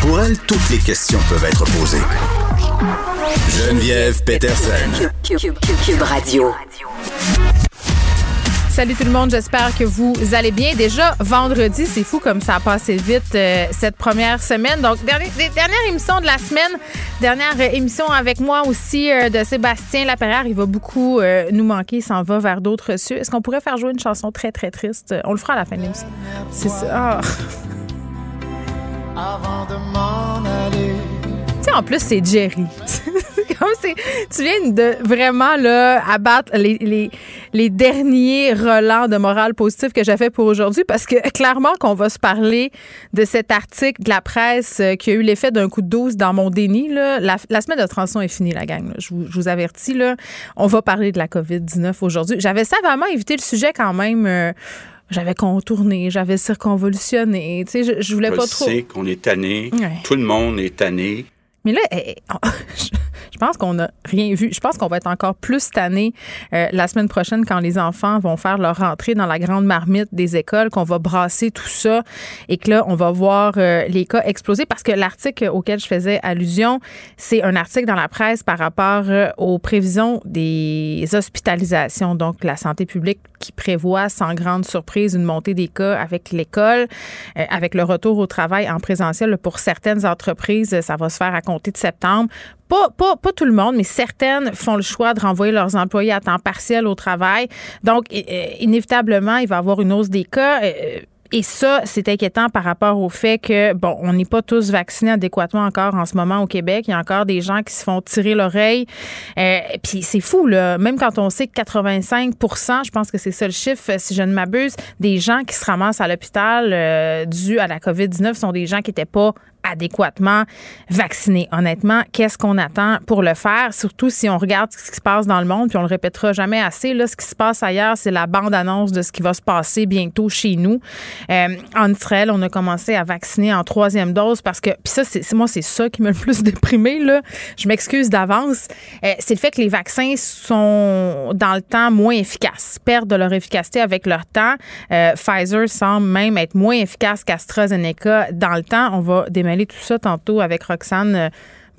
Pour elle, toutes les questions peuvent être posées. Geneviève Peterson. Cube Radio. Salut tout le monde, j'espère que vous allez bien. Déjà vendredi, c'est fou comme ça a passé vite euh, cette première semaine. Donc, dernière, dernière émission de la semaine, dernière euh, émission avec moi aussi euh, de Sébastien Laperrière. Il va beaucoup nous manquer, il s'en va vers d'autres cieux. Est-ce qu'on pourrait faire jouer une chanson très, très triste? On le fera à la fin de l'émission. C'est ça. Ah. Avant de m'en aller. Tu en plus, c'est Jerry. Comme tu viens de vraiment là, abattre les, derniers relents de morale positive que j'ai fait pour aujourd'hui parce que clairement qu'on va se parler de cet article de la presse euh, qui a eu l'effet d'un coup de douce dans mon déni. Là. La, semaine de transition est finie, la gang. là. Je, vous, je vous avertis. Là. On va parler de la COVID-19 aujourd'hui. J'avais savamment évité le sujet quand même. euh, j'avais contourné, j'avais circonvolutionné. Tu sais, je, je voulais Je pas trop. sais qu'on est tanné. Ouais. Tout le monde est tanné. Mais là, eh, eh, je je pense qu'on n'a rien vu. Je pense qu'on va être encore plus tanné euh, la semaine prochaine quand les enfants vont faire leur rentrée dans la grande marmite des écoles, qu'on va brasser tout ça et que là, on va voir euh, les cas exploser parce que l'article auquel je faisais allusion, c'est un article dans la presse par rapport euh, aux prévisions des hospitalisations. Donc, la santé publique qui prévoit sans grande surprise une montée des cas avec l'école, euh, avec le retour au travail en présentiel. Pour certaines entreprises, ça va se faire à compter de septembre. Pas, pas, pas tout le monde, mais certaines font le choix de renvoyer leurs employés à temps partiel au travail. Donc, euh, inévitablement, il va y avoir une hausse des cas. euh, et ça, c'est inquiétant par rapport au fait que, bon, on n'est pas tous vaccinés adéquatement encore en ce moment au Québec. Il y a encore des gens qui se font tirer l'oreille. Euh, Puis c'est fou, là. Même quand on sait que 85% je pense que c'est ça le chiffre, si je ne m'abuse, des gens qui se ramassent à l'hôpital euh, dû à la COVID-19 sont des gens qui n'étaient pas adéquatement vaccinés. Honnêtement, qu'est-ce qu'on attend pour le faire? Surtout si on regarde ce qui se passe dans le monde, puis on le répétera jamais assez. Là, ce qui se passe ailleurs, c'est la bande-annonce de ce qui va se passer bientôt chez nous. Euh, en Israël, on a commencé à vacciner en troisième dose parce que, puis ça, c'est moi, c'est ça qui m'a le plus déprimé. Là. Je m'excuse d'avance. Euh, c'est le fait que les vaccins sont, dans le temps, moins efficaces, perdent de leur efficacité avec leur temps. Euh, Pfizer semble même être moins efficace qu'AstraZeneca dans le temps. On va démêler tout ça tantôt avec Roxane. euh,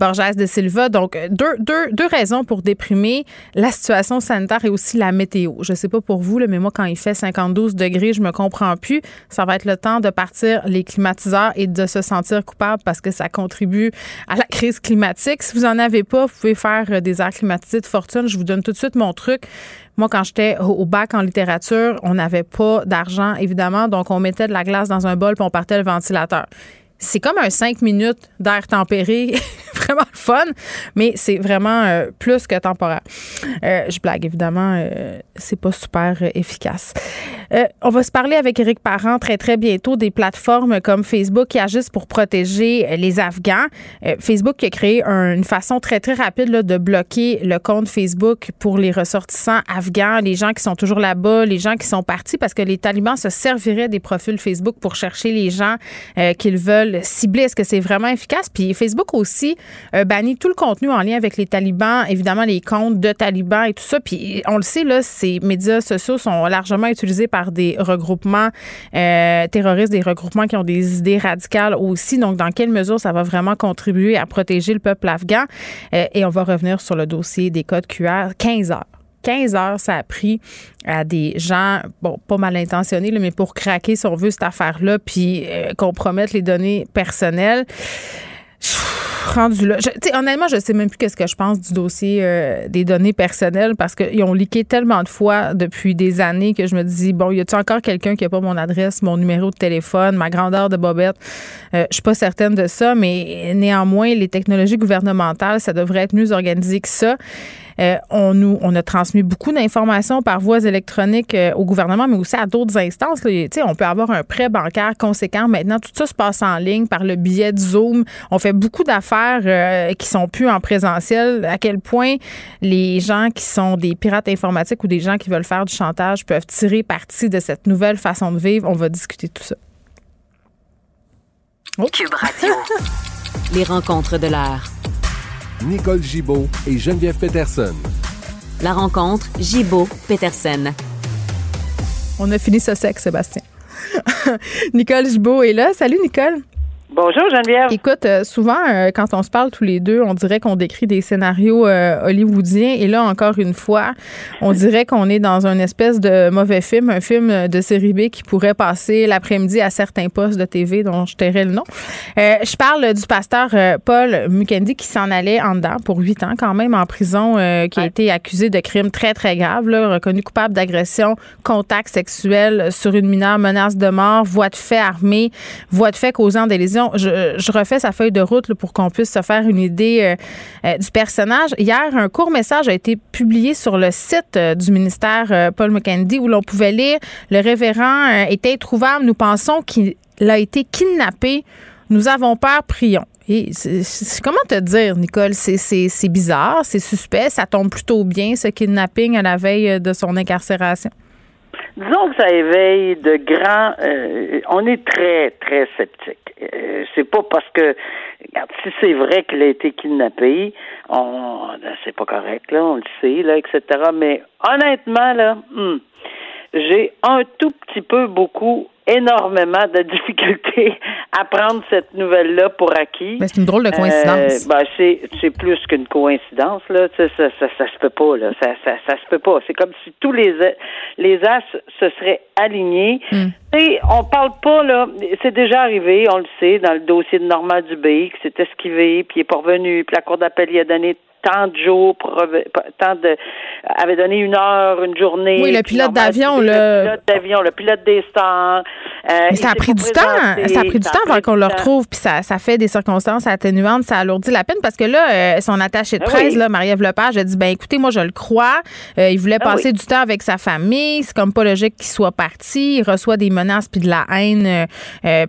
Borges de Silva. Donc, euh, deux, deux, deux raisons pour déprimer la situation sanitaire et aussi la météo. Je sais pas pour vous, là, mais moi, quand il fait 52 degrés, je me comprends plus. Ça va être le temps de partir les climatiseurs et de se sentir coupable parce que ça contribue à la crise climatique. Si vous en avez pas, vous pouvez faire euh, des airs climatisés de fortune. Je vous donne tout de suite mon truc. Moi, quand j'étais au bac en littérature, on n'avait pas d'argent, évidemment. Donc, on mettait de la glace dans un bol puis on partait le ventilateur c'est comme un 5 minutes d'air tempéré, vraiment le fun, mais c'est vraiment euh, plus que temporaire. Euh, je blague, évidemment, euh, c'est pas super efficace. On va se parler avec Éric Parent très, très bientôt des plateformes comme Facebook qui agissent pour protéger les Afghans. Facebook a créé un- une façon très, très rapide de bloquer le compte Facebook pour les ressortissants afghans, les gens qui sont toujours là-bas, les gens qui sont partis parce que les talibans se serviraient des profils Facebook pour chercher les gens qu'ils veulent Est-ce que c'est vraiment efficace? Puis Facebook aussi euh, bannit tout le contenu en lien avec les talibans, évidemment les comptes de talibans et tout ça. Puis on le sait, là, ces médias sociaux sont largement utilisés par des regroupements euh, terroristes, des regroupements qui ont des idées radicales aussi. Donc, dans quelle mesure ça va vraiment contribuer à protéger le peuple afghan? Euh, et on va revenir sur le dossier des codes QR. 15 heures. 15 heures, ça a pris à des gens, bon, pas mal intentionnés, là, mais pour craquer, si on veut, cette affaire-là, puis euh, compromettre les données personnelles. rendu là. Je, honnêtement, je sais même plus qu'est-ce que je pense du dossier euh, des données personnelles parce qu'ils ont leaké tellement de fois depuis des années que je me dis bon, y a-t-il encore quelqu'un qui a pas mon adresse, mon numéro de téléphone, ma grandeur de bobette? Euh, Je suis pas certaine de ça, mais néanmoins, les technologies gouvernementales, ça devrait être mieux organisé que ça. Euh, on, nous, on a transmis beaucoup d'informations par voies électroniques euh, au gouvernement, mais aussi à d'autres instances. On peut avoir un prêt bancaire conséquent. Maintenant, tout ça se passe en ligne par le biais de Zoom. On fait beaucoup d'affaires euh, qui sont plus en présentiel. À quel point les gens qui sont des pirates informatiques ou des gens qui veulent faire du chantage peuvent tirer parti de cette nouvelle façon de vivre. On va discuter de tout ça. Cube Radio. les rencontres de l'art. Nicole Gibaud et Geneviève Peterson. La rencontre Gibaud-Peterson. On a fini ce sexe, Sébastien. Nicole Gibaud est là. Salut, Nicole. Bonjour Geneviève. Écoute, euh, souvent euh, quand on se parle tous les deux, on dirait qu'on décrit des scénarios euh, hollywoodiens et là encore une fois, on dirait qu'on est dans une espèce de mauvais film, un film de série B qui pourrait passer l'après-midi à certains postes de TV dont je tairai le nom. je parle du pasteur Paul Mukendi qui s'en allait en dedans pour huit ans quand même en prison, qui a été accusé de crimes très très graves, là, reconnu coupable d'agression, contact sexuel sur une mineure, menace de mort, voie de fait armée, voie de fait causant des lésions je, refais sa feuille de route pour qu'on puisse se faire une idée euh, euh, du personnage. Hier, un court message a été publié sur le site euh, du ministère Paul McKendy où l'on pouvait lire Le révérend était introuvable. Nous pensons qu'il a été kidnappé. Nous avons peur, prions. Comment te dire, Nicole? C'est bizarre, c'est suspect, ça tombe plutôt bien, ce kidnapping à la veille de son incarcération. Disons que ça éveille de grands. on est très, très sceptique. Euh, c'est pas parce que regarde, si c'est vrai qu'il a été kidnappé, on c'est pas correct, là, on le sait, là, etc. Mais honnêtement, là, hmm, j'ai un tout petit peu beaucoup énormément de difficultés à prendre cette nouvelle-là pour acquis. Mais c'est une drôle de coïncidence. Euh, ben, c'est, c'est plus qu'une coïncidence, là. Ça, ça, ça, ça, se peut pas, là. Ça, ça, ça se peut pas. C'est comme si tous les, les as se seraient alignés. Mm. on parle pas, là. C'est déjà arrivé, on le sait, dans le dossier de Normand Dubé, qui s'est esquivé, puis il est pas revenu, puis la Cour d'appel y a donné tant de jours, tant de, avait donné une heure, une journée. Oui, le pilote d'avion, le... le pilote d'avion, le pilote des stars. Euh, Mais ça a pris du temps. Ça a pris du temps avant qu'on le retrouve, puis ça, ça fait des circonstances atténuantes, ça alourdit la peine parce que là, euh, son attaché de ah presse, là, Marie-Ève Lepage, a dit ben écoutez, moi je le crois, euh, il voulait ah passer du temps avec sa famille, c'est comme pas logique qu'il soit parti, il reçoit des menaces puis de la haine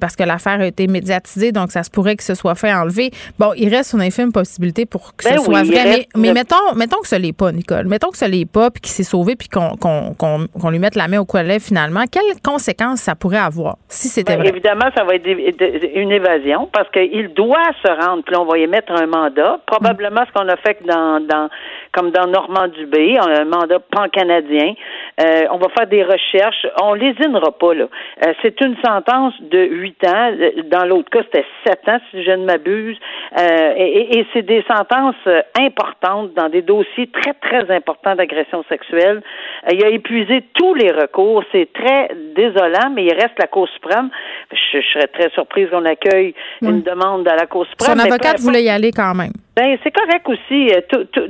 parce que l'affaire a été médiatisée, donc ça se pourrait que ce soit fait enlever. Bon, il reste une infime possibilité pour que ce ben soit vrai mais, mettons, mettons que ce n'est pas, Nicole. Mettons que ce n'est pas, puis qu'il s'est sauvé, puis qu'on lui mette la main au collet finalement. Quelles conséquences ça pourrait avoir si c'était ben, vrai? Évidemment, ça va être une évasion parce qu'il doit se rendre. Puis on va y mettre un mandat. Probablement ce qu'on a fait dans, dans comme dans Normand-Dubé, un mandat pan-canadien. Euh, on va faire des recherches. On lésinera pas, là. Euh, c'est une sentence de huit ans. Dans l'autre cas, c'était sept ans, si je ne m'abuse. Euh, et, et c'est des sentences importantes dans des dossiers très, très importants d'agression sexuelle. il a épuisé tous les recours. C'est très désolant, mais il reste la Cour suprême. Je, serais très surprise qu'on accueille une demande à la Cour suprême. Son avocate voulait y aller quand même. Ben, c'est correct aussi.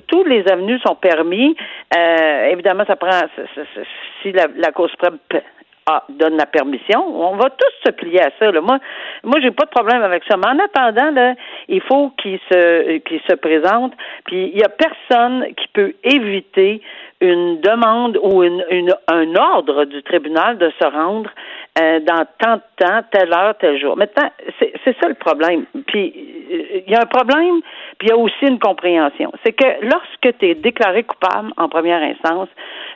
Tous les avenues sont permis. Euh, évidemment, ça prend si la, la Cour suprême donne la permission, on va tous se plier à ça. Là. Moi, moi, j'ai pas de problème avec ça. Mais en attendant, là, il faut qu'il se qu'il se présente. Puis il y a personne qui peut éviter une demande ou une, une, un ordre du tribunal de se rendre euh, dans tant de temps, telle heure, tel jour. Maintenant, c'est ça le problème. Puis euh, il y a un problème, puis il y a aussi une compréhension. C'est que lorsque tu es déclaré coupable en première instance,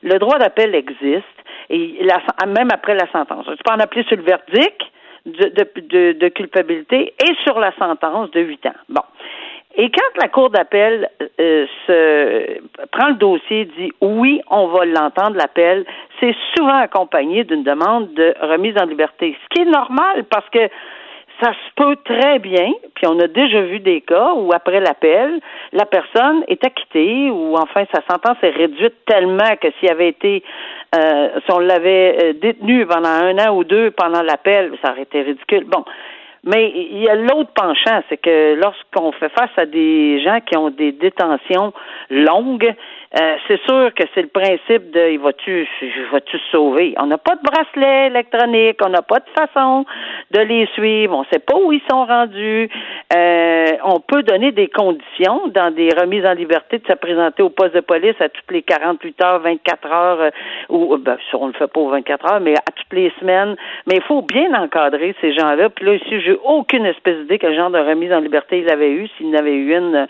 le droit d'appel existe, et la, même après la sentence. Tu peux en appeler sur le verdict de, de, de culpabilité et sur la sentence de huit ans. Bon. Et quand la Cour d'appel euh, se prend le dossier dit oui, on va l'entendre, l'appel, c'est souvent accompagné d'une demande de remise en liberté. Ce qui est normal parce que ça se peut très bien, puis on a déjà vu des cas où après l'appel, la personne est acquittée ou enfin sa sentence est réduite tellement que s'il avait été euh, si on l'avait euh, détenu pendant un an ou deux pendant l'appel, ça aurait été ridicule. Bon, Mais il y a l'autre penchant, c'est que lorsqu'on fait face à des gens qui ont des détentions longues, euh, c'est sûr que c'est le principe de il va-tu va-tu sauver? On n'a pas de bracelet électronique, on n'a pas de façon de les suivre, on ne sait pas où ils sont rendus. Euh, on peut donner des conditions dans des remises en liberté de se présenter au poste de police à toutes les 48 heures, 24 heures, euh, ou ben, on le fait pas aux 24 heures, mais à toutes les semaines. Mais il faut bien encadrer ces gens-là. Puis là, ici, j'ai aucune espèce d'idée quel genre de remise en liberté il avait eu, s'il n'avait eu une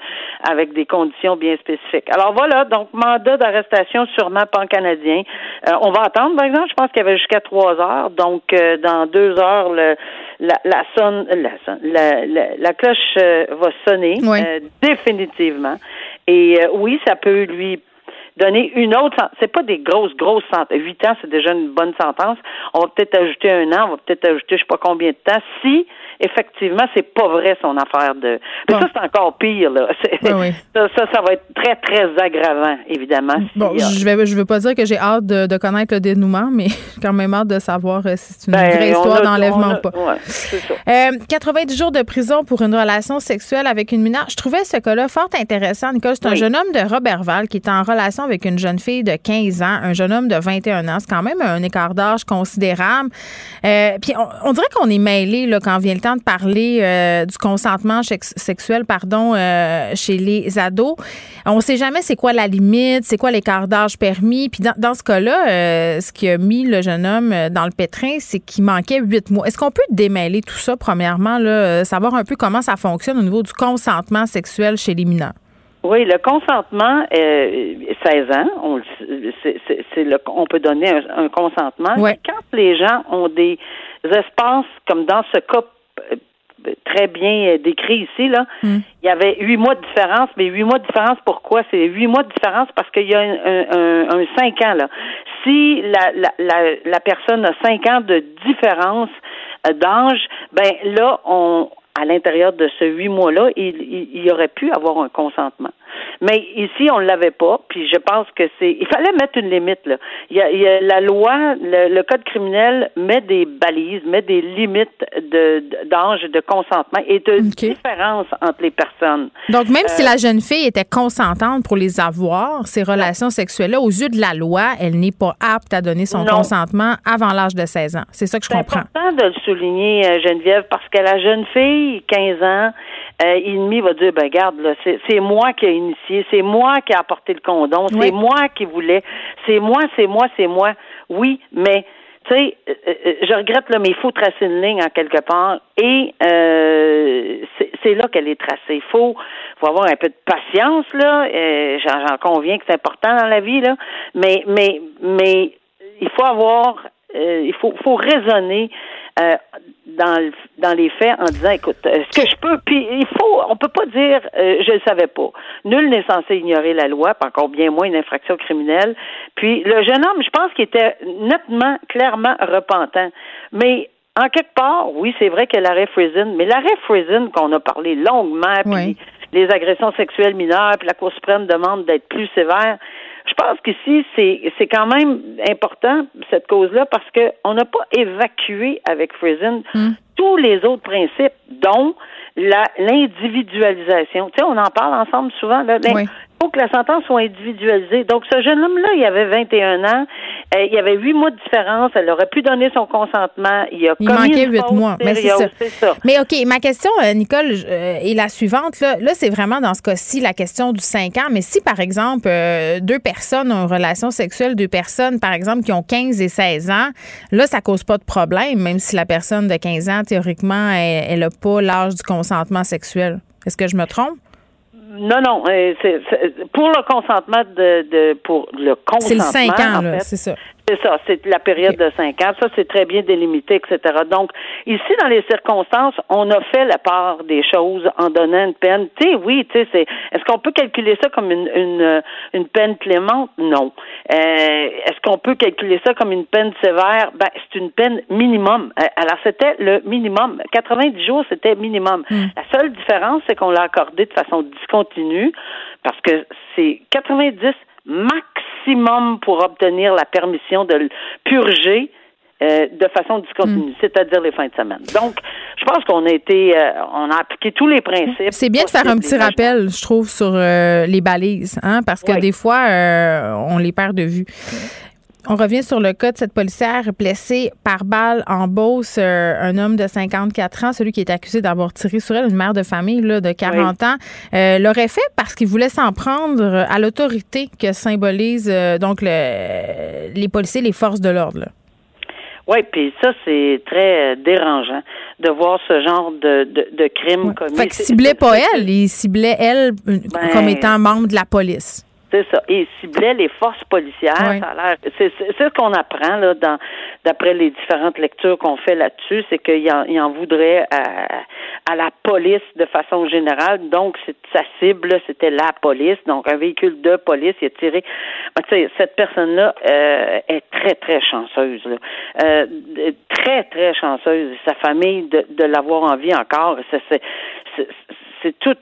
avec des conditions bien spécifiques. Alors voilà, donc mandat d'arrestation sûrement pan-canadien. Euh, on va attendre, par exemple, je pense qu'il y avait jusqu'à trois heures. Donc, euh, dans deux heures, le, la, la, sonne, la, la, la, cloche euh, va sonner définitivement. Et oui, ça peut lui donner une autre c'est pas des grosses grosses sentences huit ans c'est déjà une bonne sentence on va peut-être ajouter un an on va peut-être ajouter je sais pas combien de temps si effectivement, c'est pas vrai son affaire de. Mais ça, c'est encore pire, là. Ça, ça, va être très, très aggravant, évidemment. Bon, je vais, je veux pas dire que j'ai hâte de, connaître le dénouement, mais j'ai quand même hâte de savoir euh, si c'est une ben, vraie histoire d'enlèvement ou pas. Ouais, ça. Euh, 90 jours de prison pour une relation sexuelle avec une mineure. Je trouvais ce cas-là fort intéressant, Nicole. C'est un jeune homme de Robertval qui est en relation avec une jeune fille de 15 ans, un jeune homme de 21 ans. C'est quand même un écart d'âge considérable. Euh, puis on, dirait qu'on est mêlé là, quand vient le de parler euh, du consentement sexuel pardon, euh, chez les ados. On ne sait jamais c'est quoi la limite, c'est quoi l'écart d'âge permis. Puis dans, ce cas-là, euh, ce qui a mis le jeune homme dans le pétrin, c'est qu'il manquait huit mois. Est-ce qu'on peut démêler tout ça, premièrement, là, savoir un peu comment ça fonctionne au niveau du consentement sexuel chez les mineurs? Oui, le consentement, euh, 16 ans, on, c'est, le, on peut donner un, consentement. Quand les gens ont des espaces, comme dans ce cas très bien euh, décrit ici, là. Hmm. Il y avait huit mois de différence, mais huit mois de différence, pourquoi? C'est huit mois de différence parce qu'il y a un, cinq ans, là. Si la, la, la, la personne a cinq ans de différence euh, d'âge, ben là, on, à l'intérieur de ce huit mois-là, il, il, y aurait pu avoir un consentement. Mais ici, on ne l'avait pas, puis je pense que c'est. Il fallait mettre une limite, là. Il y a, il y a la loi, le, code criminel met des balises, met des limites de, d'âge, de consentement et de différence entre les personnes. Donc, même si euh, la jeune fille était consentante pour les avoir, ces relations sexuelles-là, aux yeux de la loi, elle n'est pas apte à donner son consentement avant l'âge de 16 ans. C'est ça que je comprends. C'est important de le souligner, euh, Geneviève, parce que la jeune fille, 15 ans, euh, va dire, ben garde, là, c'est, moi qui ai initié, c'est moi qui ai apporté le condom, c'est moi qui voulais, c'est moi, c'est moi, c'est moi. Oui, mais tu sais, euh, euh, je regrette là, mais il faut tracer une ligne en quelque part, et euh, c'est là qu'elle est tracée. Il faut, faut avoir un peu de patience là. J'en conviens que c'est important dans la vie là, mais mais mais il faut avoir, il faut faut raisonner euh, dans, dans les faits en disant écoute euh, ce que je peux puis il faut on peut pas dire euh, je ne savais pas. Nul n'est censé ignorer la loi pas encore bien moins une infraction criminelle. Puis le jeune homme je pense qu'il était nettement clairement repentant. Mais en quelque part oui c'est vrai que l'arrêt Friesen mais l'arrêt Friesen qu'on a parlé longuement puis les agressions sexuelles mineures puis la Cour suprême demande d'être plus sévère je pense qu'ici, c'est, c'est quand même important, cette cause-là, parce qu'on n'a pas évacué avec Friesen hmm. tous les autres principes, dont la, l'individualisation. Tu sais, on en parle ensemble souvent. Là, faut que la sentence soit individualisée. Donc, ce jeune homme-là, il avait 21 ans. Euh, il y avait huit mois de différence. Elle aurait pu donner son consentement. Il a il manquait huit mois. Mais c'est ça. Mais OK, ma question, euh, Nicole, euh, est la suivante. Là, là c'est vraiment dans ce cas-ci la question du 5 ans. Mais si, par exemple, deux personnes ont une relation sexuelle, deux personnes, par exemple, qui ont 15 et 16 ans, là, ça cause pas de problème, même si la personne de 15 ans, théoriquement, elle n'a pas l'âge du consentement sexuel. Est-ce que je me trompe? Non, non. Euh, c'est, pour le consentement de, de pour le consentement. C'est le 5 ans, là, c'est ça. C'est ça, c'est la période de cinq ans. Ça, c'est très bien délimité, etc. Donc, ici, dans les circonstances, on a fait la part des choses en donnant une peine. Tu sais, oui, tu sais, c'est. Est-ce qu'on peut calculer ça comme une une, une peine clémente? Non. Euh, est-ce qu'on peut calculer ça comme une peine sévère? Ben, c'est une peine minimum. Euh, alors, c'était le minimum. 90 jours, c'était minimum. Hmm. La seule différence, c'est qu'on l'a accordé de façon discontinue parce que c'est 90 maximum pour obtenir la permission de le purger euh, de façon discontinue, Mm. c'est-à-dire les fins de semaine. Donc, je pense qu'on a été, euh, on a appliqué tous les principes. C'est bien de faire un petit rappel, je trouve, sur euh, les balises, hein, parce que Oui. des fois, euh, on les perd de vue. On revient sur le cas de cette policière blessée par balle en Beauce, euh, un homme de 54 ans, celui qui est accusé d'avoir tiré sur elle, une mère de famille là, de 40 ans, euh, l'aurait fait parce qu'il voulait s'en prendre à l'autorité que symbolisent euh, donc le- les policiers, les forces de l'ordre. Oui, puis ça, c'est très dérangeant de voir ce genre de, de, de crime commis. Fait qu'il ciblait pas elle, il ciblait elle euh, Ben- comme étant membre de la police. C'est ça. Et il ciblait les forces policières. Oui. C'est ce qu'on apprend là, dans d'après les différentes lectures qu'on fait là-dessus, c'est qu'il en, il en voudrait à, à la police de façon générale. Donc, sa cible, c'était la police, donc un véhicule de police. Il a tiré. Ben, tu sais, cette personne-là euh, est très, très chanceuse. Là. Euh, très, très chanceuse. Sa famille de, de l'avoir en vie encore. C'est tout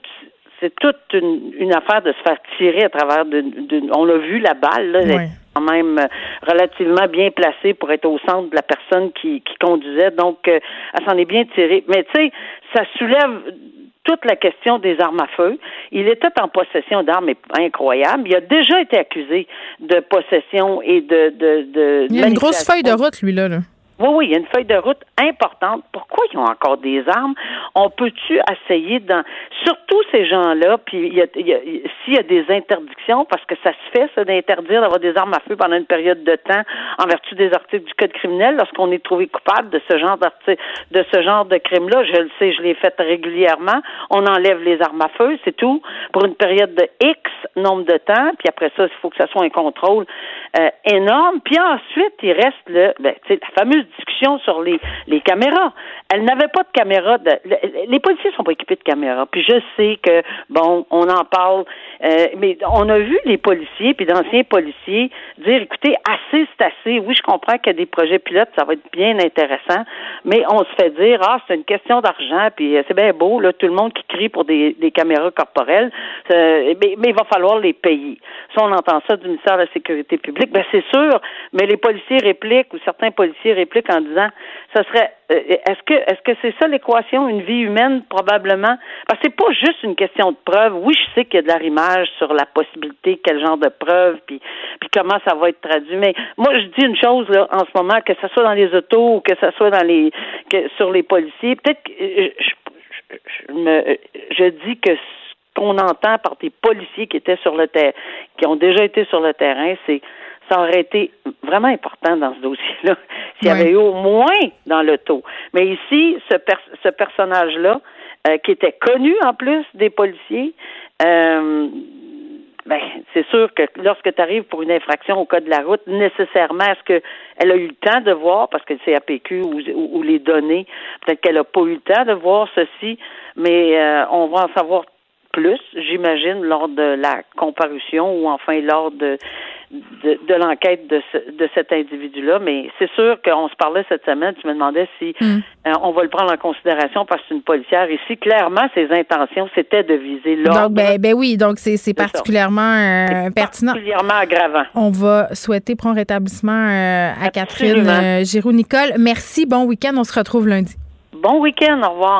c'est toute une, une affaire de se faire tirer à travers d'une. d'une- on l'a vu la balle, là, elle est quand même euh, relativement bien placée pour être au centre de la personne qui, qui conduisait. Donc, euh, elle s'en est bien tirée. Mais tu sais, ça soulève toute la question des armes à feu. Il était en possession d'armes incroyables. Il a déjà été accusé de possession et de. de, de Il y a une grosse feuille de route, lui, là. là. Oui, oui, il y a une feuille de route importante. Pourquoi ils ont encore des armes? On peut-tu essayer dans surtout ces gens-là, puis il y a, il y a- s'il y a des interdictions, parce que ça se fait, ça, d'interdire d'avoir des armes à feu pendant une période de temps en vertu des articles du Code criminel, lorsqu'on est trouvé coupable de ce genre de ce genre de crime-là, je le sais, je l'ai fait régulièrement. On enlève les armes à feu, c'est tout, pour une période de X nombre de temps, puis après ça, il faut que ça soit un contrôle euh, énorme. Puis ensuite, il reste le, ben, la fameuse discussion sur les, les caméras. Elle n'avait pas de caméra. De, le- les policiers sont pas équipés de caméras. Puis je sais que, bon, on en parle, euh, mais on a vu les policiers, puis d'anciens policiers, dire, écoutez, assez, c'est assez. Oui, je comprends qu'il y a des projets pilotes, ça va être bien intéressant, mais on se fait dire, ah, c'est une question d'argent, puis euh, c'est bien beau, là, tout le monde qui crie pour des, des caméras corporelles, euh, mais, mais il va falloir les payer. Ça, on entend ça du ministère de la Sécurité publique. Ben, c'est sûr, mais les policiers répliquent, ou certains policiers répliquent en disant, ça serait, euh, est-ce que, est-ce que c'est ça l'équation, une vie humaine, probablement? Parce que c'est pas juste une question de preuve. Oui, je sais qu'il y a de l'arrimage sur la possibilité, quel genre de preuve, puis, puis comment ça va être traduit. Mais moi, je dis une chose, là, en ce moment, que ce soit dans les autos ou que ce soit dans les, que, sur les policiers, peut-être que, euh, je, je, me, je dis que ce qu'on entend par des policiers qui étaient sur le terrain, qui ont déjà été sur le terrain, c'est ça aurait été vraiment important dans ce dossier-là s'il y avait eu au moins dans le taux. Mais ici, ce, per- ce personnage-là, euh, qui était connu en plus des policiers, euh, ben, c'est sûr que lorsque tu arrives pour une infraction au code de la route, nécessairement, est-ce qu'elle a eu le temps de voir, parce que c'est APQ ou, ou, ou les données, peut-être qu'elle n'a pas eu le temps de voir ceci, mais euh, on va en savoir plus, j'imagine, lors de la comparution ou enfin lors de, de, de l'enquête de, ce- de cet individu-là. Mais c'est sûr qu'on se parlait cette semaine, tu me demandais si Mm. euh, on va le prendre en considération parce que c'est une policière ici. Clairement, ses intentions, c'était de viser l'ordre. Donc, ben, ben oui, donc c'est c'est particulièrement euh, pertinent. particulièrement aggravant. On va souhaiter prompt rétablissement euh, à Catherine Absolument. euh, Giroux-Nicole. Merci, bon week-end, on se retrouve lundi. Bon week-end, au revoir.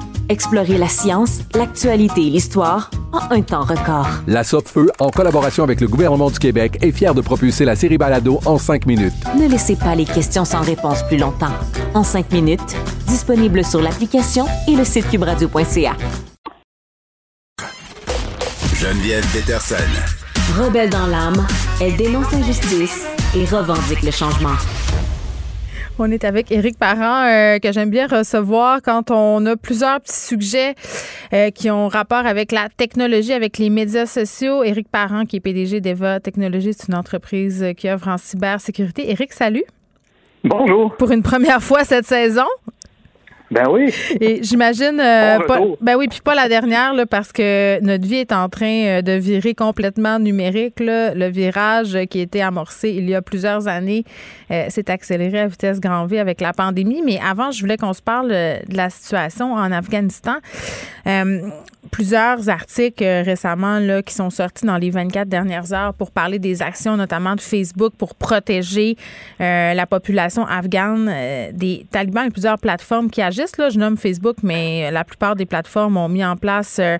Explorez la science, l'actualité et l'histoire en un temps record. La Feu, en collaboration avec le gouvernement du Québec, est fière de propulser la série Balado en cinq minutes. Ne laissez pas les questions sans réponse plus longtemps. En cinq minutes, Disponible sur l'application et le site cubradio.ca. Geneviève Peterson. Rebelle dans l'âme, elle dénonce l'injustice et revendique le changement. On est avec Éric Parent, euh, que j'aime bien recevoir quand on a plusieurs petits sujets euh, qui ont rapport avec la technologie, avec les médias sociaux. Éric Parent, qui est PDG d'Eva Technologies, c'est une entreprise qui œuvre en cybersécurité. Éric, salut. Bonjour. Pour une première fois cette saison. Ben oui. Et j'imagine euh, pas, ben oui, puis pas la dernière là, parce que notre vie est en train euh, de virer complètement numérique. Là. Le virage qui a été amorcé il y a plusieurs années euh, s'est accéléré à vitesse grand V avec la pandémie. Mais avant, je voulais qu'on se parle de la situation en Afghanistan. Plusieurs articles récemment là, qui sont sortis dans les 24 dernières heures pour parler des actions notamment de Facebook pour protéger la population afghane des talibans et plusieurs plateformes qui agissent Là, je nomme Facebook, mais la plupart des plateformes ont mis en place euh,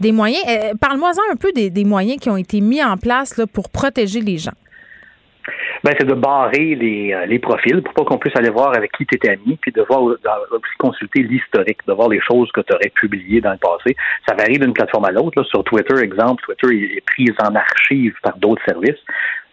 des moyens. Euh, parle-moi-en un peu des, moyens qui ont été mis en place là, pour protéger les gens. Ben, c'est de barrer les, euh, les profils pour pas qu'on puisse aller voir avec qui tu étais ami, puis de voir aussi consulter l'historique, de voir les choses que tu aurais publiées dans le passé. Ça varie d'une plateforme à l'autre. Sur Twitter, exemple, Twitter est pris en archive par d'autres services.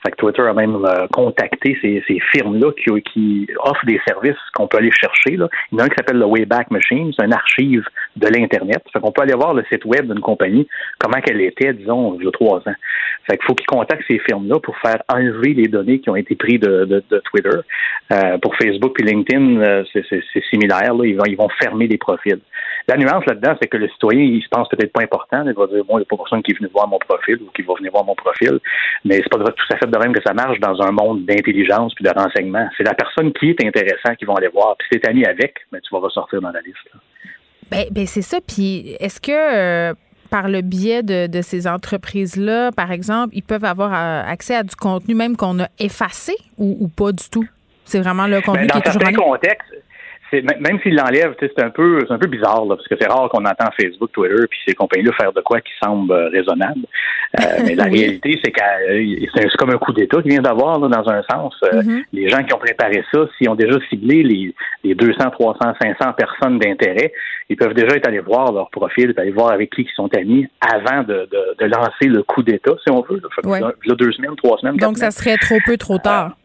Fait que Twitter a même euh, contacté ces, ces firmes-là qui, qui, offrent des services qu'on peut aller chercher. Là. Il y en a un qui s'appelle le Wayback Machine, c'est un archive de l'Internet. Fait qu'on peut aller voir le site web d'une compagnie, comment qu'elle était, disons, il y a trois ans. Fait qu'il faut qu'ils contactent ces firmes-là pour faire enlever les données qui ont été prises de, de, de Twitter. Euh, pour Facebook et LinkedIn, euh, c'est similaire. Là. Ils, vont, ils vont fermer les profils. La nuance là-dedans, c'est que le citoyen, il se pense peut-être pas important. Il va dire, bon, il n'y a pas personne qui est venu voir mon profil ou qui va venir voir mon profil. Mais c'est pas tout à fait de même que ça marche dans un monde d'intelligence puis de renseignement. C'est la personne qui est intéressante qui vont aller voir. Puis si t'es ami avec, ben, tu vas ressortir dans la liste. Ben, ben c'est ça. Puis est-ce que euh, par le biais de, ces entreprises-là, par exemple, ils peuvent avoir euh, accès à du contenu même qu'on a effacé ou, pas du tout? C'est vraiment le contenu ben, qui est toujours en contexte, même s'il l'enlève, c'est un peu c'est un peu bizarre là, parce que c'est rare qu'on entend Facebook, Twitter puis ces compagnies-là faire de quoi qui semble euh, raisonnable. Euh, mais la réalité, c'est que euh, c'est comme un coup d'État qui vient d'avoir dans un sens. Mm-hmm. Les gens qui ont préparé ça, s'ils ont déjà ciblé les, les 200, 300, 500 personnes d'intérêt, ils peuvent déjà être allés voir leur profil, aller voir avec qui ils sont amis avant de, de, lancer le coup d'État, si on veut. Là, deux semaines, trois semaines. Donc ça serait trop peu, trop tard.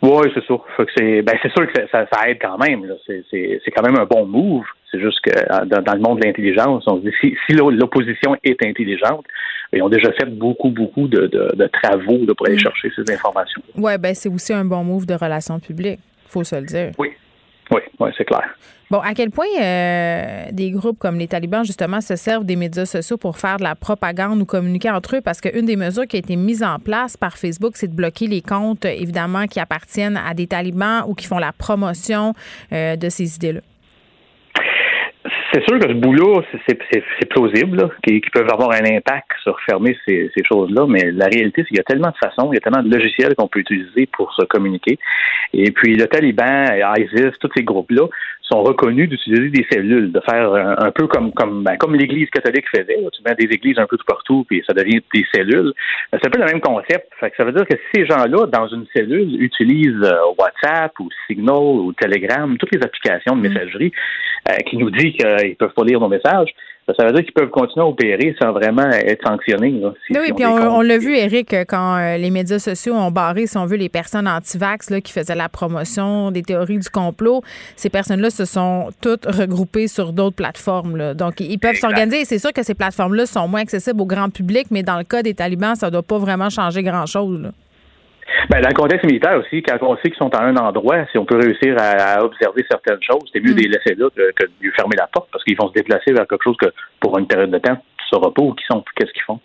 Oui, c'est sûr. c'est ben, sûr que ça, aide quand même. C'est quand même un bon move. C'est juste que euh, dans, le monde de l'intelligence, on se dit si, si l'opposition est intelligente, ils ont déjà fait beaucoup, beaucoup de, travaux pour aller mm. chercher ces informations. Oui, ben c'est aussi un bon move de relations publiques, faut se le dire. Oui. Oui, oui, c'est clair. Bon, à quel point euh, des groupes comme les talibans, justement, se servent des médias sociaux pour faire de la propagande ou communiquer entre eux? Parce qu'une des mesures qui a été mise en place par Facebook, c'est de bloquer les comptes, évidemment, qui appartiennent à des talibans ou qui font la promotion euh, de ces idées-là. C'est sûr que ce boulot, c'est plausible, qu'ils peuvent avoir un impact sur fermer ces, ces choses-là, mais la réalité, c'est qu'il y a tellement de façons, il y a tellement de logiciels qu'on peut utiliser pour se communiquer. Et puis le Taliban, ISIS, tous ces groupes-là sont reconnus d'utiliser des cellules, de faire un, peu comme comme ben, comme l'Église catholique faisait. Tu mets des églises un peu tout partout, puis ça devient des cellules. Ben, c'est un peu le même concept. ça veut dire que ces gens-là, dans une cellule, utilisent euh, WhatsApp ou Signal ou Telegram, toutes les applications de mm. messagerie euh, qui nous disent qu'ils peuvent pas lire nos messages, ça veut dire qu'ils peuvent continuer à opérer sans vraiment être sanctionnés. oui, puis on, l'a vu, Eric, quand euh, les médias sociaux ont barré, si on veut, les personnes anti-vax qui faisaient la promotion des théories du complot. Ces personnes-là se sont toutes regroupées sur d'autres plateformes. Donc, ils peuvent s'organiser. C'est sûr que ces plateformes-là sont moins accessibles au grand public, mais dans le cas des talibans, ça ne doit pas vraiment changer grand-chose. Ben, dans le contexte militaire aussi, quand on sait qu'ils sont à un endroit, si on peut réussir à, observer certaines choses, c'est mieux mm. de les laisser là que, de fermer la porte parce qu'ils vont se déplacer vers quelque chose que pour une période de temps, tu ne sauras pas où ils sont, qu'est-ce qu'ils font.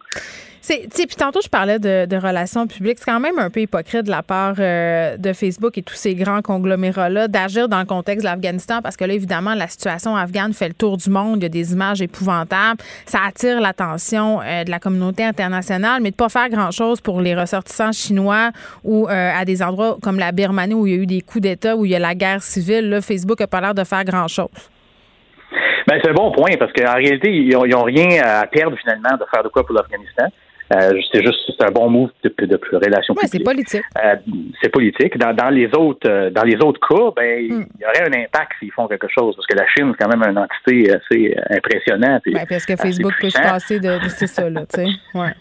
Puis tantôt, je parlais de, relations publiques. C'est quand même un peu hypocrite de la part euh, de Facebook et tous ces grands conglomérats-là d'agir dans le contexte de l'Afghanistan parce que là, évidemment, la situation afghane fait le tour du monde. Il y a des images épouvantables. Ça attire l'attention euh, de la communauté internationale, mais de pas faire grand-chose pour les ressortissants chinois ou euh, à des endroits comme la Birmanie où il y a eu des coups d'État, où il y a la guerre civile. Là, Facebook n'a pas l'air de faire grand-chose. Ben, c'est un bon point parce qu'en réalité, ils n'ont rien à perdre finalement de faire de quoi pour l'Afghanistan. Euh, c'est juste c'est un bon move de, de, de relation Ouais, c'est politique. Euh, c'est politique. Dans, dans les autres euh, dans les autres cas, ben Hmm. il y aurait un impact s'ils font quelque chose parce que la Chine c'est quand même une entité assez impressionnante. et Ben, parce que Facebook peut se passer de, de- c'est ça là, tu sais. Ouais.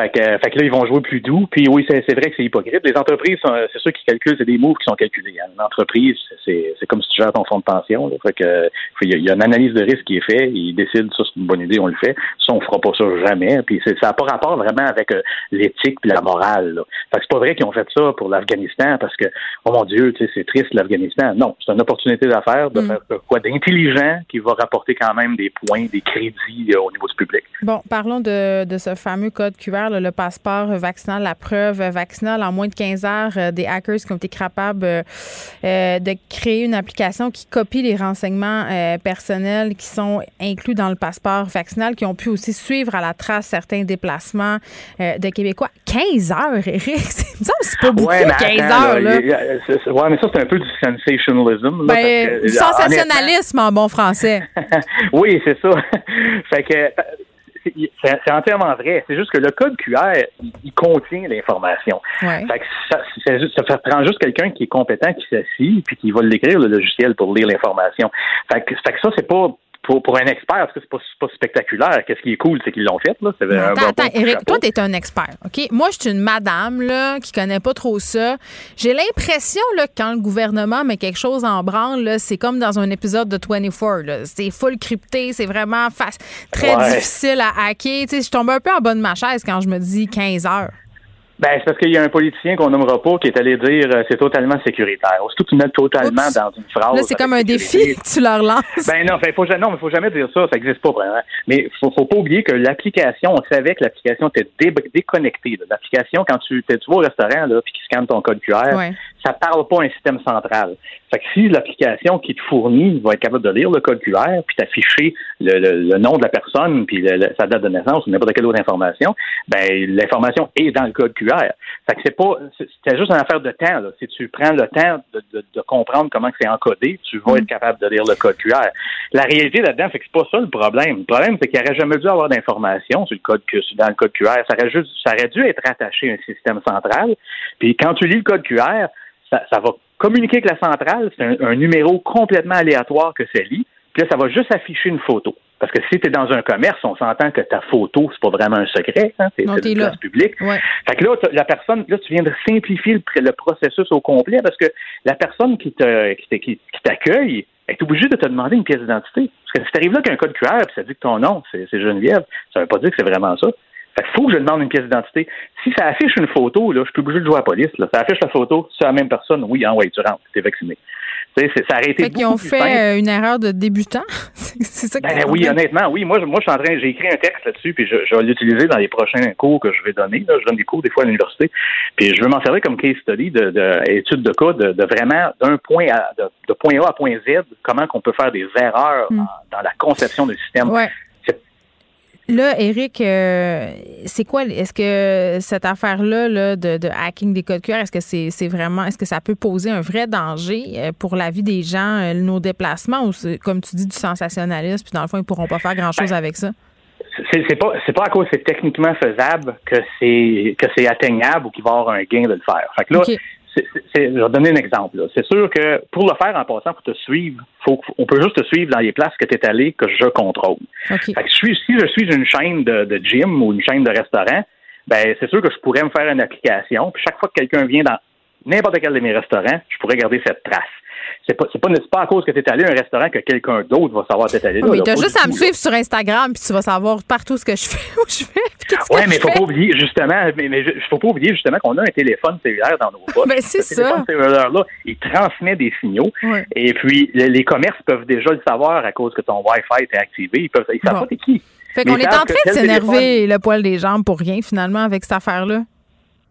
Fait que, fait que là, ils vont jouer plus doux. Puis oui, c'est vrai que c'est hypocrite. Les entreprises, c'est ceux qui calculent, c'est des moves qui sont calculés. hein. Une entreprise, c'est c'est comme si tu gères ton fonds de pension. Là. Fait que il y, a- il y a une analyse de risque qui est faite. Ils décident, ça c'est une bonne idée, on le fait. Ça, on fera pas ça jamais. Puis c'est- ça n'a pas rapport vraiment avec euh, l'éthique et la morale. Là. Fait que c'est pas vrai qu'ils ont fait ça pour l'Afghanistan parce que, oh mon Dieu, tu sais, c'est triste l'Afghanistan. Non, c'est une opportunité d'affaires de Mm. faire quoi d'intelligent qui va rapporter quand même des points, des crédits euh, au niveau du public. Bon, parlons de, de ce fameux code QR, là, le passeport vaccinal, la preuve vaccinale. En moins de 15 heures, euh, des hackers qui ont été capables euh, euh, de créer une application qui copie les renseignements euh, personnels qui sont inclus dans le passeport vaccinal, qui ont pu aussi suivre à la trace certains déplacements euh, de Québécois. 15 heures, Eric! C'est, pas beaucoup, Ouais, mais 15 attends, heures. Là. ouais, mais ça, c'est un peu du sensationalism. là, Ben, parce que, du sensationnalisme en bon français. oui, c'est ça. fait que c'est- entièrement vrai. C'est juste que le code QR, il, il contient l'information. Ouais. Fait que ça, juste- ça fait- prend juste quelqu'un qui est compétent, qui s'assit, puis qui va l'écrire, le logiciel, pour lire l'information. Fait que, fait que ça, c'est pas pour, pour un expert, parce que c'est pas, pas spectaculaire. Qu'est-ce qui est cool, c'est qu'ils l'ont fait. Là. Attends, bon attends, Eric, toi, t'es un expert, OK? Moi, je suis une madame, là, qui connaît pas trop ça. J'ai l'impression, là, que quand le gouvernement met quelque chose en branle, c'est comme dans un épisode de 24, là. C'est full crypté, c'est vraiment très Ouais. difficile à hacker. Tu sais, je tombe un peu en bas de ma chaise quand je me dis 15 heures. Ben, c'est parce qu'il y a un politicien qu'on nommera pas qui est allé dire euh, c'est totalement sécuritaire. Aussitôt que tu mets totalement Oups. dans une phrase. Là, c'est comme un défi que tu leur lances. Ben non, ben, faut jamais, non, mais faut jamais dire ça, ça n'existe pas vraiment. Mais faut, faut pas oublier que l'application, on savait que l'application était dé- déconnectée. là. L'application, quand tu, tu vas au restaurant là, puis qu'ils scannent ton code QR, Ouais. Ça parle pas à un système central. Fait que si l'application qui te fournit va être capable de lire le code QR puis t'afficher le, le- le nom de la personne puis le- sa date de naissance ou n'importe quelle autre information, ben l'information est dans le code QR. Fait que c'est pas, c'est juste une affaire de temps. Là. Si tu prends le temps de, de- de comprendre comment c'est encodé, tu vas être capable de lire le code QR. La réalité là-dedans, c'est que c'est pas ça le problème. Le problème, c'est qu'il n'aurait jamais dû avoir d'informations sur le code dans le code QR. Ça aurait juste, ça aurait dû être rattaché à un système central. Puis quand tu lis le code QR, ça, ça va communiquer avec la centrale. C'est un, un numéro complètement aléatoire que ça lit. Puis là, ça va juste afficher une photo. Parce que si tu es dans un commerce, on s'entend que ta photo, c'est pas vraiment un secret. Hein? C'est c'est une là. place publique. Ouais. Fait que là, la personne, là, tu viens de simplifier le, pr- le processus au complet parce que la personne qui te qui, te- qui- qui t'accueille est obligée de te demander une pièce d'identité. Parce que si t'arrives là avec un code QR puis ça dit que ton nom, c'est c'est Geneviève, ça veut pas dire que c'est vraiment ça. Fait qu'il faut que je demande une pièce d'identité. Si ça affiche une photo, là, je suis obligé de jouer à la police. Là. Ça affiche la photo, c'est la même personne, oui, hein, ouais, tu rentres, t'es vacciné. C'est- ça aurait été Fait qu'ils ont fait simple. euh, une erreur de débutant? c'est ça que Ben oui, honnêtement, oui. Moi, je, moi, je suis en train, j'ai écrit un texte là-dessus, puis je, je vais l'utiliser dans les prochains cours que je vais donner. Là. Je donne des cours des fois à l'université, puis je veux m'en servir comme case study de, de étude de cas, de, de vraiment d'un point à de, de point A à point Z, comment qu'on peut faire des erreurs Mm. en- dans la conception du système. Ouais. Là, Eric, euh, c'est quoi? Est-ce que cette affaire-là là, de, de hacking des codes QR, est-ce que c'est vraiment, est-ce que ça peut poser un vrai danger euh, pour la vie des gens, euh, nos déplacements, ou c'est, comme tu dis, du sensationnalisme, puis dans le fond, ils pourront pas faire grand-chose avec ça? C'est pas c'est pas à cause que c'est techniquement faisable que c'est que c'est atteignable ou qu'il va y avoir un gain de le faire. Fait que là, Je vais donner un exemple. C'est sûr que pour le faire en passant, pour te suivre, faut, on peut juste te suivre dans les places que tu es allé que je contrôle. Fait que je suis, si je suis une chaîne de, de gym ou une chaîne de restaurant, ben c'est sûr que je pourrais me faire une application. Puis chaque fois que quelqu'un vient dans n'importe quel de mes restaurants, je pourrais garder cette trace. C'est pas, c'est pas, pas à cause que tu es allé à un restaurant que quelqu'un d'autre va savoir que tu es allé là. Oui, mais t'as pas juste à me suivre sur Instagram, puis tu vas savoir partout ce que je fais, où je vais, Ouais, mais je faut pas oublier justement, mais, mais faut pas oublier justement qu'on a un téléphone cellulaire dans nos poches. Ben, c'est Ce téléphone ça. cellulaire là, il transmet des signaux. Ouais. Et puis les, les commerces peuvent déjà le savoir à cause que ton Wi-Fi est activé. Ils peuvent, ils savent Bon. pas t'es qui. Fait Mais qu'on est en train de s'énerver le poil des jambes pour rien, finalement, avec cette affaire-là.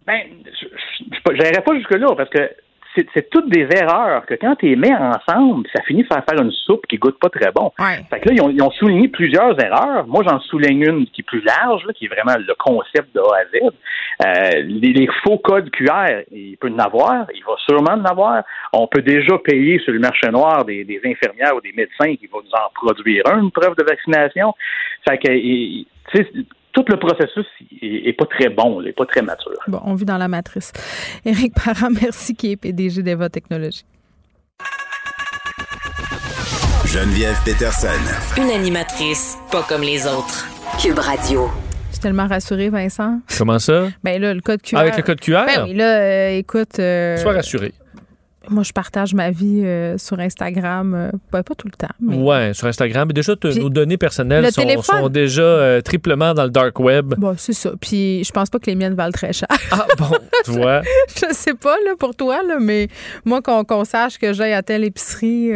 Ben, je n'irai pas jusque-là parce que c'est c'est toutes des erreurs que quand tu les mets ensemble, ça finit par faire une soupe qui goûte pas très bon. Ouais. Fait que là, ils ont, ils ont souligné plusieurs erreurs. Moi, j'en souligne une qui est plus large, là, qui est vraiment le concept de A à Z. Euh, les, les faux codes QR, il peut en avoir, il va sûrement en avoir. On peut déjà payer sur le marché noir des, des infirmières ou des médecins qui vont nous en produire un, une preuve de vaccination. Fait que, sais, tout le processus est, est pas très bon, n'est pas très mature. Bon, on vit dans la matrice. Éric Parent, merci, qui est PDG d'Eva Technologies. Geneviève Peterson. Une animatrice pas comme les autres. Cube Radio. Je suis tellement rassurée, Vincent. Comment ça? Ben là, le code QR. Avec le code QR? Ben oui, là, euh, écoute. euh, Sois rassuré. Moi, je partage ma vie euh, sur Instagram. euh, pas, pas tout le temps. Mais... Ouais, sur Instagram. Mais déjà, Puis, nos données personnelles le sont, téléphone. sont déjà euh, triplement dans le dark web. Bon, c'est ça. Puis je pense pas que les miennes valent très cher. Ah bon, tu vois. je sais pas là, pour toi, là, mais moi, qu'on sache que j'aille à telle épicerie,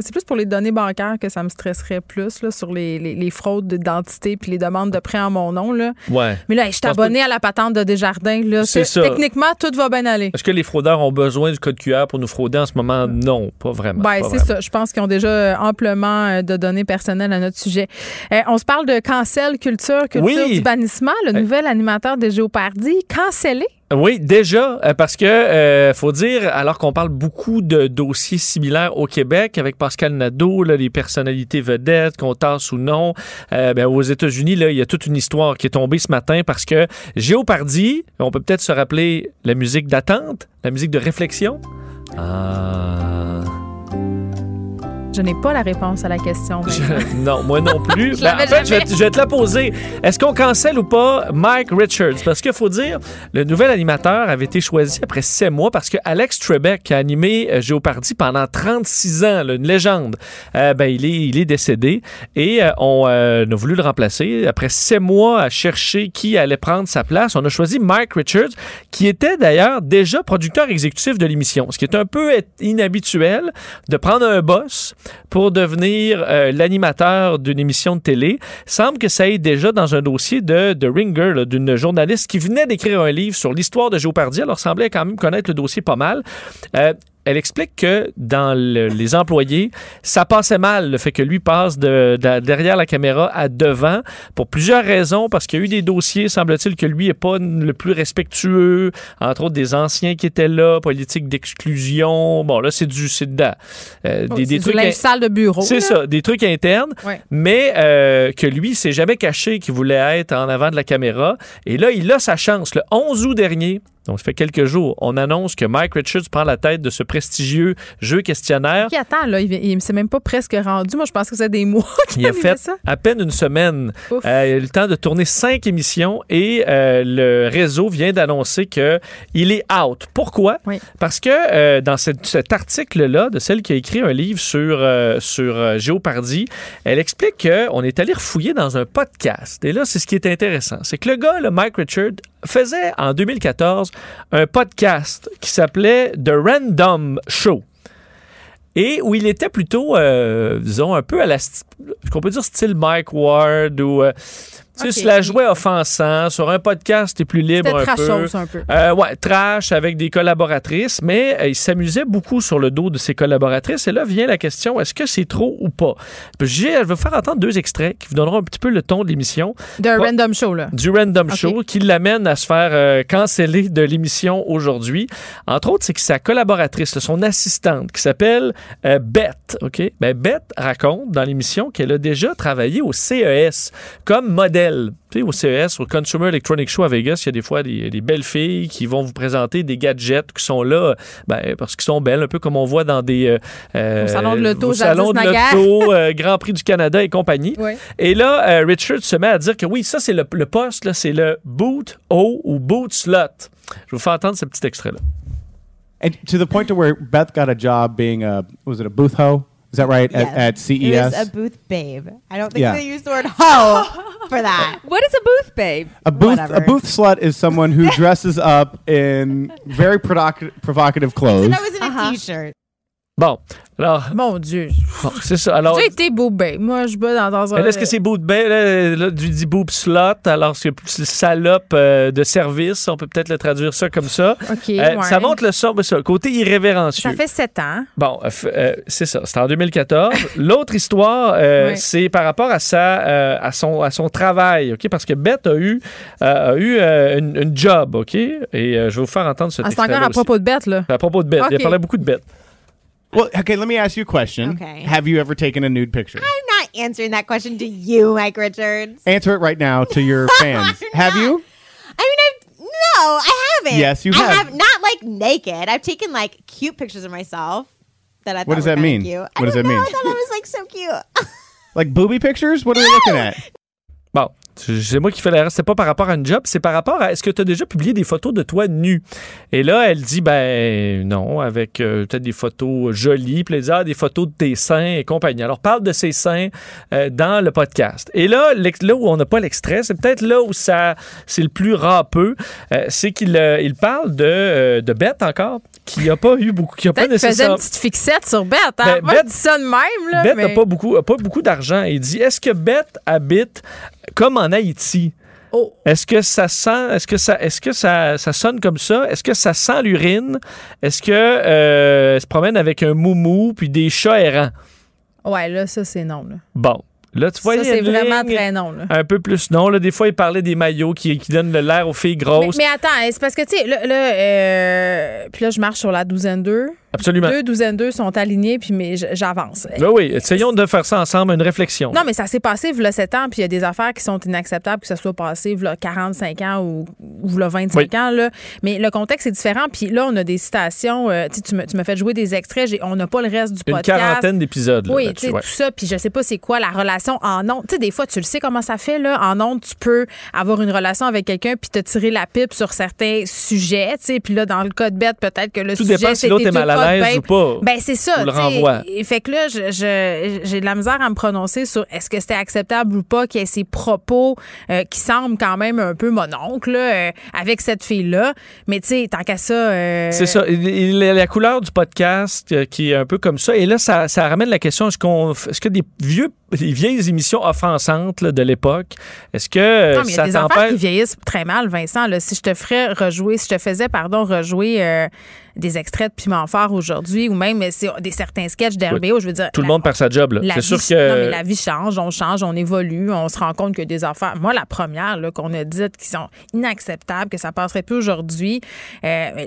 c'est plus pour les données bancaires que ça me stresserait plus là, sur les, les- les fraudes d'identité puis les demandes de prêt en mon nom. Là. Ouais. Mais là, je suis abonné à la patente de Desjardins. Là. C'est ça. Techniquement, tout va bien aller. Est-ce que les fraudeurs ont besoin du code QR pour nous frauder en ce moment? Non, pas vraiment. Ben, c'est ça. Je pense qu'ils ont déjà euh, amplement euh, de données personnelles à notre sujet. Euh, on se parle de cancel culture, culture Oui. du bannissement. Le Euh, nouvel animateur de Géopardy, cancellé? Oui, déjà, euh, parce que euh, faut dire, alors qu'on parle beaucoup de dossiers similaires au Québec avec Pascal Nadeau, là, les personnalités vedettes, qu'on tasse ou non, euh, ben, aux États-Unis, là, il y a toute une histoire qui est tombée ce matin parce que Géopardy, on peut peut-être se rappeler la musique d'attente, la musique de réflexion. Ah. Je n'ai pas la réponse à la question. Je- non, moi non plus. Je Ben, en fait, je vais, te- je vais te la poser. Est-ce qu'on cancelle ou pas Mike Richards? Parce qu'il faut dire, le nouvel animateur avait été choisi après sept mois parce que Alex Trebek, qui a animé euh, Géopardy pendant 36 ans, là, une légende, euh, ben, il, est, il est décédé et euh, on euh, a voulu le remplacer. Après sept mois à chercher qui allait prendre sa place, on a choisi Mike Richards, qui était d'ailleurs déjà producteur exécutif de l'émission, ce qui est un peu inhabituel de prendre un boss pour devenir euh, l'animateur d'une émission de télé. Semble que ça aille déjà dans un dossier de, de Ringer, d'une journaliste qui venait d'écrire un livre sur l'histoire de Géopardy. Alors, semblait quand même connaître le dossier pas mal. Euh, elle explique que dans le- les employés, ça passait mal, le fait que lui passe de, de- derrière la caméra à devant, pour plusieurs raisons, parce qu'il y a eu des dossiers, semble-t-il, que lui n'est pas le plus respectueux, entre autres des anciens qui étaient là, politique d'exclusion. Bon, là, c'est du... C'est de- euh, Oh, des, trucs... sale de bureau. C'est ça, des trucs internes, Ouais. mais euh, que lui, s'est jamais caché qu'il voulait être en avant de la caméra. Et là, il a sa chance. Le 11 août dernier, donc ça fait quelques jours, on annonce que Mike Richards prend la tête de ce prestigieux jeu questionnaire. Qui attend, là? Il, il s'est même pas presque rendu. Moi, je pense que c'est des mois qu'il Il a fait ça. à peine une semaine. Euh, il a eu le temps de tourner cinq émissions et euh, le réseau vient d'annoncer que il est out. Pourquoi? Oui. Parce que euh, dans cette- cet article-là, de celle qui a écrit un livre sur, sur Géopardy, elle explique qu'on est allé refouiller dans un podcast. Et là, c'est ce qui est intéressant. C'est que le gars, le Mike Richard, faisait en 2014 un podcast qui s'appelait The Random Show. Et où il était plutôt, euh, disons, un peu à la, qu'on peut dire style Mike Ward ou, euh, tu sais, Ok. se la jouait offensant. Sur un podcast, t'es plus libre un peu. un peu. Euh, ouais, trash avec des collaboratrices, mais euh, il s'amusait beaucoup sur le dos de ses collaboratrices. Et là vient la question est-ce que c'est trop ou pas? Puis Je vais vous faire entendre deux extraits qui vous donneront un petit peu le ton de l'émission. Ouais. Random Show, là. Du Random. Show qui l'amène à se faire euh, canceller de l'émission aujourd'hui. Entre autres, c'est que sa collaboratrice, son assistante, qui s'appelle euh, Beth, OK? Ben, Beth raconte dans l'émission qu'elle a déjà travaillé au CES comme modèle. Tu sais, au CES, au Consumer Electronic Show à Vegas, il y a des fois des, des belles filles qui vont vous présenter des gadgets qui sont là ben, parce qu'ils sont belles, un peu comme on voit dans des... euh, Au salon de l'auto, au salon de l'auto, euh, Grand Prix du Canada et compagnie. Oui. Et là, euh, Richard se met à dire que oui, ça, c'est le, le poste, là, c'est le boot haut ou boot slot. Je vais vous faire entendre ce petit extrait-là. And to the point to where Beth got a job being a was it a booth hoe? Is that right? Yes. At, at CES. It was a booth babe. I don't think Yeah. they use the word hoe for that. What is a booth babe? A booth Whatever. a booth slut is someone who dresses up in very provoc- provocative clothes. That was in a uh-huh. t-shirt. Bon, alors, Mon Dieu. bon, c'est ça. Alors, J'ai été beau ben. Moi, je bats dans, dans un. est-ce que c'est boot ben, là, là, tu dis boob slot, alors c'est salope euh, de service, on peut peut-être le traduire ça comme ça. OK. Euh, ouais. Ça montre le son, ça, côté irrévérencieux. Ça fait sept ans. Bon, euh, c'est ça. C'était en 2014. L'autre histoire, Oui. c'est par rapport à sa, à son, à son travail, ok, parce que Beth a eu, a eu une, une job, ok, et je vais vous faire entendre ce Ah, c'est encore à aussi. propos de bête, là. À propos de Beth, il Ok. parlait beaucoup de Beth. Well, okay, let me ask you a question. Okay. Have you ever taken a nude picture? I'm not answering that question to you, Mike Richards. Answer it right now to your fans. Have you? I mean, I've no, I haven't. Yes, you have. I have. have not like naked. I've taken like cute pictures of myself that I thought What does were that mean? Cute. I What does don't that know, mean? I thought I was like so cute. Like booby pictures? What are we looking at? Bon, c'est moi qui fais l'erreur. C'était pas par rapport à une job, c'est par rapport à est-ce que tu as déjà publié des photos de toi nu? Et là, elle dit, ben non, avec euh, peut-être des photos jolies. Dit, ah, des photos de tes seins et compagnie. Alors, parle de ses seins euh, dans le podcast. Et là, là où on n'a pas l'extrait, c'est peut-être là où ça c'est le plus râpeux. Euh, c'est qu'il il parle de, de Bette encore, qui a pas eu beaucoup, qui a pas faisait une petite fixette sur Bette. Hein? Ben, Moi, Bette- je dis ça de même. Là, mais... n'a pas beaucoup, a pas beaucoup d'argent. Il dit est-ce que Bette habite comme en Haïti Oh. Est-ce que ça sent, est-ce que ça, est-ce que ça, ça sonne comme ça? Est-ce que ça sent l'urine? Est-ce que euh, se promène avec un moumou puis des chats errants? Ouais, là, ça, c'est non. Là. Bon, là tu vois, ça, il y a c'est vraiment très non. Là. Un peu plus non. Là, des fois, il parlait des maillots qui, qui donnent de l'air aux filles Mais, grosses. mais attends, c'est parce que, tu sais, là, là, euh, puis là, je marche sur la douzaine 2. Absolument. Deux douzaines 2 sont alignés, puis mais j'avance. Ben oui, essayons de faire ça ensemble, une réflexion. Non, mais ça s'est passé v'là 7 ans, puis il y a des affaires qui sont inacceptables que ça soit passé v'là 45 ans ou, ou v'là 25 Oui. ans. Là. Mais le contexte est différent. Puis là, on a des citations. euh, tu me, tu m'as fait jouer des extraits. on n'a pas le reste du une podcast. quarantaine d'épisodes. là, Oui, tu sais, ouais. tout ça. Puis je sais pas c'est quoi la relation en ondes. Tu sais, des fois, tu le sais comment ça fait, là. En ondes, tu peux avoir une relation avec quelqu'un puis te tirer la pipe sur certains sujets, tu sais. Puis là, dans le cas de bête, peut-être que le Tout sujet, dépend si l'autre est mal ou pas. Ben, c'est ça. Le. Et Fait que là, j'ai de la misère à me prononcer sur est-ce que c'était acceptable ou pas qu'il y ait ces propos euh, qui semblent quand même un peu mon oncle, là, euh, avec cette fille-là. Mais tu sais, tant qu'à ça. euh, C'est ça. Il- La, couleur du podcast qui est un peu comme ça. Et là, ça, ça ramène la question est-ce qu'on, est-ce que des vieux, des vieilles émissions offensantes là, de l'époque, est-ce que Non, mais il y a ça des affaires t'empêche qui vieillissent très mal, Vincent. Là, si je te ferais rejouer, si je te faisais, pardon, rejouer des extraits de Piment Fort aujourd'hui, ou même euh, c'est des certains sketchs d'RBO, je veux dire. Tout le monde perd sa job. là. C'est sûr que. Non, mais la vie change, on change, on évolue, on se rend compte que des affaires. Moi, la première là, qu'on a dite qui sont inacceptables, que ça passerait plus aujourd'hui. euh,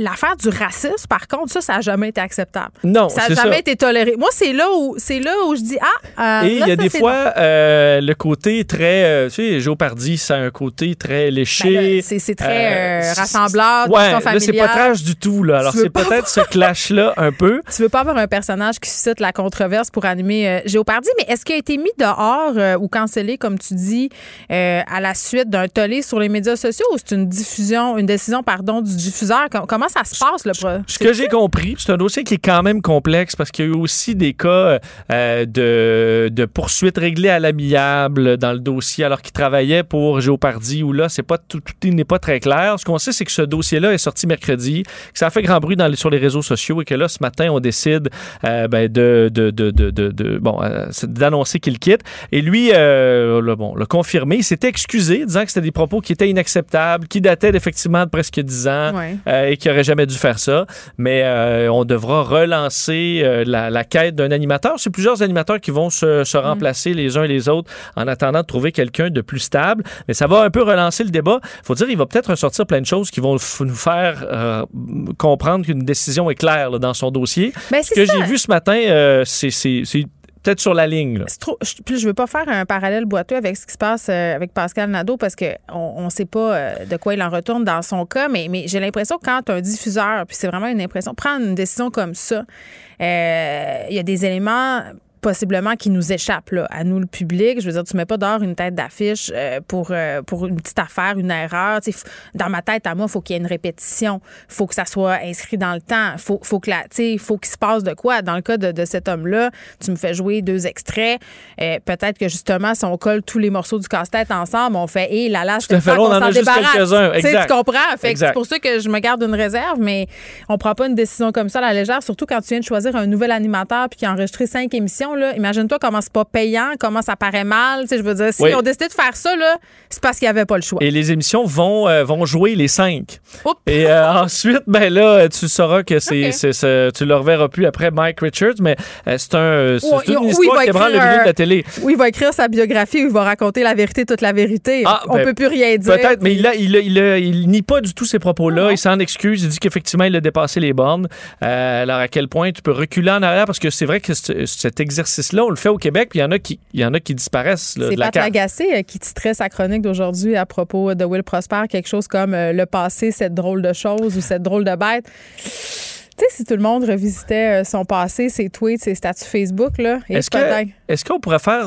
L'affaire du racisme, par contre, ça, ça n'a jamais été acceptable. Non, ça n'a jamais ça. été toléré. Moi, c'est là où c'est là où je dis ah. euh, Et il là, y a ça, des fois, euh, le côté très. euh, tu sais, Joe Pardy, ça a un côté très léché. Ben là, c'est- c'est très, euh, rassembleur, Ouais, là, c'est pas trash du tout. Là. Alors, c'est peut-être ce clash-là un peu. Tu veux pas avoir un personnage qui suscite la controverse pour animer Géopardy, mais est-ce qu'il a été mis dehors ou cancellé, comme tu dis, à la suite d'un tollé sur les médias sociaux ou c'est une diffusion, une décision, pardon, du diffuseur? Com- Comment ça se passe, le? Ce que j'ai compris, c'est un dossier qui est quand même complexe parce qu'il y a eu aussi des cas euh, de, de poursuites réglées à l'amiable dans le dossier alors qu'il travaillait pour Géopardy où là, c'est pas tout, tout n'est pas très clair. Ce qu'on sait, c'est que ce dossier-là est sorti mercredi, que ça a fait grand bruit dans les- sur les réseaux sociaux et que là, ce matin, on décide euh, ben, de, de, de, bon, euh, d'annoncer qu'il quitte. Et lui, le, bon, l'a confirmé. Il s'était excusé, disant que c'était des propos qui étaient inacceptables, qui dataient effectivement de presque 10 ans Ouais. et qu'il jamais dû faire ça. Mais euh, on devra relancer euh, la, la quête d'un animateur. C'est plusieurs animateurs qui vont se, se remplacer les uns et les autres en attendant de trouver quelqu'un de plus stable. Mais ça va un peu relancer le débat. faut dire, il va peut-être ressortir plein de choses qui vont nous faire euh, comprendre qu'une décision est claire là, dans son dossier. Ben, Ce que j'ai vu ce matin, c'est peut-être sur la ligne. là. Trop- je, puis je veux pas faire un parallèle boiteux avec ce qui se passe euh, avec Pascal Nadeau parce que on, on sait pas euh, de quoi il en retourne dans son cas, mais, mais j'ai l'impression que quand un diffuseur, puis c'est vraiment une impression, prendre une décision comme ça, euh, il y a des éléments possiblement qui nous échappent là, à nous le public. Je veux dire, tu mets pas dehors une tête d'affiche euh, pour euh, pour une petite affaire, une erreur. Tu sais, f- dans ma tête, à moi, il faut qu'il y ait une répétition. Il faut que ça soit inscrit dans le temps. faut faut que la, tu sais, faut qu'il se passe de quoi. Dans le cas de, de cet homme-là, tu me fais jouer deux extraits. Euh, Peut-être que justement, si on colle tous les morceaux du casse-tête ensemble, on fait et là là, Tout à fait, temps on qu'on en a juste quelques-uns. Tu comprends? Fait c'est pour ça que je me garde une réserve, mais on prend pas une décision comme ça à la légère, surtout quand tu viens de choisir un nouvel animateur puis qui a enregistré cinq émissions. Là, imagine-toi comment c'est pas payant, comment ça paraît mal. Je veux dire, s'ils Oui. ont décidé de faire ça, là, c'est parce qu'il n'y avait pas le choix. Et les émissions vont, euh, vont jouer les cinq. Et euh, ensuite, ben là, tu sauras que c'est, Ok. c'est- c'est- tu le reverras plus après Mike Richards, mais euh, c'est, un, Ou- une il histoire va qui ébranle le milieu de la télé. Où il va écrire sa biographie, où il va raconter la vérité, toute la vérité. Ah, On ben, peut plus rien dire. Peut-être, mais il, a- il, a- il, a- il nie pas du tout ces propos-là. Il s'en excuse. Il dit qu'effectivement, il a dépassé les bornes. Alors, à quel point tu peux reculer en arrière? Parce que c'est vrai que ce- cet exercice-là, on le fait au Québec, puis il y en a qui, il y en a qui disparaissent là, C'est de la carte. Euh, qui titrait sa chronique d'aujourd'hui à propos de Will Prosper, quelque chose comme euh, le passé, cette drôle de chose ou cette drôle de bête. Tu sais, si tout le monde revisitait euh, son passé, ses tweets, ses statuts Facebook, là, Est-ce que- est-ce qu'on pourrait faire,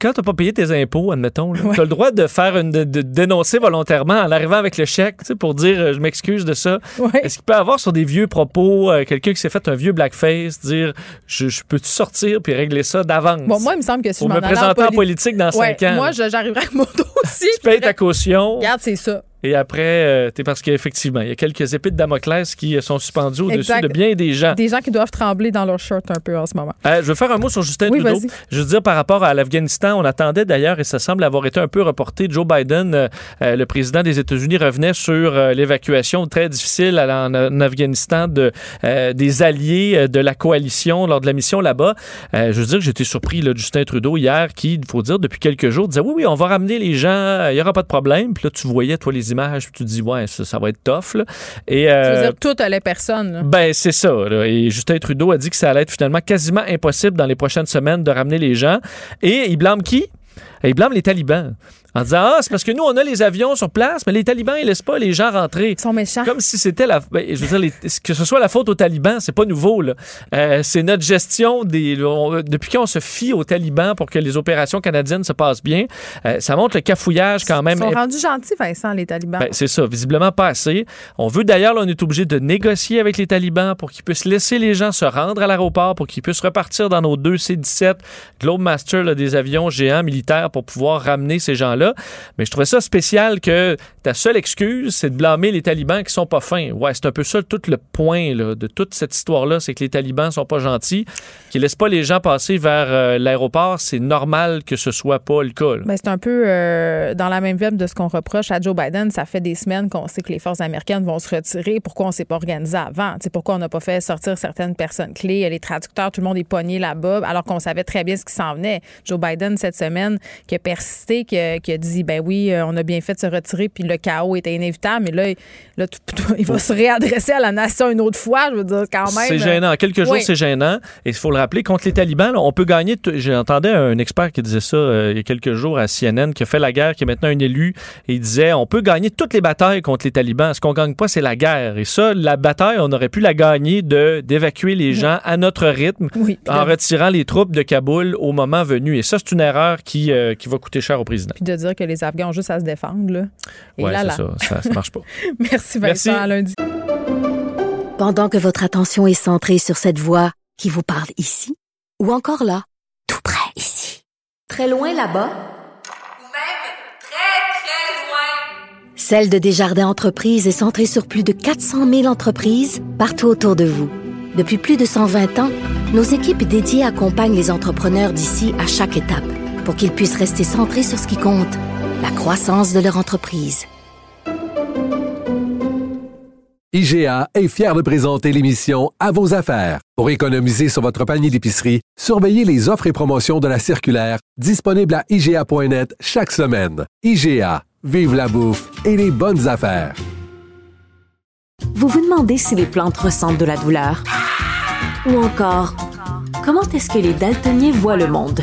quand tu n'as pas payé tes impôts, admettons, tu as le droit de faire une, de, de dénoncer volontairement en arrivant avec le chèque tu sais, pour dire euh, je m'excuse de ça. Est-ce qu'il peut y avoir sur des vieux propos euh, quelqu'un qui s'est fait un vieux blackface, dire je, je peux-tu sortir puis régler ça d'avance? Bon, moi, il me semble que si Pour je me présenter en poli- politique dans Ouais, cinq ans, Moi, j'arriverai avec mon dossier. tu payes ta caution. Regarde, c'est ça. Et après, euh, t'es parce qu'effectivement, il y a quelques épées de Damoclès qui euh, sont suspendues au-dessus de bien des gens. Des gens qui doivent trembler dans leur shirt un peu en ce moment. Euh, je veux faire un mot sur Justin Oui, Trudeau. Je veux dire, par rapport à l'Afghanistan, on attendait d'ailleurs, et ça semble avoir été un peu reporté, Joe Biden, euh, euh, le président des États-Unis, revenait sur euh, l'évacuation très difficile en, en Afghanistan de, euh, des alliés euh, de la coalition lors de la mission là-bas. Euh, je veux dire, j'étais surpris là, Justin Trudeau hier, qui, il faut dire, depuis quelques jours, disait oui, oui, on va ramener les gens, euh, il n'y aura pas de problème. Puis là, tu voyais, toi, les images, tu te dis, ouais, ça, ça va être tough. là. Et, Tu veux euh, dire, toutes les personnes. là. ben, c'est ça. là. Et Justin Trudeau a dit que ça allait être finalement quasiment impossible dans les prochaines semaines de ramener les gens. Et il blâme qui? Il blâme les talibans. En disant, ah, c'est parce que nous, on a les avions sur place, mais les talibans, ils laissent pas les gens rentrer. Ils sont méchants. Comme si c'était la. ben, je veux dire, les- que ce soit la faute aux talibans, c'est pas nouveau, là. Euh, c'est notre gestion des. on- depuis qu'on se fie aux talibans pour que les opérations canadiennes se passent bien, euh, ça montre le cafouillage quand même. Ils sont rendus gentils, Vincent, les talibans. Ben, c'est ça, visiblement pas assez. On veut d'ailleurs, on est obligé de négocier avec les talibans pour qu'ils puissent laisser les gens se rendre à l'aéroport, pour qu'ils puissent repartir dans nos deux C-17 Globemaster, là, des avions géants militaires pour pouvoir ramener ces gens-là. Mais je trouvais ça spécial que ta seule excuse, c'est de blâmer les talibans qui sont pas fins. Ouais, c'est un peu ça tout le point là, de toute cette histoire-là, c'est que les talibans sont pas gentils, qu'ils laissent pas les gens passer vers euh, l'aéroport. C'est normal que ce soit pas le cas. là. Ben, c'est un peu euh, dans la même veine de ce qu'on reproche à Joe Biden. Ça fait des semaines qu'on sait que les forces américaines vont se retirer. Pourquoi on s'est pas organisé avant? Tu sais, pourquoi on n'a pas fait sortir certaines personnes clés? Les traducteurs, tout le monde est pogné là-bas, alors qu'on savait très bien ce qui s'en venait. Joe Biden, cette semaine, qui a persisté, qui a dit, ben oui, euh, on a bien fait de se retirer, puis le chaos était inévitable. Mais là, il- là tout- tout- il va se réadresser à la nation une autre fois. Je veux dire, quand même. C'est gênant. En quelques jours, Oui. c'est gênant. Et il faut le rappeler, contre les talibans, là, on peut gagner. J'entendais un expert qui disait ça euh, il y a quelques jours à CNN, qui a fait la guerre, qui est maintenant un élu, et il disait on peut gagner toutes les batailles contre les talibans. Ce qu'on gagne pas, c'est la guerre. Et ça, la bataille, on aurait pu la gagner de d'évacuer les gens à notre rythme, en retirant les troupes de Kaboul au moment venu. Et ça, c'est une erreur qui, euh, qui va coûter cher au président. Puis de dire que les Afghans ont juste à se défendre. Là. Et Ouais, là, c'est là. ça. ça. Ça marche pas. Merci Vincent. Merci. À lundi. Pendant que votre attention est centrée sur cette voix qui vous parle ici, ou encore là, tout près ici, très loin là-bas, Très, très loin. Celle de Desjardins Entreprises est centrée sur plus de 400 000 entreprises partout autour de vous. Depuis plus de 120 ans, nos équipes dédiées accompagnent les entrepreneurs d'ici à chaque étape pour qu'ils puissent rester centrés sur ce qui compte, la croissance de leur entreprise. IGA est fier de présenter l'émission À vos affaires. Pour économiser sur votre panier d'épicerie, surveillez les offres et promotions de la circulaire disponible à IGA.net chaque semaine. IGA, vive la bouffe et les bonnes affaires. Vous vous demandez si les plantes ressentent de la douleur? Ou encore, comment est-ce que les daltoniens voient le monde?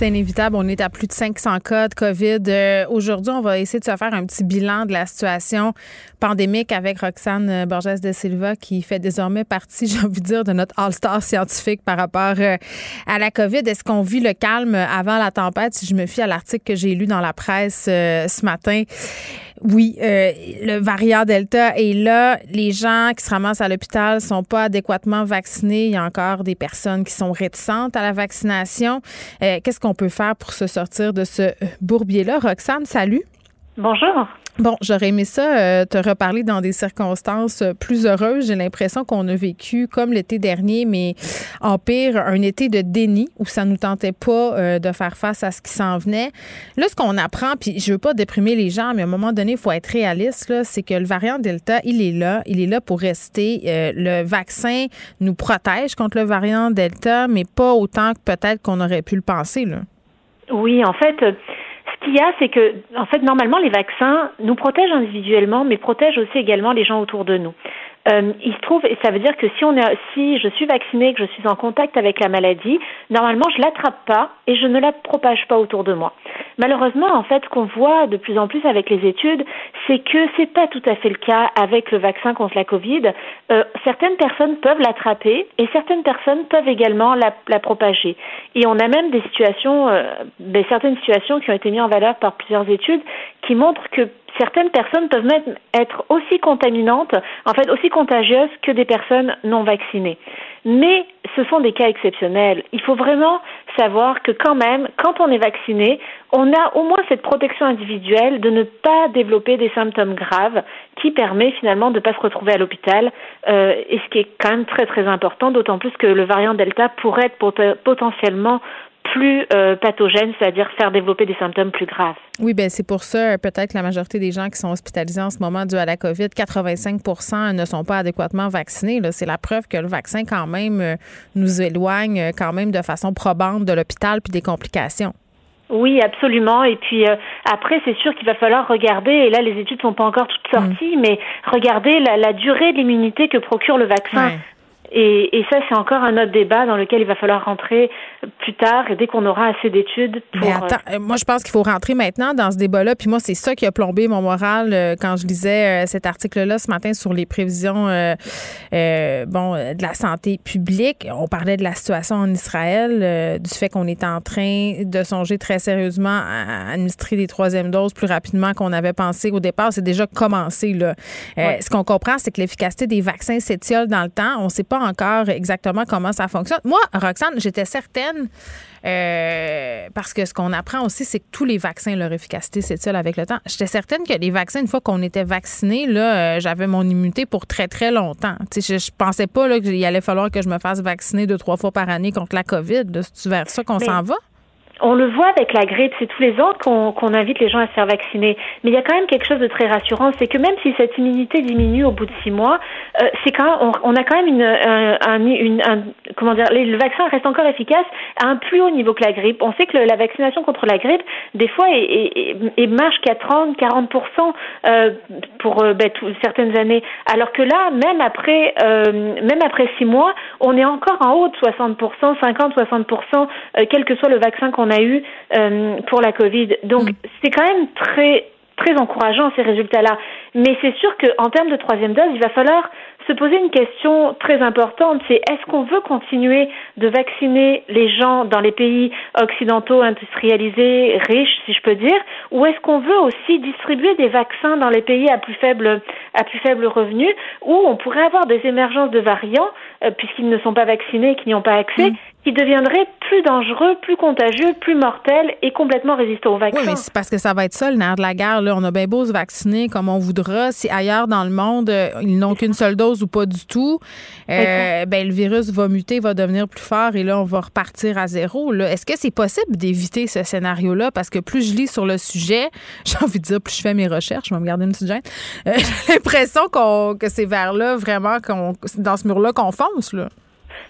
C'est inévitable. On est à plus de 500 cas de COVID. Euh, Aujourd'hui, on va essayer de se faire un petit bilan de la situation pandémique avec Roxane Borges de Silva, qui fait désormais partie, j'ai envie de dire, de notre all-star scientifique par rapport euh, à la COVID. Est-ce qu'on vit le calme avant la tempête? Si je me fie à l'article que j'ai lu dans la presse euh, ce matin, oui, euh, le variant Delta est là. Les gens qui se ramassent à l'hôpital sont pas adéquatement vaccinés. Il y a encore des personnes qui sont réticentes à la vaccination. Euh, Qu'est-ce qu'on peut faire pour se sortir de ce bourbier-là? Roxane, salut. Bonjour. Bon, j'aurais aimé ça euh, te reparler dans des circonstances euh, plus heureuses. J'ai l'impression qu'on a vécu comme l'été dernier, mais en pire, un été de déni où ça nous tentait pas euh, de faire face à ce qui s'en venait. Là, ce qu'on apprend, puis je veux pas déprimer les gens, mais à un moment donné, il faut être réaliste, c'est que le variant Delta, il est là, il est là pour rester. Le vaccin nous protège contre le variant Delta, mais pas autant que peut-être qu'on aurait pu le penser. Là. Oui, en fait, ce qu'il y a, c'est que, en fait, normalement, les vaccins nous protègent individuellement, mais protègent aussi également les gens autour de nous. Euh, il se trouve, et ça veut dire que si on est, si je suis vaccinée, que je suis en contact avec la maladie, normalement, je l'attrape pas et je ne la propage pas autour de moi. Malheureusement, en fait, ce qu'on voit de plus en plus avec les études, c'est que c'est pas tout à fait le cas avec le vaccin contre la Covid. Euh, certaines personnes peuvent l'attraper et certaines personnes peuvent également la, la propager. Et on a même des situations, euh, ben, certaines situations qui ont été mises en valeur par plusieurs études qui montrent que certaines personnes peuvent même être aussi contaminantes, en fait aussi contagieuses que des personnes non vaccinées. Mais ce sont des cas exceptionnels. Il faut vraiment savoir que quand même, quand on est vacciné, on a au moins cette protection individuelle de ne pas développer des symptômes graves qui permet finalement de ne pas se retrouver à l'hôpital, euh, et ce qui est quand même très très important, d'autant plus que le variant Delta pourrait être pot- potentiellement plus euh, pathogène, c'est-à-dire faire développer des symptômes plus graves. Oui, ben c'est pour ça, peut-être que la majorité des gens qui sont hospitalisés en ce moment dû à la COVID, 85% ne sont pas adéquatement vaccinés. C'est la preuve que le vaccin, quand même, euh, nous éloigne euh, quand même de façon probante de l'hôpital puis des complications. Oui, absolument. Et puis euh, après, c'est sûr qu'il va falloir regarder, et là les études sont pas encore toutes sorties, mais regarder la, la durée de l'immunité que procure le vaccin. Et, et ça, c'est encore un autre débat dans lequel il va falloir rentrer plus tard et dès qu'on aura assez d'études pour. Mais attends, euh, moi, je pense qu'il faut rentrer maintenant dans ce débat-là. Puis moi, c'est ça qui a plombé mon moral euh, quand je lisais euh, cet article-là ce matin sur les prévisions bon, de la santé publique. On parlait de la situation en Israël, du fait qu'on est en train de songer très sérieusement à administrer des troisièmes doses plus rapidement qu'on avait pensé au départ. C'est déjà commencé. Là. Ouais. Ce qu'on comprend, c'est que l'efficacité des vaccins s'étiole dans le temps. On ne sait pas encore exactement comment ça fonctionne. Moi, Roxane, j'étais certaine, euh, parce que ce qu'on apprend aussi, c'est que tous les vaccins, leur efficacité s'étiole avec le temps. J'étais certaine que les vaccins, une fois qu'on était vacciné, là, euh, j'avais mon immunité pour très, très longtemps. Tu sais, je, je pensais pas qu'il allait falloir que je me fasse vacciner deux, trois fois par année contre la COVID. là. C'est-tu vers ça qu'on Mais- s'en va? On le voit avec la grippe, c'est tous les ans qu'on invite les gens à se faire vacciner. Mais il y a quand même quelque chose de très rassurant, c'est que même si cette immunité diminue au bout de six mois, euh, c'est quand on, a quand même une, un, comment dire, le vaccin reste encore efficace à un plus haut niveau que la grippe. On sait que la vaccination contre la grippe, des fois, est, marche qu'à 30, 40 euh, pour euh, ben, certaines années, alors que là, même après, euh, même après six mois, on est encore en haut de 60 50, 60 euh, quel que soit le vaccin qu'on a eu euh, pour la Covid. Donc, c'est quand même très très encourageant ces résultats-là. Mais c'est sûr qu'en termes de troisième dose, il va falloir se poser une question très importante, c'est est-ce qu'on veut continuer de vacciner les gens dans les pays occidentaux industrialisés, riches, si je peux dire, ou est-ce qu'on veut aussi distribuer des vaccins dans les pays à plus faible, à plus faible revenu, où on pourrait avoir des émergences de variants, euh, puisqu'ils ne sont pas vaccinés, qui n'y ont pas accès, qui deviendraient plus dangereux, plus contagieux, plus mortels et complètement résistants aux vaccins. Oui, mais c'est parce que ça va être ça, le nerf de la guerre. Là. On a bien beau se vacciner comme on voudra. Si ailleurs dans le monde, euh, ils n'ont qu'une seule dose ou pas du tout, euh, ben, le virus va muter, va devenir plus fort et là, on va repartir à zéro. Est-ce que c'est possible d'éviter ce scénario-là? Parce que plus je lis sur le sujet, j'ai envie de dire, plus je fais mes recherches, je vais me garder une petite gêne. Euh, j'ai l'impression qu'on, que c'est vers là, vraiment, qu'on, dans ce mur-là qu'on fonce. Là.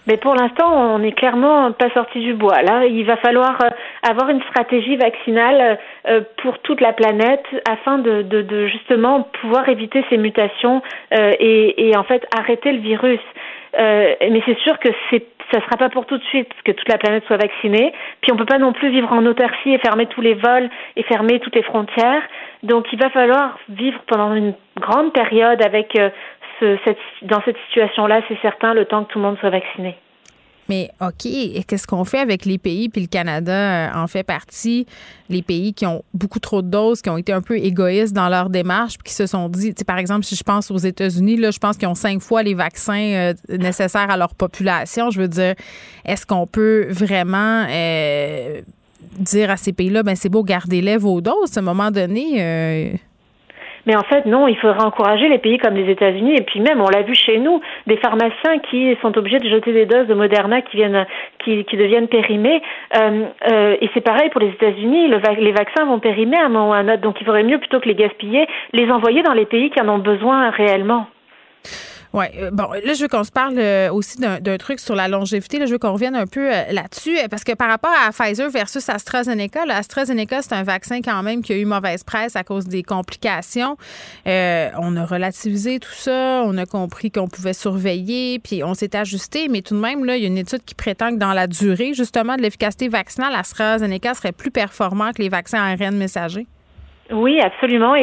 Mais pour l'instant, on n'est clairement pas sorti du bois. Là, il va falloir euh, avoir une stratégie vaccinale euh, pour toute la planète afin de, de, de justement pouvoir éviter ces mutations euh, et, en fait arrêter le virus. Mais c'est sûr que c'est ça sera pas pour tout de suite que toute la planète soit vaccinée. Puis on peut pas non plus vivre en autarcie et fermer tous les vols et fermer toutes les frontières. Donc il va falloir vivre pendant une grande période avec dans cette situation-là, c'est certain, le temps que tout le monde soit vacciné. Mais OK, qu'est-ce qu'on fait avec les pays, puis le Canada euh, en fait partie, les pays qui ont beaucoup trop de doses, qui ont été un peu égoïstes dans leur démarche, puis qui se sont dit, par exemple, si je pense aux États-Unis, là, je pense qu'ils ont cinq fois les vaccins euh, nécessaires à leur population. Je veux dire, est-ce qu'on peut vraiment euh, dire à ces pays-là, ben c'est beau, gardez-les vos doses, à un moment donné? Mais en fait, non, il faudrait encourager les pays comme les États-Unis. Et puis même, on l'a vu chez nous, des pharmaciens qui sont obligés de jeter des doses de Moderna qui viennent, qui, qui deviennent périmées. Euh, euh, et c'est pareil pour les États-Unis. Le les vaccins vont périmer à un moment ou à un autre. Donc, il faudrait mieux plutôt que les gaspiller, les envoyer dans les pays qui en ont besoin réellement. Oui, bon, là, je veux qu'on se parle euh, aussi d'un truc sur la longévité. Là, je veux qu'on revienne un peu euh, là-dessus, euh, parce que par rapport à Pfizer versus AstraZeneca, AstraZeneca, c'est un vaccin quand même qui a eu mauvaise presse à cause des complications. Euh, on a relativisé tout ça, on a compris qu'on pouvait surveiller, puis on s'est ajusté, mais tout de même, là, il y a une étude qui prétend que dans la durée, justement, de l'efficacité vaccinale, AstraZeneca serait plus performant que les vaccins ARN messagers. Oui, absolument,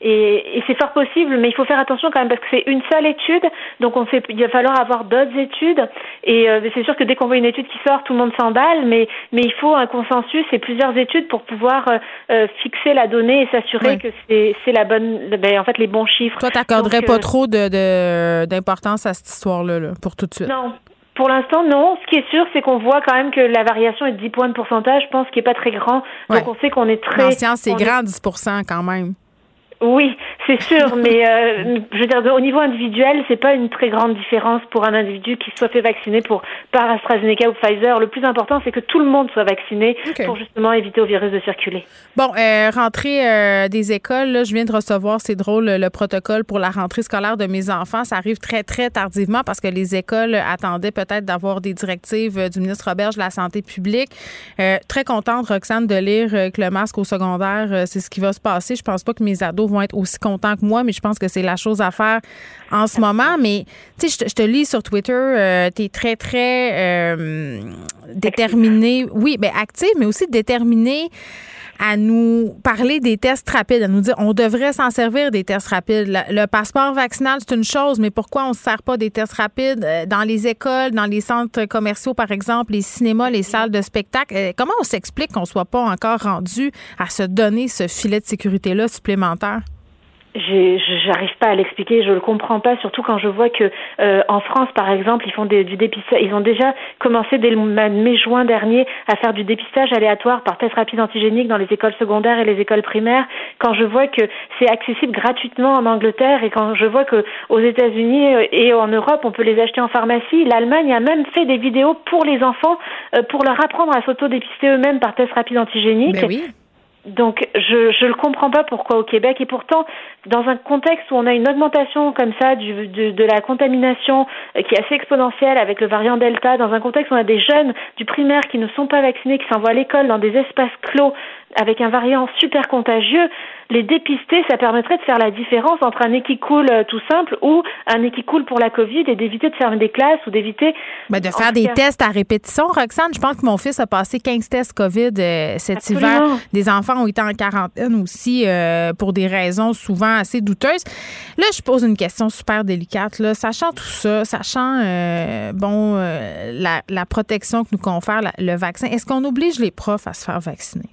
et, et c'est fort possible, mais il faut faire attention quand même parce que c'est une seule étude, donc on sait, il va falloir avoir d'autres études, et euh, c'est sûr que dès qu'on voit une étude qui sort, tout le monde s'emballe, mais, mais il faut un consensus et plusieurs études pour pouvoir euh, euh, fixer la donnée et s'assurer que c'est la bonne, ben, en fait, les bons chiffres. Toi, t'accorderais pas euh, trop de- de- d'importance à cette histoire-là, là, pour tout de suite? Non. Pour l'instant, non. Ce qui est sûr, c'est qu'on voit quand même que la variation est de 10 points de pourcentage, je pense, qui est pas très grand. Ouais. Donc, on sait qu'on est très... En science, c'est on est- grand, 10 quand même. Oui, c'est sûr, mais euh, je veux dire, au niveau individuel, c'est pas une très grande différence pour un individu qui soit fait vacciner pour par AstraZeneca ou Pfizer. Le plus important, c'est que tout le monde soit vacciné pour justement éviter au virus de circuler. Bon, euh, rentrée euh, des écoles, là, je viens de recevoir, c'est drôle, le protocole pour la rentrée scolaire de mes enfants. Ça arrive très, très tardivement parce que les écoles attendaient peut-être d'avoir des directives euh, du ministre Roberge de la Santé publique. Euh, très contente, Roxane, de lire euh, que le masque au secondaire, c'est ce qui va se passer. Je pense pas que mes ados vont être aussi contents que moi, mais je pense que c'est la chose à faire en ce moment. Mais, tu sais, je te- lis sur Twitter, euh, tu es très, très euh, déterminée. Oui, ben active, mais aussi déterminée à nous parler des tests rapides, à nous dire on devrait s'en servir des tests rapides. Le, le passeport vaccinal, c'est une chose, mais pourquoi on ne se sert pas des tests rapides euh, dans les écoles, dans les centres commerciaux, par exemple, les cinémas, les salles de spectacle? Euh, Comment on s'explique qu'on ne soit pas encore rendu à se donner ce filet de sécurité-là supplémentaire? J'arrive pas à l'expliquer, je le comprends pas, surtout quand je vois que euh, en France, par exemple, ils font du dépistage. Ils ont déjà commencé dès le mai-juin dernier à faire du dépistage aléatoire par test rapide antigénique dans les écoles secondaires et les écoles primaires. Quand je vois que c'est accessible gratuitement en Angleterre et quand je vois que aux États-Unis euh, et en Europe, on peut les acheter en pharmacie, l'Allemagne a même fait des vidéos pour les enfants euh, pour leur apprendre à s'auto-dépister eux-mêmes par test rapide antigénique. Ben oui. Donc, je je le comprends pas pourquoi au Québec. Et pourtant dans un contexte où on a une augmentation comme ça du, de, de la contamination euh, qui est assez exponentielle avec le variant Delta, dans un contexte où on a des jeunes du primaire qui ne sont pas vaccinés, qui s'envoient à l'école dans des espaces clos avec un variant super contagieux, les dépister, ça permettrait de faire la différence entre un nez qui coule euh, tout simple ou un nez qui coule pour la COVID et d'éviter de fermer des classes ou d'éviter Ben, de faire des cas- tests à répétition, Roxane. Je pense que mon fils a passé 15 tests COVID euh, cet Absolument. hiver. Des enfants ont été en quarantaine aussi euh, pour des raisons souvent assez douteuses. Là, je pose une question super délicate. Là. Sachant tout ça, sachant euh, bon euh, la, la protection que nous confère la- le vaccin, est-ce qu'on oblige les profs à se faire vacciner?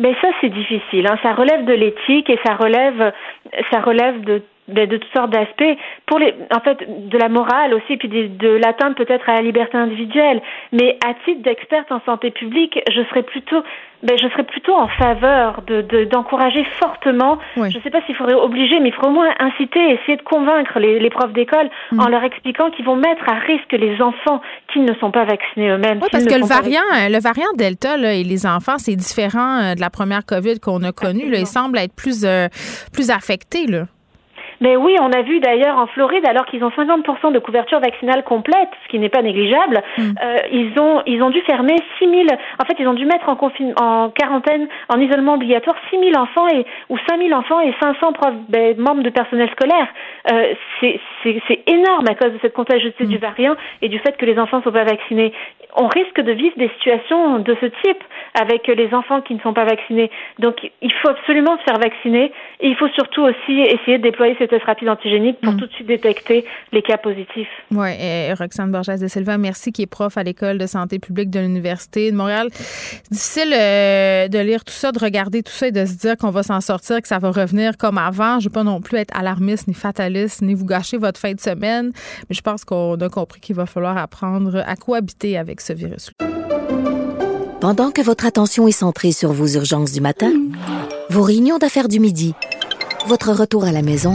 Mais ça, c'est difficile. Hein. Ça relève de l'éthique et ça relève, ça relève de, de, de toutes sortes d'aspects. Pour les, en fait, de la morale aussi, puis de, de l'atteinte peut-être à la liberté individuelle. Mais à titre d'experte en santé publique, je serais plutôt, ben, je serais plutôt en faveur de, de- d'encourager fortement. Je ne sais pas s'il faudrait obliger, mais il faudrait au moins inciter, essayer de convaincre les, les profs d'école en leur expliquant qu'ils vont mettre à risque les enfants qui ne sont pas vaccinés eux-mêmes. Oui, parce que le variant, euh, le variant Delta là, et les enfants, c'est différent euh, de la première COVID qu'on a connue. là. Il semble être plus, euh, plus affecté. Là. Mais oui, on a vu d'ailleurs en Floride, alors qu'ils ont 50% de couverture vaccinale complète, ce qui n'est pas négligeable, euh, ils ont ils ont dû fermer 6 000. En fait, ils ont dû mettre en confine, en quarantaine, en isolement obligatoire 6 000 enfants et ou 5 000 enfants et 500 profs, ben, membres de personnel scolaire. Euh, c'est c'est c'est énorme à cause de cette contagiosité du variant et du fait que les enfants ne sont pas vaccinés. On risque de vivre des situations de ce type avec les enfants qui ne sont pas vaccinés. Donc, il faut absolument se faire vacciner et il faut surtout aussi essayer de déployer ces tests rapides antigéniques pour tout de suite détecter les cas positifs. Oui, et Roxane Borges de Silva, merci, qui est prof à l'école de santé publique de l'Université de Montréal. C'est difficile euh, de lire tout ça, de regarder tout ça et de se dire qu'on va s'en sortir, que ça va revenir comme avant. Je ne veux pas non plus être alarmiste ni fataliste, ni vous gâcher votre fin de semaine, mais je pense qu'on a compris qu'il va falloir apprendre à cohabiter avec ce virus. Pendant que votre attention est centrée sur vos urgences du matin, vos réunions d'affaires du midi, votre retour à la maison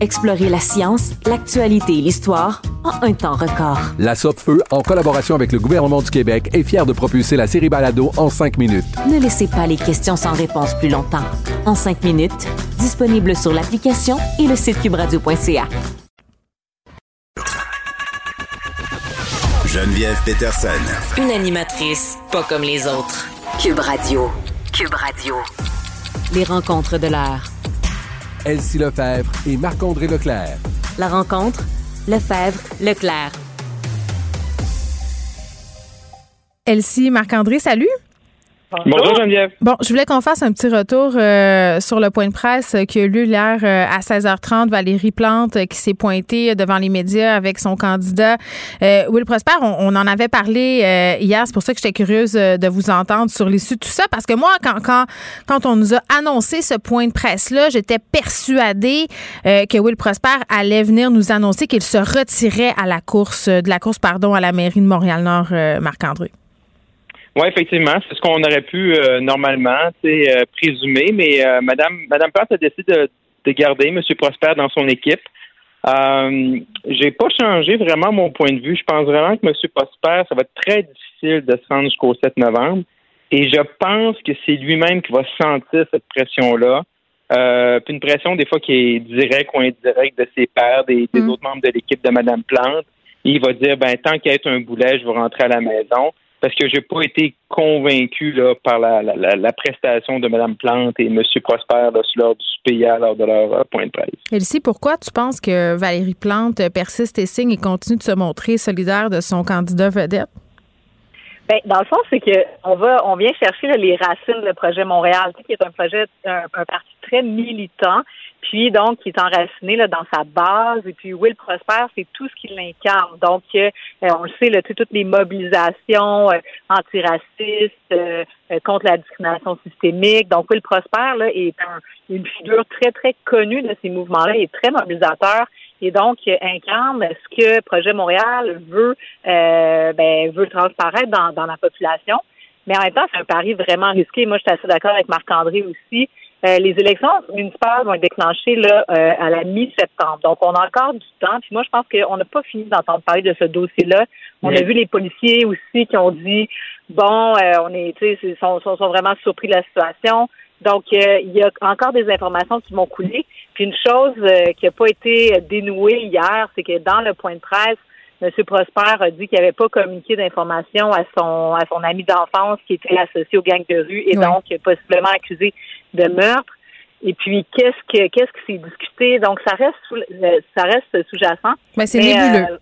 Explorez la science, l'actualité et l'histoire en un temps record. La Feu, en collaboration avec le gouvernement du Québec, est fière de propulser la série Balado en cinq minutes. Ne laissez pas les questions sans réponse plus longtemps. En cinq minutes, disponible sur l'application et le site cubradio.ca. Geneviève Peterson. Une animatrice pas comme les autres. Cube Radio. Cube Radio. Les rencontres de l'heure. Elsie Lefebvre et Marc-André Leclerc. La rencontre, Lefebvre, Leclerc. Elsie, Marc-André, salut. Bonjour Geneviève. Bon, je voulais qu'on fasse un petit retour euh, sur le point de presse qui a eu lieu hier euh, à 16h30. Valérie Plante euh, qui s'est pointée devant les médias avec son candidat Will Prosper. On, en avait parlé hier, c'est pour ça que j'étais curieuse de vous entendre sur l'issue de tout ça parce que moi, quand, quand, quand on nous a annoncé ce point de presse-là, j'étais persuadée que Will Prosper allait venir nous annoncer qu'il se retirait à la course, de la course, pardon, à la mairie de Montréal-Nord, Marc-André. Oui, effectivement, c'est ce qu'on aurait pu euh, normalement euh, présumer, mais euh, Madame Madame Plante a décidé de, de, garder M. Prosper dans son équipe. Euh, j'ai pas changé vraiment mon point de vue. Je pense vraiment que M. Prosper, ça va être très difficile de se rendre jusqu'au 7 novembre. Et je pense que c'est lui-même qui va sentir cette pression-là. Euh, puis une pression des fois qui est directe ou indirecte de ses pairs, des, des autres membres de l'équipe de Mme Plante. il va dire ben tant qu'il y a un boulet, je vais rentrer à la maison parce que j'ai pas été convaincu là, par la, la, la, prestation de Mme Plante et M. Prosper là, lors du PIA lors de leur euh, point de presse. Elsie, pourquoi tu penses que Valérie Plante persiste et signe et continue de se montrer solidaire de son candidat vedette? Ben, dans le fond, c'est que on va, on vient chercher les racines du projet Montréal, qui est un projet, un parti très militant, puis donc qui est enraciné là, dans sa base. Et puis Will Prosper, c'est tout ce qu'il incarne. Donc, euh, on le sait, là, toutes les mobilisations euh, antiracistes, euh, contre la discrimination systémique. Donc, Will Prosper là, est une figure très, très connue de ces mouvements-là. Il est très mobilisateur et donc incarne ce que Projet Montréal veut, ben, veut transparaître dans, dans la population. Mais en même temps, c'est un pari vraiment risqué. Moi, je suis assez d'accord avec Marc-André aussi. Euh, les élections municipales vont être déclenchées là, euh, à la mi-septembre. Donc, on a encore du temps. Puis moi, je pense qu'on n'a pas fini d'entendre parler de ce dossier-là. On a vu les policiers aussi qui ont dit bon, euh, on est, sais, sont, sont, sont, vraiment surpris de la situation. Donc, il y a encore des informations qui vont couler. Puis une chose qui n'a pas été dénouée hier, c'est que dans le point de presse, M. Prosper a dit qu'il n'avait pas communiqué d'informations à son à son ami d'enfance qui était associé aux gangs de rue et donc possiblement accusé de meurtre. Et puis qu'est-ce que qu'est-ce qui s'est discuté? Donc ça reste sous, ça reste sous-jacent. Ben, c'est nébuleux. Euh,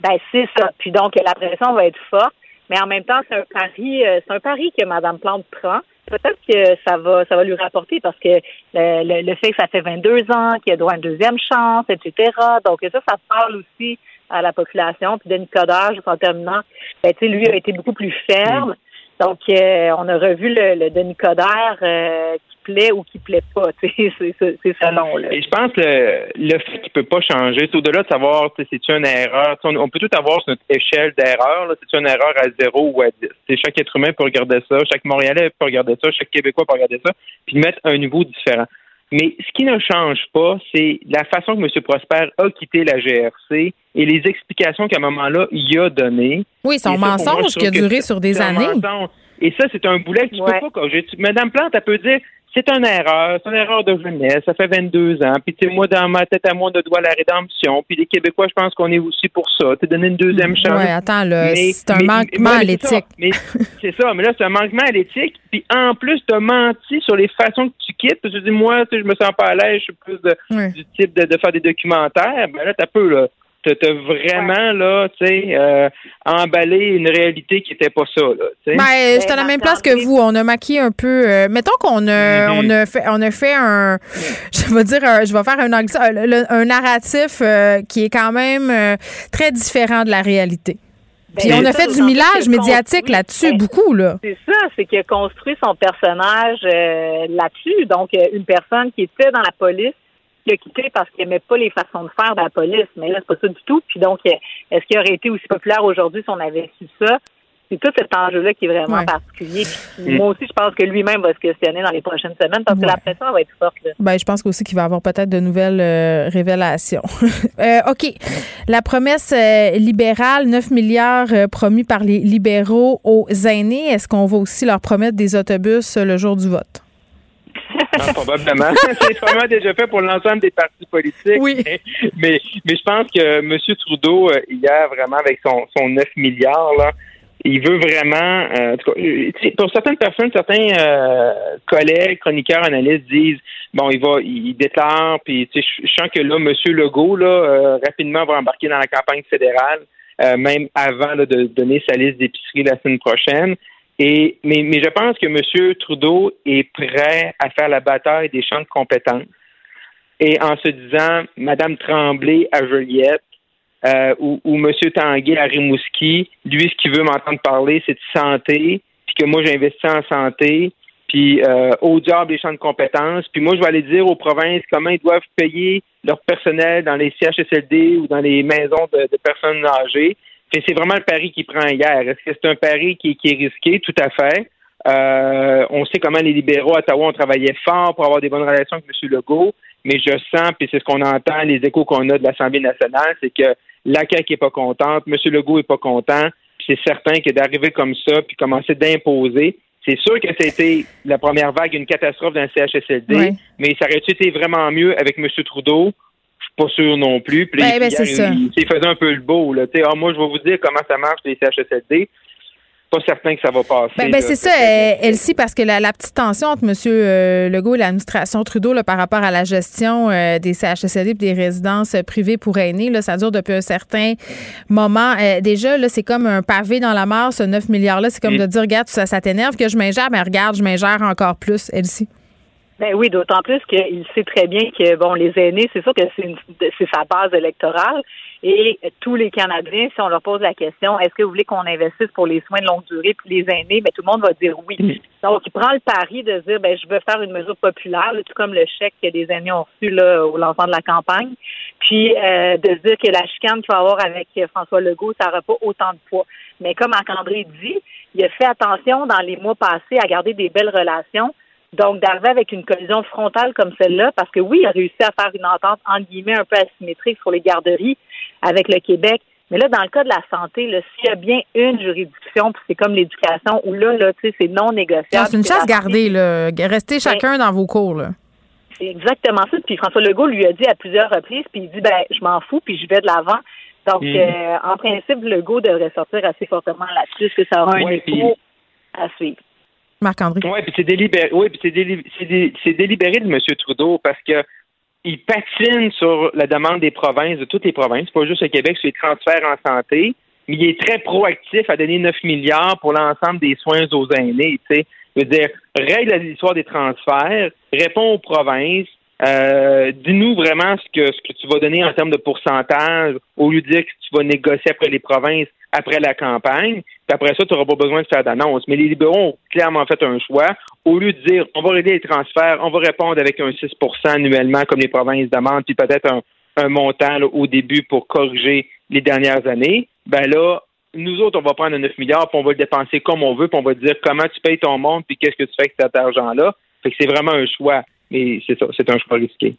ben c'est ça. Puis donc la pression va être forte, mais en même temps c'est un pari euh, c'est un pari que Mme Plante prend. peut-être que ça va ça va lui rapporter parce que le, le, le fait que ça fait 22 ans, qu'il a droit à une deuxième chance, etc. Donc ça, ça parle aussi à la population. Puis Denis Coderre, juste en terminant, ben, tu sais, lui a été beaucoup plus ferme. Donc, euh, on a revu le, le Denis Coderre euh, qui plaît ou qui plaît pas. C'est c'est selon. Là. Et je pense que le, le fait qu'il peut pas changer, c'est au-delà de savoir si c'est une erreur. On, on peut tout avoir sur notre échelle d'erreur. C'est une erreur à zéro ou à dix? Chaque être humain peut regarder ça, chaque Montréalais peut regarder ça, chaque Québécois peut regarder ça, puis mettre un niveau différent. Mais ce qui ne change pas, c'est la façon que M. Prosper a quitté la GRC et les explications qu'à un moment-là, il a données. Oui, son mensonge qui a duré sur des c'est un années. mensonge. Et ça, c'est un boulet que tu peux pas corriger. Madame Plante, elle peut dire c'est une erreur, c'est une erreur de jeunesse, ça fait 22 ans. Puis, tu sais, moi, dans ma tête à moi, on doit la rédemption. Puis, les Québécois, je pense qu'on est aussi pour ça. Tu donner une deuxième chance. Ouais, attends, là, Mais- c'est un mais- manquement à mais l'éthique. Mais c'est ça, mais là, c'est un manquement à l'éthique. Puis, en plus, tu as menti sur les façons que tu quittes. Tu dis, moi, tu sais, je me sens pas à l'aise, je suis plus de- du type de, de faire des documentaires. Ben là, t'as peu, là. T'as vraiment, là, tu sais, euh, emballé une réalité qui était pas ça, là. Ben, j'étais à la même place que vous. On a maquillé un peu. euh, mettons qu'on a, on a fait, on a fait un, je vais dire, un- je vais faire un, un, un narratif euh, qui est quand même euh, très différent de la réalité. Puis Ben, on a ça, fait du millage que médiatique là-dessus, ben, beaucoup, là. C'est ça, c'est qu'il a construit son personnage euh, là-dessus. Donc, une personne qui était dans la police, qui a quitté parce qu'il n'aimait pas les façons de faire de la police. Mais là, c'est pas ça du tout. Puis donc, euh, est-ce qu'il aurait été aussi populaire aujourd'hui si on avait su ça? C'est tout cet enjeu-là qui est vraiment Ouais. particulier. Puis. Moi aussi, je pense que lui-même va se questionner dans les prochaines semaines parce que Ouais. la pression va être forte. Là. Ben, je pense aussi qu'il va y avoir peut-être de nouvelles euh, révélations. Euh, OK. La promesse euh, libérale, 9 milliards euh, promis par les libéraux aux aînés. Est-ce qu'on va aussi leur promettre des autobus euh, le jour du vote? Ah, probablement. c'est probablement déjà fait pour l'ensemble des partis politiques. Oui. Mais, mais, mais je pense que M. Trudeau, euh, hier, vraiment, avec son, son 9 milliards, là, il veut vraiment. euh, en tout cas, euh, pour certaines personnes, certains euh, collègues, chroniqueurs, analystes disent bon, il va, il déclare, puis je sens que là, M. Legault, là, euh, rapidement, va embarquer dans la campagne fédérale, euh, même avant là, de donner sa liste d'épicerie la semaine prochaine. Et, mais, mais je pense que M. Trudeau est prêt à faire la bataille des champs de compétences. Et en se disant, Mme Tremblay à Joliette euh, ou, M. Tanguay à Rimouski, lui, ce qu'il veut m'entendre parler, c'est de santé, puis que moi, j'investis en santé, puis euh, au diable des champs de compétences. Puis moi, je vais aller dire aux provinces comment ils doivent payer leur personnel dans les CHSLD ou dans les maisons de personnes âgées. C'est vraiment le pari qu'il prend hier. Est-ce que c'est un pari qui, qui est risqué? Tout à fait. Euh, on sait comment les libéraux à Ottawa ont travaillé fort pour avoir des bonnes relations avec M. Legault, mais je sens, puis c'est ce qu'on entend, les échos qu'on a de l'Assemblée nationale, c'est que la CAQ n'est pas contente, M. Legault n'est pas content, puis c'est certain que d'arriver comme ça, puis commencer d'imposer, c'est sûr que c'était la première vague, une catastrophe d'un CHSLD, Ouais. mais ça aurait-tu été vraiment mieux avec M. Trudeau? Pas sûr non plus. Puis Ben, ben, c'est il, il faisait un peu le beau. Là. Ah, moi, je vais vous dire comment ça marche les CHSLD. Pas certain que ça va passer. Ben, ben, c'est ça, euh, Elsie, parce que la, la petite tension entre M. euh, Legault et l'administration Trudeau là, par rapport à la gestion euh, des CHSLD et des résidences privées pour aînés, là, ça dure depuis un certain moment. Euh, déjà, là, c'est comme un pavé dans la mare, ce 9 milliards-là. C'est comme Mm. de dire, regarde, ça, ça t'énerve que je m'ingère, mais regarde, je m'ingère encore plus, Elsie. Ben oui, d'autant plus qu'il sait très bien que bon, les aînés, c'est sûr que c'est une- c'est sa base électorale. Et tous les Canadiens, si on leur pose la question, est-ce que vous voulez qu'on investisse pour les soins de longue durée puis les aînés, ben tout le monde va dire oui. Donc, il prend le pari de dire ben je veux faire une mesure populaire, là, tout comme le chèque que les aînés ont reçu là, au lancement de la campagne. Puis euh, de dire que la chicane qu'il va avoir avec François Legault, ça n'aura pas autant de poids. Mais comme Marc-André dit, il a fait attention dans les mois passés à garder des belles relations. Donc, d'arriver avec une collision frontale comme celle-là, parce que oui, il a réussi à faire une entente, entre guillemets, un peu asymétrique sur les garderies avec le Québec. Mais là, dans le cas de la santé, s'il y a bien une juridiction, puis c'est comme l'éducation, où là, là, tu sais, c'est non négociable. C'est une chasse gardée, là. Restez chacun dans vos cours, là. c'est exactement ça. Puis François Legault lui a dit à plusieurs reprises, puis il dit ben je m'en fous, puis je vais de l'avant. Donc Mhm. euh, en principe, Legault devrait sortir assez fortement là-dessus, que ça aura un écho puis- à suivre? Marc-André. Oui, puis c'est délibéré. Oui, puis c'est déli- c'est dé- c'est délibéré de M. Trudeau parce que il patine sur la demande des provinces, de toutes les provinces, pas juste le Québec, sur les transferts en santé, mais il est très proactif à donner 9 milliards pour l'ensemble des soins aux aînés. sais. Je veux dire, règle l'histoire des transferts, réponds aux provinces, euh, dis-nous vraiment ce que, ce que tu vas donner en termes de pourcentage, au lieu de dire que tu vas négocier après les provinces, après la campagne, puis après ça, tu n'auras pas besoin de faire d'annonce. Mais les libéraux ont clairement fait un choix. Au lieu de dire, on va régler les transferts, on va répondre avec un 6% annuellement, comme les provinces demandent, puis peut-être un, un montant là, au début pour corriger les dernières années, ben là, nous autres, on va prendre 9 milliards, puis on va le dépenser comme on veut, puis on va dire comment tu payes ton monde, puis qu'est-ce que tu fais avec cet argent-là. Fait que c'est vraiment un choix, mais c'est ça, c'est un choix risqué.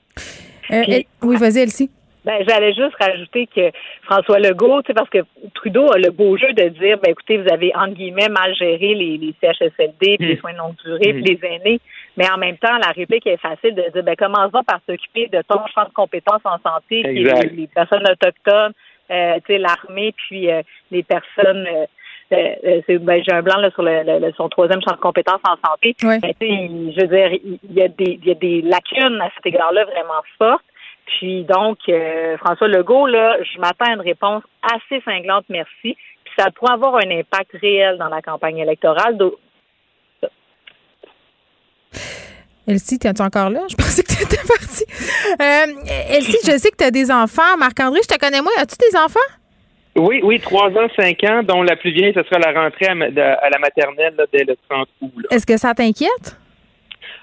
Euh, oui, vas-y, Elsie. Ben, j'allais juste rajouter que François Legault, tu sais, parce que Trudeau a le beau jeu de dire, ben, écoutez, vous avez, entre guillemets, mal géré les, les CHSLD, puis les Mm. soins de longue durée, Mm. puis les aînés. Mais en même temps, la réplique est facile de dire, ben, commence-va par s'occuper de ton champ de compétences en santé, Exact. les, les personnes autochtones, euh, tu sais, l'armée, puis euh, les personnes, euh, euh, euh, c'est- ben, j'ai un blanc là, sur le, le- le- son troisième champ de compétences en santé. Ouais. Ben, tu sais, il- je veux dire, il il y, a des, il y a des lacunes à cet égard-là vraiment fortes. Puis donc, euh, François Legault, là, je m'attends à une réponse assez cinglante, merci. Puis ça pourrait avoir un impact réel dans la campagne électorale. Elsie, es-tu encore là? Je pensais que tu étais partie. Euh, Elsie, je sais que tu as des enfants. Marc-André, je te connais moi. As-tu des enfants? Oui, oui, 3 ans, 5 ans, dont la plus vieille, ce sera la rentrée à, la maternelle là, dès le 30 août. Est-ce que ça t'inquiète?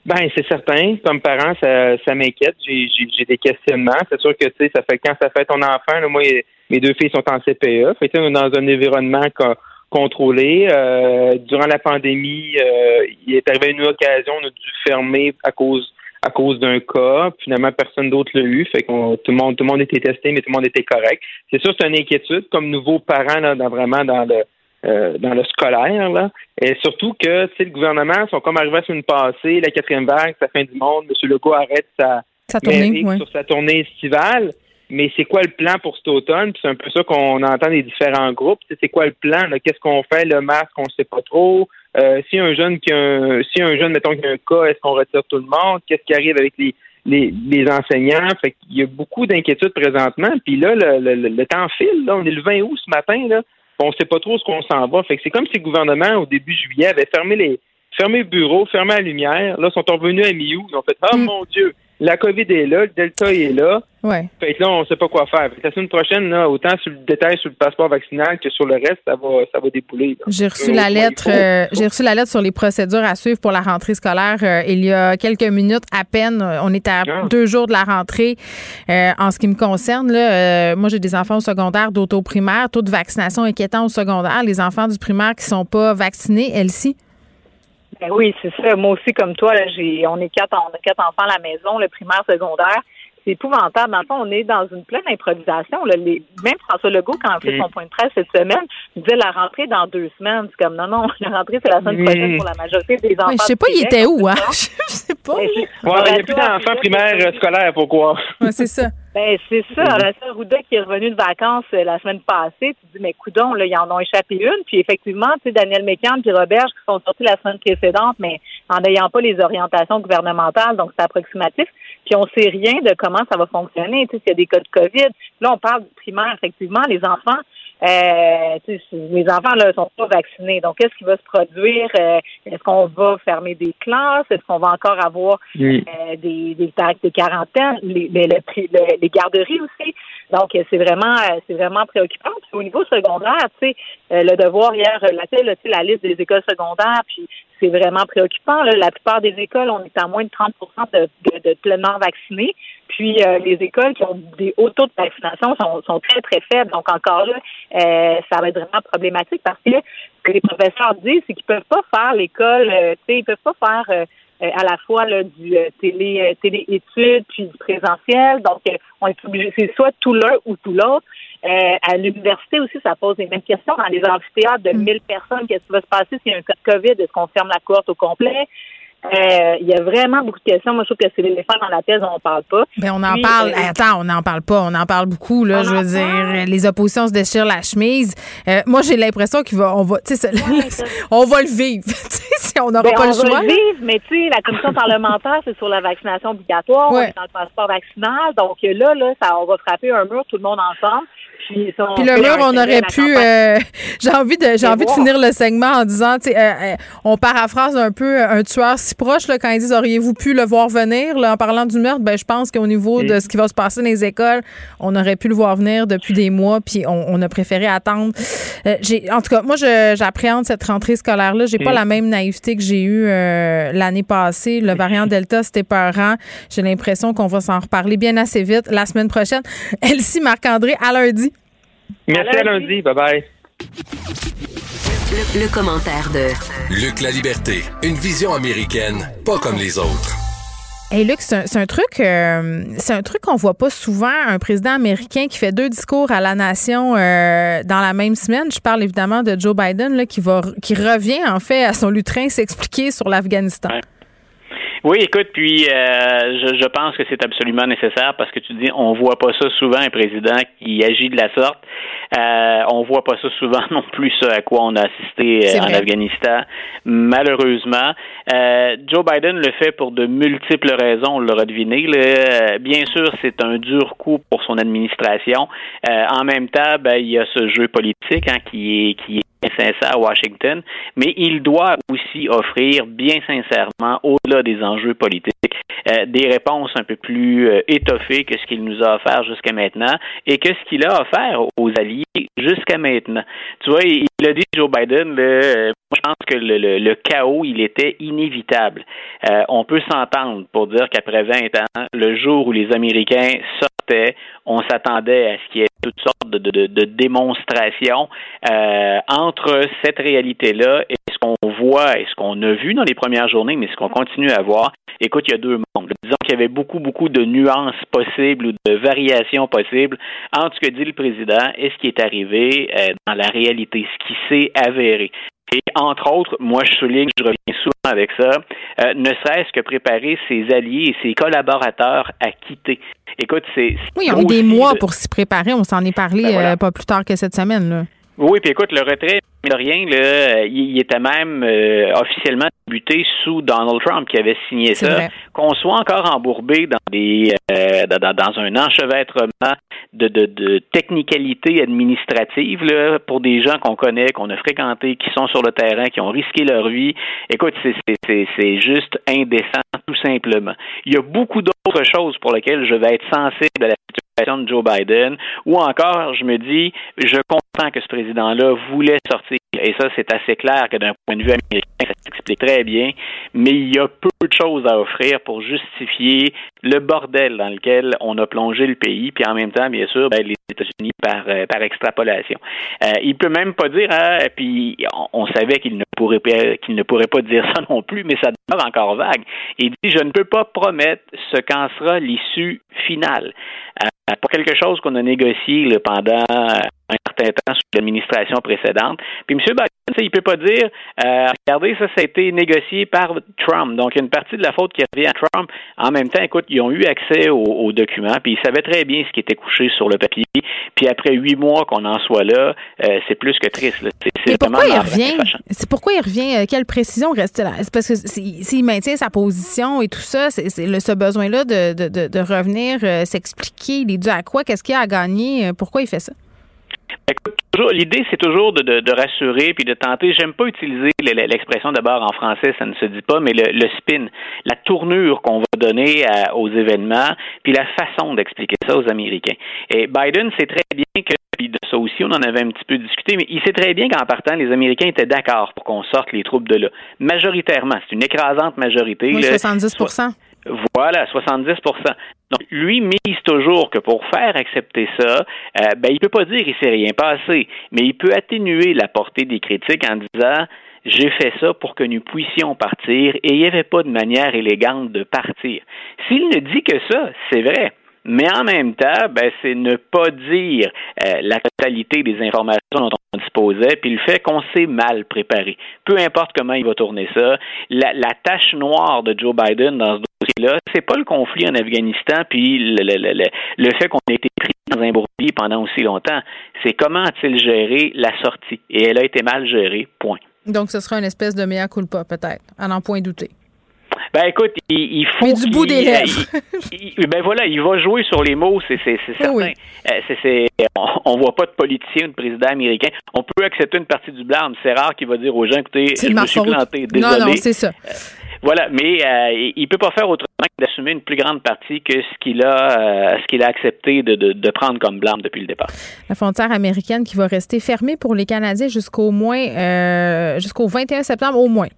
Ben, c'est certain. Comme parent, ça, ça m'inquiète. J'ai, j'ai, des questionnements. C'est sûr que, tu sais, ça fait quand ça fait ton enfant, là, moi, mes deux filles sont en CPE. Fait on est dans un environnement co- contrôlé. Euh, durant la pandémie, euh, il est arrivé une occasion, on a dû fermer à cause à cause d'un cas. Finalement, personne d'autre l'a eu. Fait qu'on tout le monde, tout le monde était testé, mais tout le monde était correct. C'est sûr, c'est une inquiétude comme nouveau parent là, dans, vraiment dans le euh, dans le scolaire, là. Et surtout que, le gouvernement sont comme arrivés à une passée, la quatrième vague, c'est la fin du monde. M. Legault arrête sa, Sa tournée, ouais. sur sa tournée estivale. Mais c'est quoi le plan pour cet automne? Puis c'est un peu ça qu'on entend des différents groupes. C'est quoi le plan? Qu'est-ce qu'on fait? Le masque, on ne sait pas trop. Euh, si un jeune qui a un, si un jeune, mettons, qui a un cas, est-ce qu'on retire tout le monde? Qu'est-ce qui arrive avec les, les, les enseignants? Fait qu'il y a beaucoup d'inquiétudes présentement. Puis là, le, le, le- le temps file. Là. On est le 20 août ce matin. Là. On ne sait pas trop ce qu'on s'en va. Fait que c'est comme si le gouvernement, au début juillet, avait fermé les fermé le bureau, fermé la lumière. Là, ils sont revenus à mi-août. Ils ont fait Ah mon Dieu, la COVID est là, le Delta est là. Ouais. Fait que là, on ne sait pas quoi faire. La semaine prochaine, là, autant sur le détail sur le passeport vaccinal que sur le reste, ça va, ça va débouler. J'ai reçu Euh, la lettre. euh, j'ai reçu la lettre sur les procédures à suivre pour la rentrée scolaire euh, il y a quelques minutes à peine. On est à Ah. deux jours de la rentrée. Euh, en ce qui me concerne, là, moi j'ai des enfants au secondaire d'auto-primaire, taux de vaccination inquiétant au secondaire. Les enfants du primaire qui sont pas vaccinés, Elsie. Ben oui, c'est ça. Moi aussi, comme toi, là, j'ai, on est quatre, on a quatre enfants à la maison, le primaire, secondaire. C'est épouvantable. Dans le fond, on est dans une pleine improvisation. là. Les- même François Legault, quand il a fait son point de presse cette semaine, il disait la rentrée dans deux semaines. C'est comme non, non, la rentrée, c'est la semaine prochaine pour la majorité des enfants. Ouais, je sais pas, il Québec. était où, hein? Je sais pas. Ouais, il n'y a plus d'enfants primaires euh, scolaires, pourquoi? Ouais, c'est ça. Ben, c'est ça. La sœur Rouda qui est revenue de vacances euh, la semaine passée, tu dis, mais coudon, là, ils en ont échappé une. Puis effectivement, tu sais, Daniel Mécan puis Robert qui sont sortis la semaine précédente, mais en n'ayant pas les orientations gouvernementales, donc c'est approximatif. Puis on sait rien de comment ça va fonctionner. Tu sais, s'il y a des cas de COVID. Là, on parle du primaire, effectivement, les enfants. Euh, les enfants là sont pas vaccinés. Donc, qu'est-ce qui va se produire? Euh, Est-ce qu'on va fermer des classes? Est-ce qu'on va encore avoir euh, des, des tarifs de quarantaine, les, les, les garderies aussi? Donc, euh, c'est vraiment, c'est vraiment préoccupant. Puis, au niveau secondaire, tu sais, le devoir hier relatait là, la liste des écoles secondaires, puis c'est vraiment préoccupant. La plupart des écoles, on est à moins de 30 de, de, pleinement vaccinés. Puis euh, les écoles qui ont des hauts taux de vaccination sont, très, très faibles. Donc encore là, euh, ça va être vraiment problématique parce que ce que les professeurs disent, c'est qu'ils peuvent pas faire l'école, euh, tu sais, ils peuvent pas faire euh, à la fois du télé télé-études puis du présentiel. Donc, on est obligé, c'est soit tout l'un ou tout l'autre. Euh, à l'université aussi, ça pose les mêmes questions. Dans les amphithéâtres de 1000 personnes, qu'est-ce qui va se passer s'il y a un cas de COVID? Est-ce qu'on ferme la cohorte au complet? Euh, il y a vraiment beaucoup de questions. Moi, je trouve que c'est l'éléphant dans la dont on parle pas. Ben, on en Puis, parle. euh, Attends, on n'en parle pas. On en parle beaucoup. Là, On je veux dire, les oppositions se déchirent la chemise. Euh, moi, j'ai l'impression qu'on va, on va, tu sais, ça- on va le vivre. Si on n'aura Ben, pas on le va choix. le vivre, mais tu sais, la commission parlementaire, c'est sur la vaccination obligatoire. On est dans le passeport vaccinal. Donc là, là, ça, on va frapper un mur, tout le monde ensemble. Puis, le mur, on aurait pu. euh, j'ai envie de, j'ai envie de finir le segment en disant, tu sais, euh, euh, on paraphrase un peu euh, un tueur si proche là, quand ils disent auriez-vous pu le voir venir là, en parlant du meurtre? Ben, je pense qu'au niveau de Mm. ce qui va se passer dans les écoles, on aurait pu le voir venir depuis des mois, puis on, on a préféré attendre. Euh, j'ai, en tout cas, moi, je- j'appréhende cette rentrée scolaire là. J'ai pas Mm. la même naïveté que j'ai eue euh, l'année passée. Le variant Delta, c'était peurant. J'ai l'impression qu'on va s'en reparler bien assez vite la semaine prochaine. Elsie Marc-André, à lundi. Merci à lundi. Bye bye. Le, le commentaire de Luc La Liberté, une vision américaine, pas comme les autres. Hey Luc, c'est un, truc, euh, c'est un truc qu'on voit pas souvent. Un président américain qui fait deux discours à la nation euh, dans la même semaine. Je parle évidemment de Joe Biden là, qui va, qui revient en fait à son lutrin s'expliquer sur l'Afghanistan. Oui, écoute, puis euh, je, je pense que c'est absolument nécessaire parce que tu dis, on voit pas ça souvent un président qui agit de la sorte. Euh, on voit pas ça souvent non plus ça à quoi on a assisté euh, en. Afghanistan, malheureusement. Euh, Joe Biden le fait pour de multiples raisons, on l'aura deviné. là. Euh, bien sûr, c'est un dur coup pour son administration. Euh, en même temps, ben, il y a ce jeu politique hein, qui est qui est sincère à Washington, mais il doit aussi offrir bien sincèrement, au-delà des enjeux politiques, euh, des réponses un peu plus euh, étoffées que ce qu'il nous a offert jusqu'à maintenant et que ce qu'il a offert aux alliés jusqu'à maintenant. Tu vois, il, il a dit, Joe Biden, euh, je pense que le, le- chaos, il était inévitable. On peut s'entendre pour dire qu'après 20 ans, le jour où les Américains on s'attendait à ce qu'il y ait toutes sortes de démonstrations euh, entre cette réalité-là et ce qu'on voit et ce qu'on a vu dans les premières journées, mais ce qu'on continue à voir. Écoute, il y a deux mondes. Disons qu'il y avait beaucoup, beaucoup de nuances possibles ou de variations possibles entre ce que dit le président et ce qui est arrivé euh, dans la réalité, ce qui s'est avéré. Et entre autres, moi je souligne, je reviens souvent avec ça, euh, ne serait-ce que préparer ses alliés et ses collaborateurs à quitter. Écoute, c'est Oui, ils ont eu des mois de- pour s'y préparer. On s'en est parlé Ben voilà. euh, pas plus tard que cette semaine. Là. Oui, puis écoute, le retrait, de rien, là, il, était même euh, officiellement débuté sous Donald Trump qui avait signé ça. Qu'on soit encore embourbé dans des euh, dans, un enchevêtrement de, de, de technicalité administrative là, pour des gens qu'on connaît, qu'on a fréquentés, qui sont sur le terrain, qui ont risqué leur vie. Écoute, c'est juste indécent, tout simplement. Il y a beaucoup d'autres choses pour lesquelles je vais être sensible à la situation de Joe Biden, ou encore, je me dis, je comprends que ce président-là voulait sortir, et ça, c'est assez clair que d'un point de vue américain, ça s'explique très bien, mais il y a peu de choses à offrir pour justifier le bordel dans lequel on a plongé le pays, puis en même temps, bien sûr, ben, les États-Unis par, euh, par extrapolation. Euh, il peut même pas dire, hein, puis on, savait qu'il ne pourrait pas, qu'il ne pourrait pas dire ça non plus, mais ça demeure encore vague. Il dit, je ne peux pas promettre ce qu'en sera l'issue finale. Euh, pour quelque chose qu'on a négocié pendant un certain temps sous l'administration précédente. Puis M. Biden, il peut pas dire, euh, regardez, ça, ça a été négocié par Trump. Donc, une partie de la faute qui revient à Trump. En même temps, écoute, ils ont eu accès aux, aux documents, puis ils savaient très bien ce qui était couché sur le papier. Puis après huit mois qu'on en soit là, euh, c'est plus que triste. C'est, pourquoi il revient? C'est pourquoi il revient? Quelle précision reste là? C'est parce que s'il maintient sa position et tout ça, c'est ce besoin-là de, de, de, de revenir euh, s'expliquer, il est dû à quoi? Qu'est-ce qu'il a à gagner? Pourquoi il fait ça? Écoute, toujours- L'idée, c'est toujours de, de, de rassurer puis de tenter. J'aime pas utiliser l'expression d'abord en français, ça ne se dit pas, mais le, le spin, la tournure qu'on va donner à- aux événements, puis la façon d'expliquer ça aux Américains. Et Biden sait très bien que, puis de ça aussi, on en avait un petit peu discuté, mais il sait très bien qu'en partant, les Américains étaient d'accord pour qu'on sorte les troupes de là. Majoritairement, c'est une écrasante majorité. Oui, là. 70 Voilà, 70% Donc, lui mise toujours que pour faire accepter ça, euh, ben, il peut pas dire il s'est rien passé, mais il peut atténuer la portée des critiques en disant j'ai fait ça pour que nous puissions partir et il n'y avait pas de manière élégante de partir. S'il ne dit que ça, c'est vrai. Mais en même temps, ben, c'est ne pas dire euh, la totalité des informations dont on disposait, puis le fait qu'on s'est mal préparé. Peu importe comment il va tourner ça, la, la tâche noire de Joe Biden dans ce dossier-là, c'est pas le conflit en Afghanistan, puis le, le, le, le, fait qu'on ait été pris dans un bourbier pendant aussi longtemps. C'est comment a-t-il géré la sortie? Et elle a été mal gérée, point. Donc, ce sera une espèce de mea culpa, peut-être, à n'en point douter. Ben écoute, il, il faut. Mais du bout des lèvres. il- ben voilà, il va jouer sur les mots, c'est c'est certain. Oui. Euh, on, on voit pas de politicien ou de président américain. On peut accepter une partie du blâme. C'est rare qu'il va dire aux gens, écoutez, je me suis planté, désolé. Non, non, c'est ça. Voilà, mais euh, il- il peut pas faire autrement que d'assumer une plus grande partie que ce qu'il a, euh, ce qu'il a accepté de, de, de prendre comme blâme depuis le départ. La frontière américaine qui va rester fermée pour les Canadiens jusqu'au moins euh, jusqu'au 21 septembre au moins.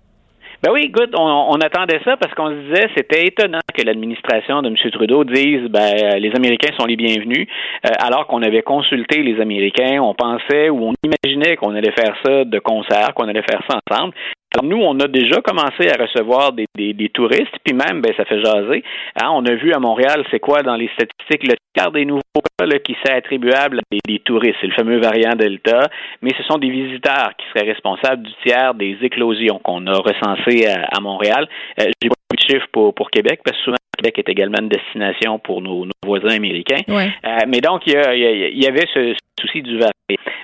Ben oui, écoute, on, attendait ça parce qu'on se disait c'était étonnant que l'administration de M. Trudeau dise ben les Américains sont les bienvenus, euh, alors qu'on avait consulté les Américains, on pensait ou on imaginait qu'on allait faire ça de concert, qu'on allait faire ça ensemble. Nous, on a déjà commencé à recevoir des, des, touristes, puis même, ben, ça fait jaser. Hein, on a vu à Montréal, c'est quoi dans les statistiques, le tiers des nouveaux cas là, qui seraient attribuables à des, touristes. C'est le fameux variant Delta, mais ce sont des visiteurs qui seraient responsables du tiers des éclosions qu'on a recensées à, Montréal. Euh, J'ai pas de chiffres pour, pour Québec, parce que souvent, Québec est également une destination pour nos, nos voisins américains. Ouais. Euh, mais donc, il y, a- il avait ce souci du variant.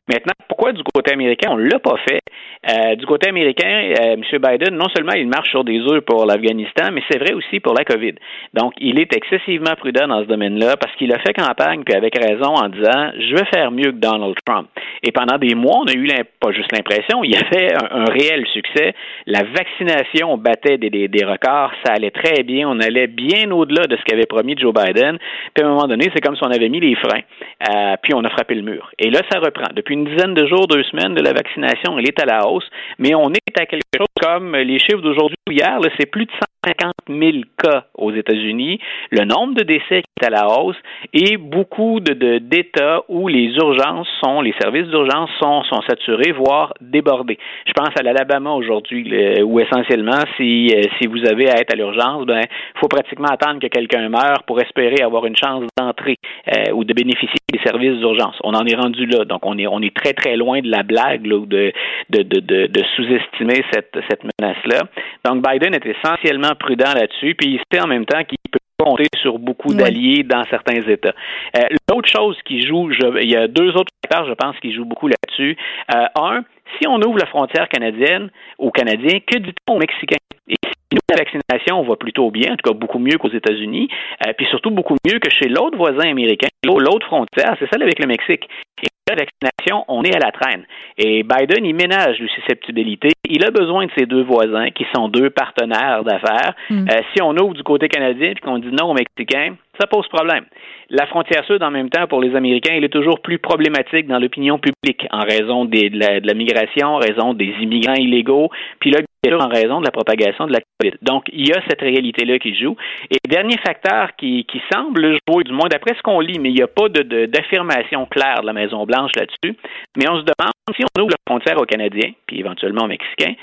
Maintenant, pourquoi du côté américain, on ne l'a pas fait? Euh, du côté américain, euh, M. Biden, non seulement il marche sur des œufs pour l'Afghanistan, mais c'est vrai aussi pour la COVID. Donc, il est excessivement prudent dans ce domaine-là parce qu'il a fait campagne, puis avec raison, en disant je vais faire mieux que Donald Trump. Et pendant des mois, on a eu pas juste l'impression, il y avait un, un réel succès. La vaccination battait des, des, des records, ça allait très bien, on allait bien au-delà de ce qu'avait promis Joe Biden. Puis à un moment donné, c'est comme si on avait mis les freins, euh, puis on a frappé le mur. Et là, ça reprend. Depuis une dizaine de jours, deux semaines de la vaccination, elle est à la hausse, mais on est à quelque chose comme les chiffres d'aujourd'hui ou hier, c'est plus de 150 000 cas aux États-Unis, le nombre de décès est à la hausse et beaucoup de, d'États où les urgences sont, les services d'urgence sont, saturés, voire débordés. Je pense à l'Alabama aujourd'hui, où essentiellement, si, euh, si vous avez à être à l'urgence, ben, faut pratiquement attendre que quelqu'un meure pour espérer avoir une chance d'entrer euh, ou de bénéficier des services d'urgence. On en est rendu là, donc on est, on est très très loin de la blague ou de, de, de sous-estimer cette, cette menace-là. Donc Biden est essentiellement prudent là-dessus, puis il sait en même temps qu'il peut compter sur beaucoup d'alliés dans certains États. Euh, L'autre chose qui joue, je- il y a deux autres facteurs, je pense, qui jouent beaucoup là-dessus. Euh, un, si on ouvre la frontière canadienne aux Canadiens, que dit-on aux Mexicains? Et si nous, la vaccination va plutôt bien, en tout cas beaucoup mieux qu'aux États-Unis, euh, puis surtout beaucoup mieux que chez l'autre voisin américain, l'autre frontière, c'est celle avec le Mexique. Et la vaccination, on est à la traîne. Et Biden, il ménage les susceptibilités. Il a besoin de ses deux voisins, qui sont deux partenaires d'affaires. Mm. Euh, si on ouvre du côté canadien et qu'on dit non aux Mexicains, ça pose problème. La frontière sud, en même temps, pour les Américains, elle est toujours plus problématique dans l'opinion publique en raison des- de, la, de la migration, en raison des immigrants illégaux, puis là, en raison de la propagation de la COVID. Donc, il y a cette réalité-là qui joue. Et dernier facteur qui, qui semble jouer, du moins d'après ce qu'on lit, mais il n'y a pas de- de- d'affirmation claire de la Maison-Blanche là-dessus, mais on se demande si on ouvre la frontière aux Canadiens, puis éventuellement aux Mexicains,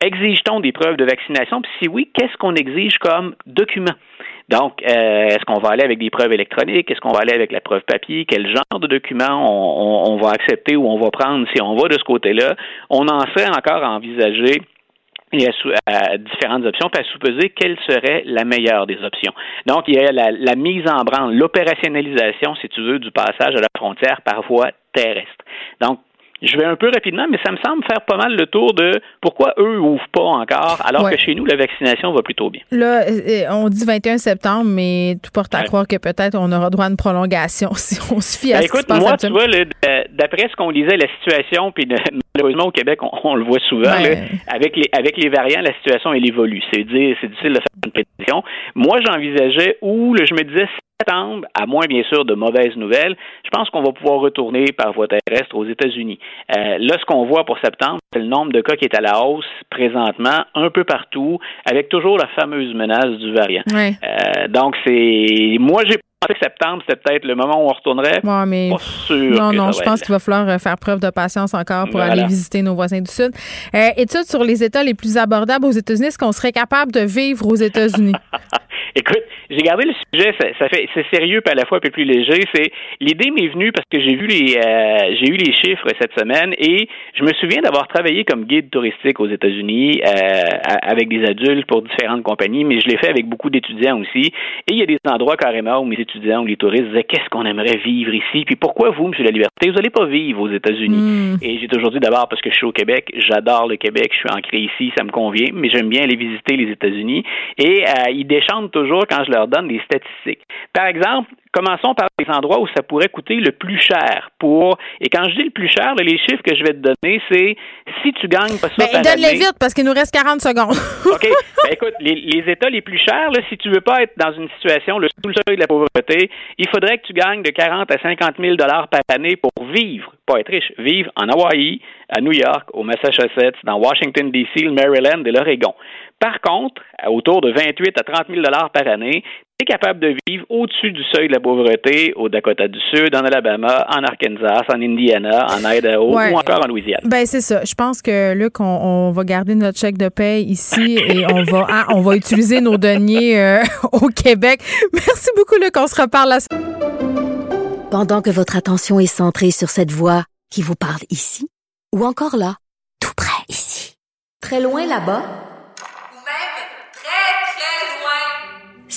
exige-t-on des preuves de vaccination? Puis si oui, qu'est-ce qu'on exige comme document? Donc, euh, est-ce qu'on va aller avec des preuves électroniques? Est-ce qu'on va aller avec la preuve papier? Quel genre de document on, on- on va accepter ou on va prendre si on va de ce côté-là? On en serait encore à envisager et à, différentes options, puis à sous-peser quelle serait la meilleure des options. Donc, il y a la, la mise en branle, l'opérationnalisation, si tu veux, du passage à la frontière par voie terrestre. Donc, je vais un peu rapidement, mais ça me semble faire pas mal le tour de pourquoi eux ouvrent pas encore, alors Ouais. que chez nous, la vaccination va plutôt bien. Là, euh, on dit 21 septembre, mais tout porte à Ouais. croire que peut-être on aura droit à une prolongation si on se fie à Ben, ce qui se écoute, passe moi, tu vois, d- d'après ce qu'on lisait, la situation, puis malheureusement au Québec, on, on le voit souvent, là, avec les avec les variants, la situation elle évolue. C'est dire, c'est difficile de faire une prédiction. Moi, j'envisageais où, là, je me disais septembre, à moins bien sûr de mauvaises nouvelles, je pense qu'on va pouvoir retourner par voie terrestre aux États-Unis. Euh, là, ce qu'on voit pour septembre, c'est le nombre de cas qui est à la hausse présentement, un peu partout, avec toujours la fameuse menace du variant. Euh, donc, c'est moi, j'ai pensé que septembre, c'était peut-être le moment où on retournerait. Ouais, mais Pas sûr. non, non, je pense qu'il va falloir euh, faire preuve de patience encore pour Voilà. aller visiter nos voisins du Sud. Euh, étude sur les États les plus abordables aux États-Unis. Est-ce qu'on serait capable de vivre aux États-Unis? Écoute, j'ai gardé le sujet, ça, ça fait c'est sérieux puis à la fois un peu plus léger. C'est l'idée m'est venue parce que j'ai vu les euh, j'ai eu les chiffres cette semaine et je me souviens d'avoir travaillé comme guide touristique aux États-Unis euh, avec des adultes pour différentes compagnies, mais je l'ai fait avec beaucoup d'étudiants aussi. Et il y a des endroits carrément où mes étudiants ou les touristes disaient qu'est-ce qu'on aimerait vivre ici, puis pourquoi vous, Monsieur la Liberté, vous n'allez pas vivre aux États-Unis? Et j'ai toujours dit d'abord parce que je suis au Québec, j'adore le Québec, je suis ancré ici, ça me convient, mais j'aime bien aller visiter les États-Unis. Et euh, ils déchantent toujours quand je leur donne des statistiques. Par exemple, commençons par les endroits où ça pourrait coûter le plus cher pour. Et quand je dis le plus cher, là, les chiffres que je vais te donner, c'est si tu gagnes pas ça Ben, par donne-les vite parce qu'il nous reste 40 secondes. OK. Ben, écoute, les, les États les plus chers, là, si tu veux pas être dans une situation le sous le seuil de la pauvreté, il faudrait que tu gagnes de 40 à 50 000 dollars par année pour vivre, pas être riche, vivre en Hawaï, à New York, au Massachusetts, dans Washington D.C., le Maryland et l'Oregon. Par contre, à autour de 28 à 30 000 dollars par année, tu es capable de vivre au-dessus du seuil de la pauvreté au Dakota du Sud, en Alabama, en Arkansas, en Indiana, en Idaho Ouais. ou encore en Louisiane. Ben c'est ça. Je pense que Luc, on, on va garder notre chèque de paye ici et on va ah, on va utiliser nos deniers euh, au Québec. Merci beaucoup Luc. On se reparle la Pendant que votre attention est centrée sur cette voix qui vous parle ici, ou encore là, tout près ici, très loin là-bas,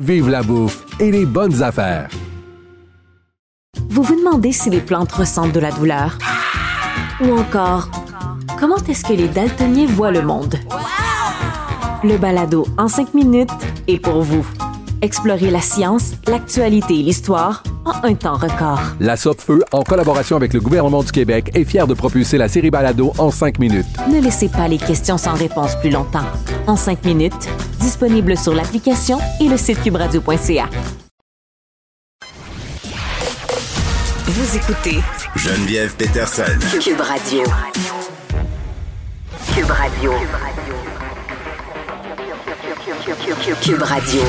vive la bouffe et les bonnes affaires. Vous vous demandez si les plantes ressentent de la douleur? Ou encore, comment est-ce que les daltoniens voient le monde? Le balado en cinq minutes est pour vous. Explorez la science, l'actualité et l'histoire en un temps record. La Feu, en collaboration avec le gouvernement du Québec, est fière de propulser la série Balado en cinq minutes. Ne laissez pas les questions sans réponse plus longtemps. En cinq minutes, disponible sur l'application et le site cubradio.ca. Vous écoutez Geneviève Peterson. Cube Radio. Cube Radio. Cube Radio.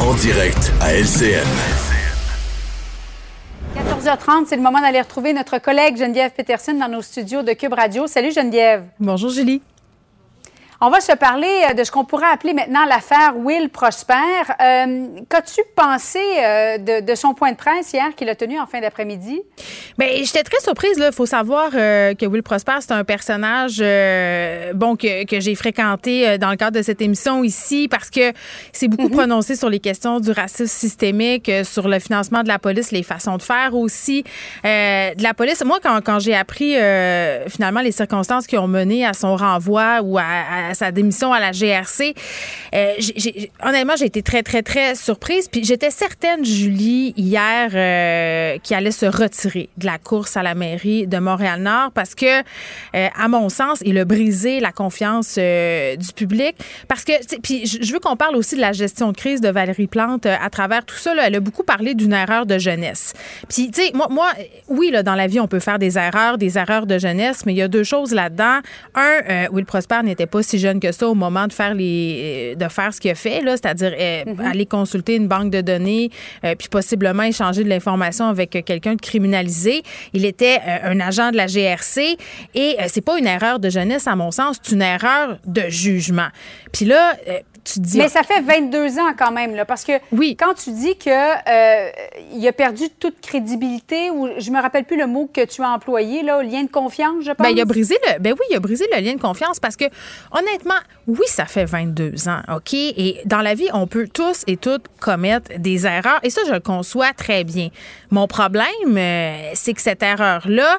En direct à LCN. 14h30, c'est le moment d'aller retrouver notre collègue Geneviève Peterson dans nos studios de Cube Radio. Salut Geneviève. Bonjour Julie. On va se parler euh, de ce qu'on pourrait appeler maintenant l'affaire Will Prosper. Euh, Qu'as-tu pensé euh, de, de son point de presse hier qu'il a tenu en fin d'après-midi? Ben, j'étais très surprise. Il faut savoir euh, que Will Prosper, c'est un personnage bon que, que j'ai fréquenté dans le cadre de cette émission ici parce que c'est beaucoup prononcé sur les questions du racisme systémique, sur le financement de la police, les façons de faire aussi de la police. Moi, quand, quand j'ai appris finalement les circonstances qui ont mené à son renvoi ou à, à sa démission à la GRC, euh, honnêtement, j'ai été très, très, très surprise. Puis j'étais certaine, Julie, hier, euh, qu'il allait se retirer de la course à la mairie de Montréal-Nord parce que, euh, à mon sens, il a brisé la confiance euh, du public. Parce que, puis je veux qu'on parle aussi de la gestion de crise de Valérie Plante à travers tout ça. là. elle a beaucoup parlé d'une erreur de jeunesse. Puis, tu sais, moi, moi, oui, là, dans la vie, on peut faire des erreurs, des erreurs de jeunesse, mais il y a deux choses là-dedans. Un, Will Prosper n'était pas si jeune que ça au moment de faire les, euh, de faire ce qu'il a fait, là, c'est-à-dire euh, aller consulter une banque de données, euh, puis possiblement échanger de l'information avec quelqu'un de criminalisé. Il était euh, un agent de la GRC et c'est pas une erreur de jeunesse à mon sens, c'est une erreur de jugement. Puis là, tu te dis Mais ça fait 22 ans quand même, là, parce que quand tu dis que euh, il a perdu toute crédibilité, ou je me rappelle plus le mot que tu as employé, là, lien de confiance, je pense. Ben, il a brisé le, ben oui, il a brisé le lien de confiance parce que, honnêtement, oui, ça fait 22 ans, OK? Et dans la vie, on peut tous et toutes commettre des erreurs. Et ça, je le conçois très bien. Mon problème, euh, c'est que cette erreur-là,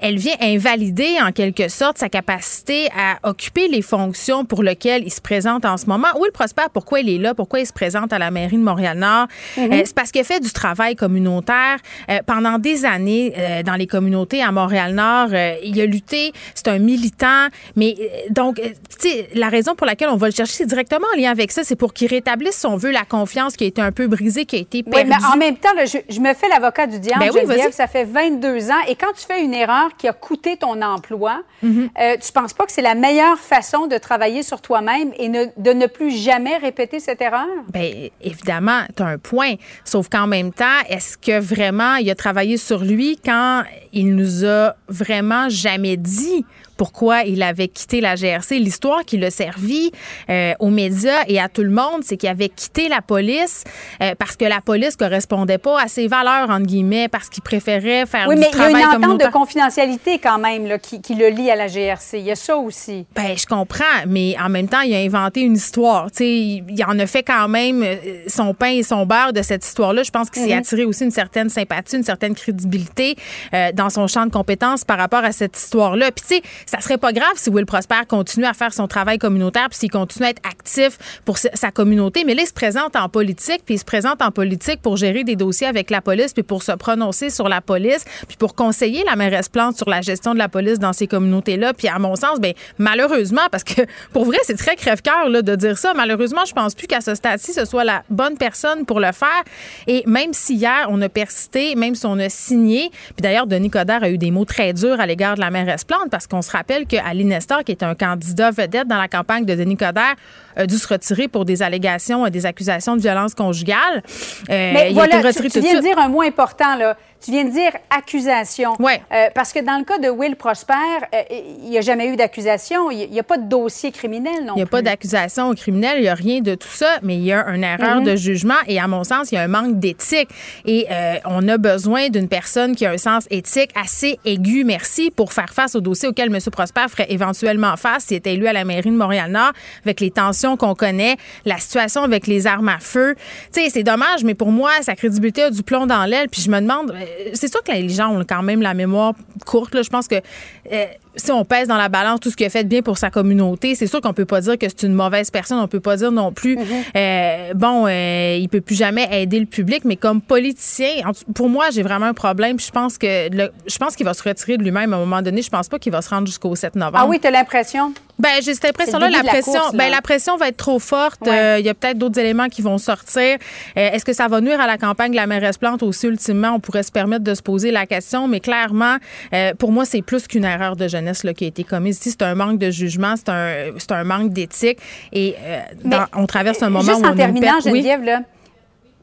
elle vient invalider en quelque sorte sa capacité à occuper les fonctions pour lesquelles il se présente en ce moment. Will Prosper, pourquoi il est là, pourquoi il se présente à la mairie de Montréal-Nord? Mhm. Euh, c'est parce qu'il fait du travail communautaire euh, pendant des années euh, dans les communautés à Montréal-Nord. Il a lutté, c'est un militant, mais donc, tu sais, la raison pour laquelle on va le chercher, c'est directement en lien avec ça, c'est pour qu'il rétablisse, si on veut, la confiance qui a été un peu brisée, qui a été Oui, perdue. mais en même temps, là, je, je me fais l'avocat du diable. Ben oui, ça fait 22 ans. Et quand tu fais une erreur qui a coûté ton emploi, Mhm. euh, tu penses pas que c'est la meilleure façon de travailler sur toi-même et ne- de ne plus jamais répéter cette erreur? Bien, évidemment, tu as un point. Sauf qu'en même temps, est-ce que vraiment il a travaillé sur lui quand il nous a vraiment jamais dit pourquoi il avait quitté la GRC? L'histoire qu'il a servi euh, aux médias et à tout le monde, c'est qu'il avait quitté la police euh, parce que la police correspondait pas à ses valeurs, entre guillemets, parce qu'il préférait faire Oui, du mais il y a travail une entente de confidentialité quand même là, qui, qui le lie à la GRC. Il y a ça aussi. Ben, je comprends, mais en même temps, il a inventé une histoire. Tu sais, il, il en a fait quand même euh, son pain et son beurre de cette histoire-là. Je pense qu'il s'est Mhm. attiré aussi une certaine sympathie, une certaine crédibilité euh, dans son champ de compétences par rapport à cette histoire-là. Puis, tu sais, ça serait pas grave si Will Prosper continue à faire son travail communautaire puis s'il continue à être actif pour sa- communauté. Mais là, il se présente en politique, puis il se présente en politique pour gérer des dossiers avec la police, puis pour se prononcer sur la police, puis pour conseiller la mairesse Plante sur la gestion de la police dans ces communautés-là. Puis à mon sens, ben malheureusement, parce que pour vrai, c'est très crève-cœur de dire ça. Malheureusement, je pense plus qu'à ce stade-ci, ce soit la bonne personne pour le faire. Et même si hier, on a persisté, même si on a signé, puis d'ailleurs, Denis Coderre a eu des mots très durs à l'égard de la mairesse Plante, parce qu'on se rappelle qu'Aline Nestor, qui est un candidat vedette dans la campagne de Denis Coderre, a dû se retirer pour des allégations, euh, des accusations de violence conjugale. Euh, Mais il voilà, a été tu, retiré tu de viens de dire un mot important, là. Tu viens de dire accusation. Ouais. Euh, parce que dans le cas de Will Prosper, euh, il n'y a jamais eu d'accusation. Il n'y a pas de dossier criminel non Il n'y a pas d'accusation criminelle, il n'y a rien de tout ça, mais il y a une erreur Mhm. de jugement et à mon sens, il y a un manque d'éthique. Et euh, on a besoin d'une personne qui a un sens éthique assez aigu, merci, pour faire face au dossier auquel M. Prosper ferait éventuellement face s'il était élu à la mairie de Montréal-Nord, avec les tensions qu'on connaît, la situation avec les armes à feu. Tu sais, c'est dommage, mais pour moi, sa crédibilité a du plomb dans l'aile. Puis je me demande, c'est sûr que les gens ont quand même la mémoire courte. Là. Je pense que euh, si on pèse dans la balance tout ce qu'il a fait de bien pour sa communauté, c'est sûr qu'on peut pas dire que c'est une mauvaise personne. On peut pas dire non plus, euh, bon, euh, il peut plus jamais aider le public. Mais comme politicien, pour moi, j'ai vraiment un problème. Je pense que le- je pense qu'il va se retirer de lui-même à un moment donné. Je pense pas qu'il va se rendre jusqu'au 7 novembre. Ah oui, tu as l'impression? Ben, j'ai cette impression-là. La pression, course, là. ben, la pression va être trop forte. Ouais. Euh, Il y a peut-être d'autres éléments qui vont sortir. Euh, Est-ce que ça va nuire à la campagne de la mairesse Plante aussi, ultimement? On pourrait se permettre de se poser la question. Mais clairement, euh, pour moi, c'est plus qu'une erreur de jeunesse là, qui a été commise ici. C'est un manque de jugement, c'est un, c'est un manque d'éthique. Et euh, dans- on traverse un moment Juste où en on terminant, oui. Geneviève, là,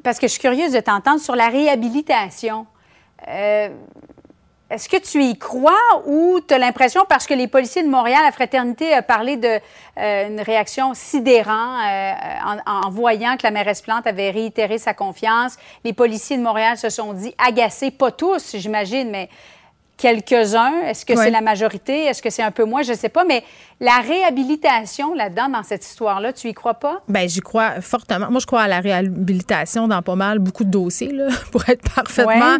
parce que je suis curieuse de t'entendre sur la réhabilitation. Euh, Est-ce que tu y crois ou tu as l'impression, parce que les policiers de Montréal, la fraternité a parlé d'une réaction sidérant euh, en, en voyant que la mairesse Plante avait réitéré sa confiance? Les policiers de Montréal se sont dit agacés, pas tous, j'imagine, mais quelques-uns. Est-ce que c'est la majorité? Est-ce que c'est un peu moins? Je ne sais pas. Mais la réhabilitation là-dedans, dans cette histoire-là, tu y crois pas? Ben, j'y crois fortement. Moi, je crois à la réhabilitation dans pas mal beaucoup de dossiers, là, pour être parfaitement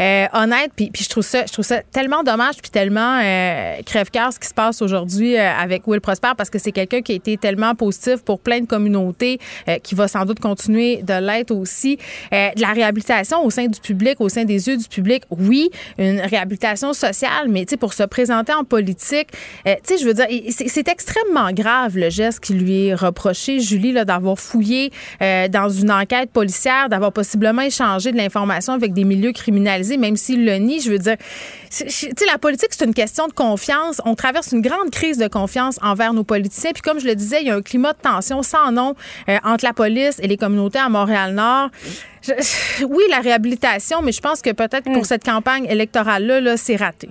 euh, honnête. Puis, puis je trouve ça, je trouve ça tellement dommage puis tellement euh, crève-cœur ce qui se passe aujourd'hui euh, avec Will Prosper parce que c'est quelqu'un qui a été tellement positif pour plein de communautés, euh, qui va sans doute continuer de l'être aussi. De la réhabilitation au sein du public, au sein des yeux du public, oui, une réhabilitation sociale, mais tu sais, pour se présenter en politique, tu sais, je veux dire, c'est c'est extrêmement grave le geste qui lui est reproché, Julie, là, d'avoir fouillé euh, dans une enquête policière, d'avoir possiblement échangé de l'information avec des milieux criminalisés, même s'il le nie. Je veux dire, tu sais, la politique, c'est une question de confiance. On traverse une grande crise de confiance envers nos politiciens. Puis comme je le disais, il y a un climat de tension sans nom euh, entre la police et les communautés à Montréal-Nord. Oui, la réhabilitation, mais je pense que peut-être pour cette campagne électorale-là, là, c'est raté.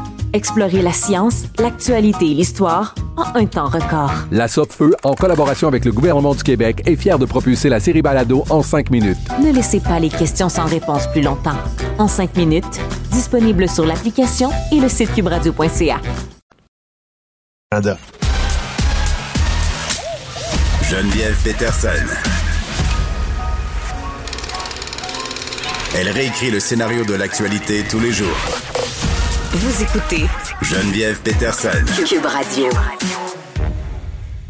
Explorez la science, l'actualité et l'histoire en un temps record. La Feu, en collaboration avec le gouvernement du Québec, est fière de propulser la série Balado en cinq minutes. Ne laissez pas les questions sans réponse plus longtemps. En cinq minutes, disponible sur l'application et le site cubradio.ca. Geneviève Peterson. Elle réécrit le scénario de l'actualité tous les jours. Vous écoutez Geneviève Peterson. Cube Radio.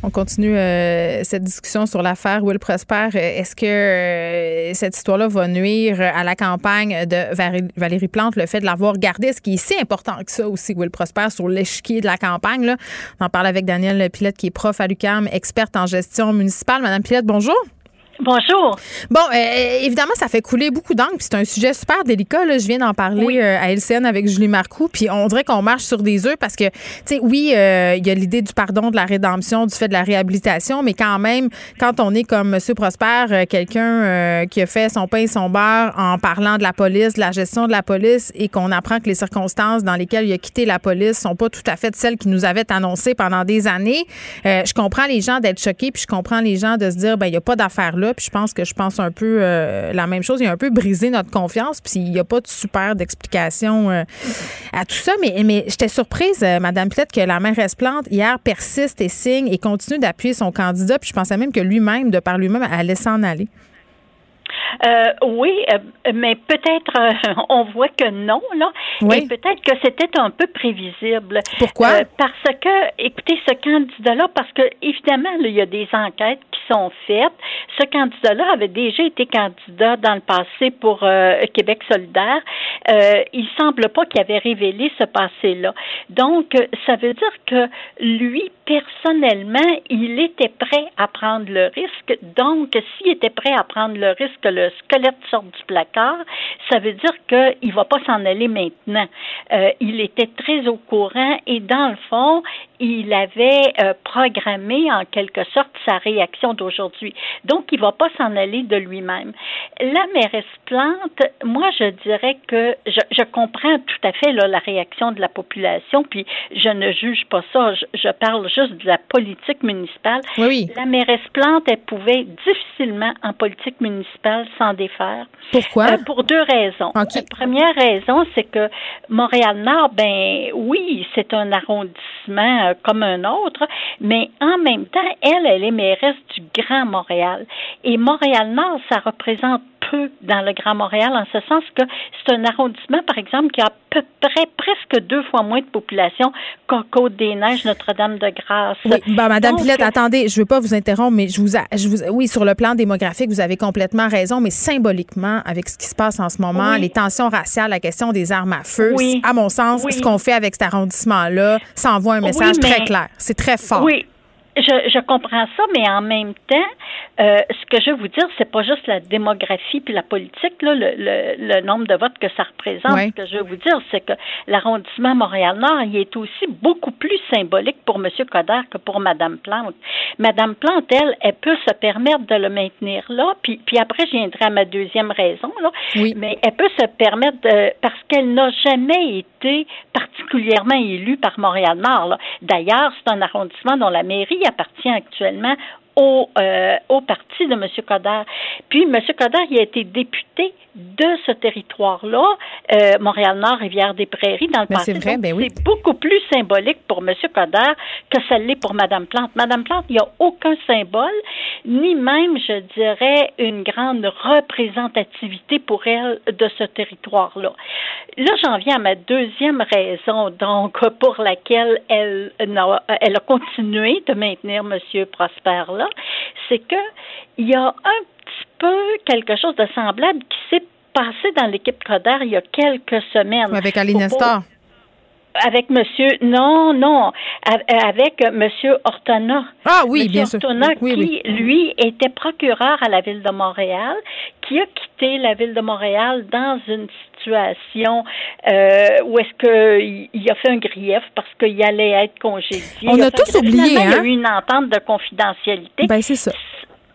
On continue euh, cette discussion sur l'affaire Will Prosper. Est-ce que euh, cette histoire-là va nuire à la campagne de Valérie Plante, le fait de l'avoir gardé? Ce qui est si important que ça aussi, Will Prosper, sur l'échiquier de la campagne. Là? On en parle avec Danielle Pilette, qui est prof à l'UQAM, experte en gestion municipale. Madame Pilette, bonjour. Bonjour. Bon, euh, évidemment, ça fait couler beaucoup d'encre, puis c'est un sujet super délicat. Là. Je viens d'en parler euh, à LCN avec Julie Marcoux, puis on dirait qu'on marche sur des œufs parce que, tu sais, oui, euh, il y a l'idée du pardon, de la rédemption, du fait de la réhabilitation, mais quand même, quand on est comme M. Prosper, euh, quelqu'un euh, qui a fait son pain et son beurre en parlant de la police, de la gestion de la police, et qu'on apprend que les circonstances dans lesquelles il a quitté la police sont pas tout à fait celles qui nous avaient annoncées pendant des années, euh, je comprends les gens d'être choqués, puis je comprends les gens de se dire, ben il n'y a pas d'affaire là, puis je pense que je pense un peu euh, la même chose. Il a un peu brisé notre confiance, puis il n'y a pas de super d'explication euh, à tout ça. Mais, mais j'étais surprise, euh, Madame Pilette, que la mairesse Plante, hier, persiste et signe et continue d'appuyer son candidat, puis je pensais même que lui-même, de par lui-même, allait s'en aller. Euh, oui, euh, mais peut-être euh, on voit que non là, Oui. et peut-être que c'était un peu prévisible. Pourquoi? Parce que, écoutez, ce candidat-là, parce que évidemment, là, il y a des enquêtes sont faites. Ce candidat-là avait déjà été candidat dans le passé pour euh, Québec solidaire. Euh, il semble pas qu'il avait révélé ce passé-là. Donc, ça veut dire que lui, personnellement, il était prêt à prendre le risque. Donc, s'il était prêt à prendre le risque que le squelette sorte du placard, ça veut dire qu'il ne va pas s'en aller maintenant. Euh, il était très au courant et dans le fond, il avait euh, programmé en quelque sorte sa réaction d'aujourd'hui. Donc, il ne va pas s'en aller de lui-même. La mairesse Plante, moi, je dirais que je, je comprends tout à fait là, la réaction de la population, puis je ne juge pas ça. Je, je parle juste de la politique municipale. Oui, oui. La mairesse Plante, elle pouvait difficilement en politique municipale s'en défaire. Pourquoi? Euh, pour deux raisons. La première raison, c'est que Montréal-Nord, ben oui, c'est un arrondissement euh, comme un autre, mais en même temps, elle, elle est mairesse du Grand Montréal. Et Montréal-Nord, ça représente peu dans le Grand Montréal, en ce sens que c'est un arrondissement, par exemple, qui a à peu près presque deux fois moins de population qu'en Côte-des-Neiges, Notre-Dame-de-Grâce. Oui, ben, Madame Donc, Pilette, attendez, je veux pas vous interrompre, mais je vous, a- je vous, oui, sur le plan démographique, vous avez complètement raison, mais symboliquement, avec ce qui se passe en ce moment, Oui. les tensions raciales, la question des armes à feu, Oui. à mon sens, Oui. ce qu'on fait avec cet arrondissement-là, ça envoie un message très clair. C'est très fort. Oui. Je, je comprends ça, mais en même temps, euh, ce que je veux vous dire, c'est pas juste la démographie puis la politique, là, le, le, le nombre de votes que ça représente. Ce que je veux vous dire, c'est que l'arrondissement Montréal-Nord, il est aussi beaucoup plus symbolique pour M. Coder que pour Mme Plante. Mme Plante, elle, elle peut se permettre de le maintenir là, puis, puis après, je viendrai à ma deuxième raison, là. Mais elle peut se permettre de, parce qu'elle n'a jamais été particulièrement élue par Montréal-Nord. D'ailleurs, c'est un arrondissement dont la mairie appartient actuellement au, euh, au parti de M. Coder. Puis, M. Coder, il a été député de ce territoire-là, euh, Montréal-Nord, Rivière-des-Prairies, dans le Mais passé. c'est vrai, Donc, ben oui. C'est beaucoup plus symbolique pour M. Coder que ça l'est pour Mme Plante. Mme Plante, il n'y a aucun symbole, ni même, je dirais, une grande représentativité pour elle de ce territoire-là. Là, j'en viens à ma deuxième raison, donc, pour laquelle elle a continué de maintenir M. Prosper là, c'est que il y a un petit peu quelque chose de semblable qui s'est passé dans l'équipe Coder il y a quelques semaines. Avec Ali Faut pas- Nestor. avec Monsieur, non, non, avec Monsieur Ortona. Ah oui, Monsieur bien sûr. Ortona, Oui, qui, oui. lui, était procureur à la ville de Montréal, qui a quitté la ville de Montréal dans une situation euh, où est-ce qu'il il a fait un grief parce qu'il allait être congédié. On a tous oublié, Finalement, Il y hein? a eu une entente de confidentialité Ben, c'est ça.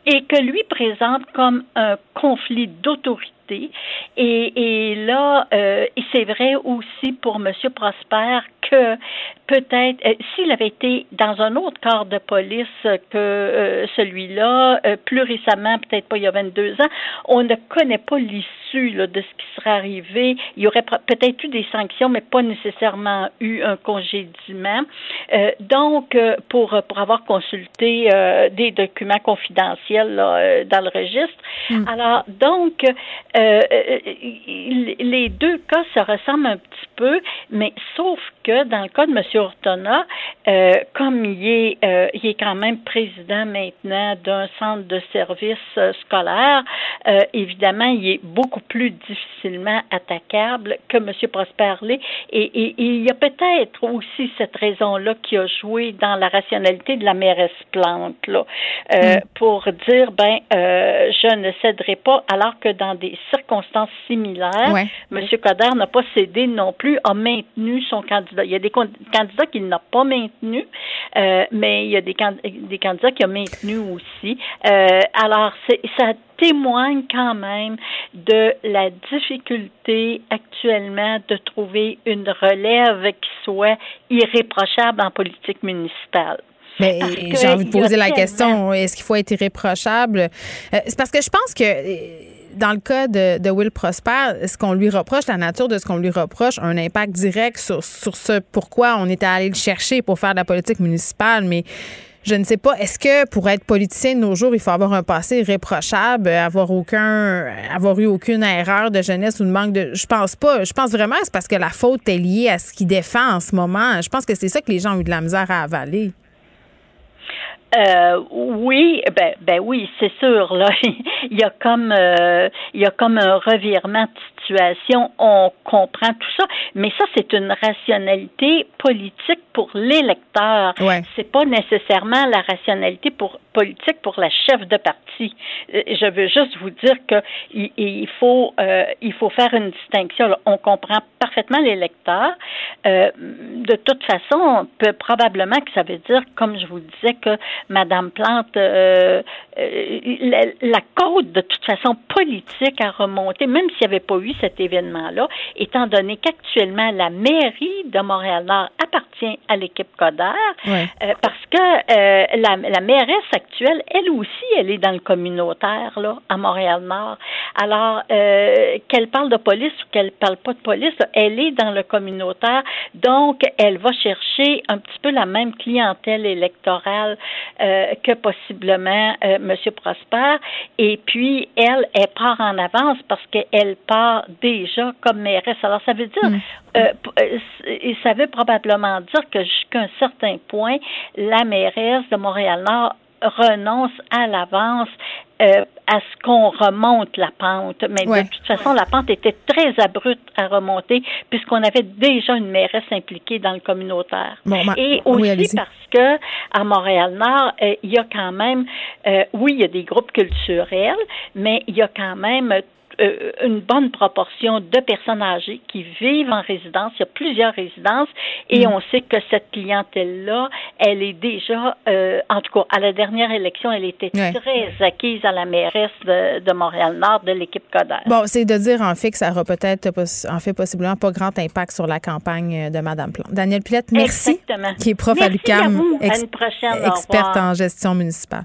Et que lui présente comme un conflit d'autorité. Et, et là, euh, c'est vrai aussi pour M. Prosper que peut-être, euh, s'il avait été dans un autre corps de police que euh, celui-là, euh, plus récemment, peut-être pas il y a 22 ans, on ne connaît pas l'issue de ce qui serait arrivé. Il y aurait peut-être eu des sanctions, mais pas nécessairement eu un congédiement. Euh, donc, pour, pour avoir consulté euh, des documents confidentiels là, dans le registre. Alors, donc, euh, euh, il- les deux cas se ressemblent un petit peu, mais sauf que dans le cas de M. Ortona, euh, comme il est, euh, il est quand même président maintenant d'un centre de services euh, scolaires, euh, évidemment, il est beaucoup plus difficilement attaquable que M. Prosper l'est. Et, et- et il y a peut-être aussi cette raison-là qui a joué dans la rationalité de la mairesse Plante, là, euh, pour dire, ben, euh, je ne céderai pas, alors que dans des circonstances similaires, Ouais. M. Coder n'a pas cédé non plus, a maintenu son candidat. Il y a des candidats qu'il n'a pas maintenus, euh, mais il y a des, can- des candidats qu'il a maintenus aussi. Euh, alors, ça témoigne quand même de la difficulté actuellement de trouver une relève qui soit irréprochable en politique municipale. Mais j'ai envie de poser la question est-ce qu'il faut être irréprochable? Euh, C'est parce que je pense que dans le cas de, Will Prosper, ce qu'on lui reproche, la nature de ce qu'on lui reproche, un impact direct sur, sur ce pourquoi on était allé le chercher pour faire de la politique municipale. Mais je ne sais pas, est-ce que pour être politicien de nos jours, il faut avoir un passé irréprochable, avoir aucun, avoir eu aucune erreur de jeunesse ou de manque de. Je pense pas. Je pense vraiment c'est parce que la faute est liée à ce qu'il défend en ce moment. Je pense que c'est ça que les gens ont eu de la misère à avaler. Euh, oui, ben, ben oui, c'est sûr. Là, il y a comme euh, il y a comme un revirement situation. On comprend tout ça, mais ça c'est une rationalité politique pour l'électeur. Ouais. C'est pas nécessairement la rationalité pour politique pour la chef de parti. Euh, Je veux juste vous dire que il, il faut euh, il faut faire une distinction. là. On comprend parfaitement l'électeur. Euh, de toute façon, peut probablement que ça veut dire, comme je vous disais, que Madame Plante, euh, la, la de toute façon politique a remonté, même s'il n'y avait pas eu cet événement-là, étant donné qu'actuellement la mairie de Montréal-Nord appartient à l'équipe Coder, Ouais. euh, parce que euh, la, la mairesse actuelle, elle aussi, elle est dans le communautaire là, à Montréal-Nord. Alors, euh, qu'elle parle de police ou qu'elle parle pas de police, elle est dans le communautaire, donc elle va chercher un petit peu la même clientèle électorale que possiblement M. Prosper. Et puis, elle, elle part en avance parce qu'elle part déjà comme mairesse. Alors, ça veut dire, euh, p- euh, c- ça veut probablement dire que jusqu'à un certain point, la mairesse de Montréal-Nord renonce à l'avance euh, à ce qu'on remonte la pente. Mais Ouais. de toute façon, la pente était très abrupte à remonter puisqu'on avait déjà une mairesse impliquée dans le communautaire. Bon, ma- Et aussi parce que à Montréal-Nord, euh, il y a quand même, euh, oui, il y a des groupes culturels, mais il y a quand même euh, une bonne proportion de personnes âgées qui vivent en résidence. Il y a plusieurs résidences et Mm. on sait que cette clientèle-là, elle est déjà, euh, en tout cas, à la dernière élection, elle était Ouais. très acquise à la mairesse de, de Montréal-Nord de l'équipe Coder. Bon, c'est de dire en fait que ça aura peut-être, en fait, possiblement pas grand impact sur la campagne de Mme Plante. Daniel Pilette, merci. Exactement. Qui est prof à Merci l'UQAM, à. Au experte en gestion municipale.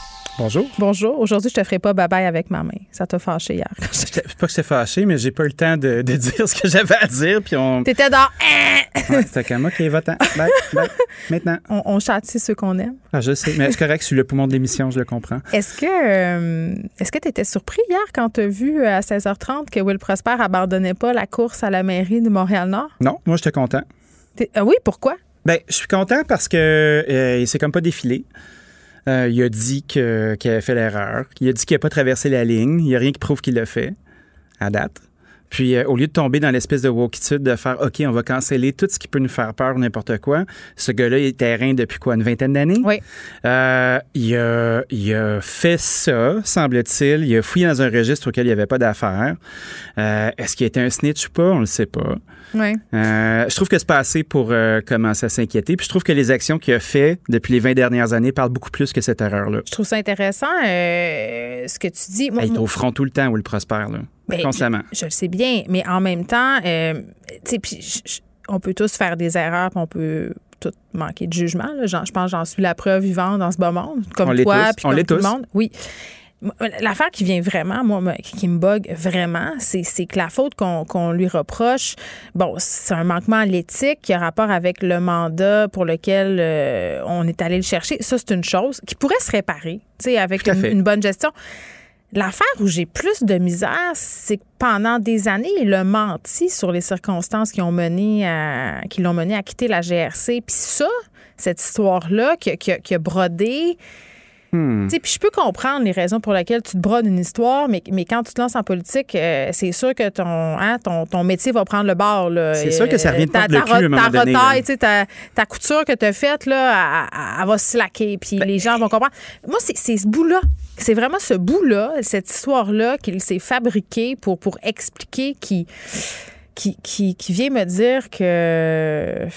Bonjour. bonjour. Aujourd'hui, je te ferai pas bye-bye avec ma main. Ça t'a fâché hier. J'étais- Pas que j'étais fâché, mais j'ai pas eu le temps de, de dire ce que j'avais à dire. Puis on. T'étais dans... Ouais, C'était comme, OK, va-t'en. Bye, bye. Maintenant. On, on châtie ceux qu'on aime. Ah, je sais, mais c'est correct, je suis le poumon de l'émission, je le comprends. Est-ce que euh, est-ce que tu étais surpris hier quand tu as vu euh, à 16h30 que Will Prosper abandonnait pas la course à la mairie de Montréal-Nord? Non, moi, j'étais content. Ah oui, pourquoi? Ben, je suis content parce que euh, il s'est comme pas défilé. Euh, il a dit qu'il avait fait l'erreur. Il a dit qu'il n'a pas traversé la ligne. Il n'y a rien qui prouve qu'il l'a fait, à date. Puis, euh, au lieu de tomber dans l'espèce de wokitude de faire OK, on va canceller tout ce qui peut nous faire peur, n'importe quoi, ce gars-là, est terrain depuis quoi, une vingtaine d'années? Oui. Euh, il, a, il a fait ça, semble-t-il. Il a fouillé dans un registre auquel il n'y avait pas d'affaires. Est-ce qu'il a été un snitch ou pas? On ne le sait pas. Oui. Euh, je trouve que c'est pas assez pour euh, commencer à s'inquiéter. Puis je trouve que les actions qu'il a fait depuis les 20 dernières années parlent beaucoup plus que cette erreur-là. Je trouve ça intéressant, euh, ce que tu dis. Moi- Il est au front tout le temps, Will Prosper, là. Ben, constamment. Je, je le sais bien, mais en même temps, tu sais, on peut tous faire des erreurs, puis on peut tout manquer de jugement. là. Je pense que j'en suis la preuve vivante dans ce beau monde, comme On toi, puis comme tout le tous. monde. Oui. Moi, L'affaire qui vient vraiment, moi, qui me bug vraiment, c'est que la faute qu'on lui reproche, bon, c'est un manquement à l'éthique qui a rapport avec le mandat pour lequel euh, on est allé le chercher. Ça, c'est une chose qui pourrait se réparer, tu sais, avec une, bonne gestion. L'affaire où j'ai plus de misère, c'est que pendant des années, il a menti sur les circonstances qui ont mené à, qui l'ont mené à quitter la GRC. Puis ça, cette histoire-là, qui, qui a brodé. Hmm. Tu sais, puis je peux comprendre les raisons pour lesquelles tu te brodes une histoire, mais, mais quand tu te lances en politique, euh, c'est sûr que ton, hein, ton, ton métier va prendre le bord. C'est sûr que ça revient de ta, le ta, cul ta retaille, ta, ta couture que tu as faite, là, elle, va se slacker, puis Ben, les gens vont comprendre. Moi, c'est c'est ce bout-là. C'est vraiment ce bout-là, cette histoire-là qu'il s'est fabriqué pour, pour expliquer qui, qui, qui, qui vient me dire que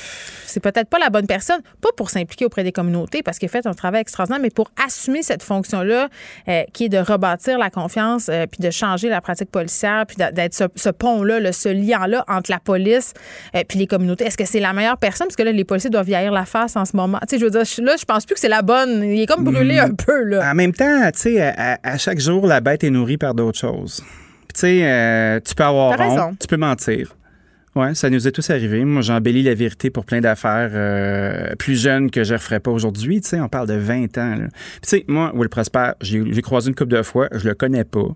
c'est peut-être pas la bonne personne, pas pour s'impliquer auprès des communautés, parce qu'il a fait un travail extraordinaire, mais pour assumer cette fonction-là, euh, qui est de rebâtir la confiance, euh, puis de changer la pratique policière, puis d'être ce, ce pont-là, là, ce lien-là entre la police et puis les communautés. Est-ce que c'est la meilleure personne? Parce que là, les policiers doivent vieillir la face en ce moment. Tu sais, je veux dire, là, je pense plus que c'est la bonne. Il est comme brûlé Mm. un peu, là. En même temps, tu sais, à, à chaque jour, la bête est nourrie par d'autres choses. Tu sais, euh, tu peux avoir honte, raison. tu peux mentir. Ouais, ça nous est tous arrivé. Moi, j'embellis la vérité pour plein d'affaires euh, plus jeunes que je ne referais pas aujourd'hui. Tu sais, on parle de 20 ans. là. Puis, tu sais, moi, Will Prosper, j'ai croisé une couple de fois. Je le connais pas.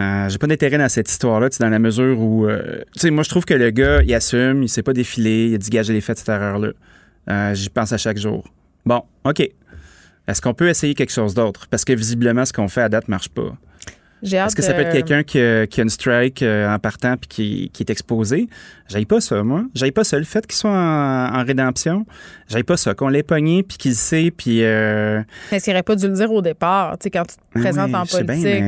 Euh, j'ai pas d'intérêt dans cette histoire-là, tu sais, dans la mesure où... euh, tu sais, moi, je trouve que le gars, il assume, il s'est pas défilé, il a dégagé les faits de cette erreur-là. Euh, J'y pense à chaque jour. Bon, OK. Est-ce qu'on peut essayer quelque chose d'autre? Parce que visiblement, ce qu'on fait à date marche pas. Est-ce que ça peut être quelqu'un qui, a- qui a une strike euh, en partant puis qui, qui est exposé? J'aille pas ça, moi. J'aille pas ça. Le fait qu'il soit en, en rédemption, j'aille pas ça. Qu'on l'ait pogné puis qu'il le sait puis... Euh... Mais aurait pas dû le dire au départ, tu sais, quand tu te présentes oui, en bien, politique?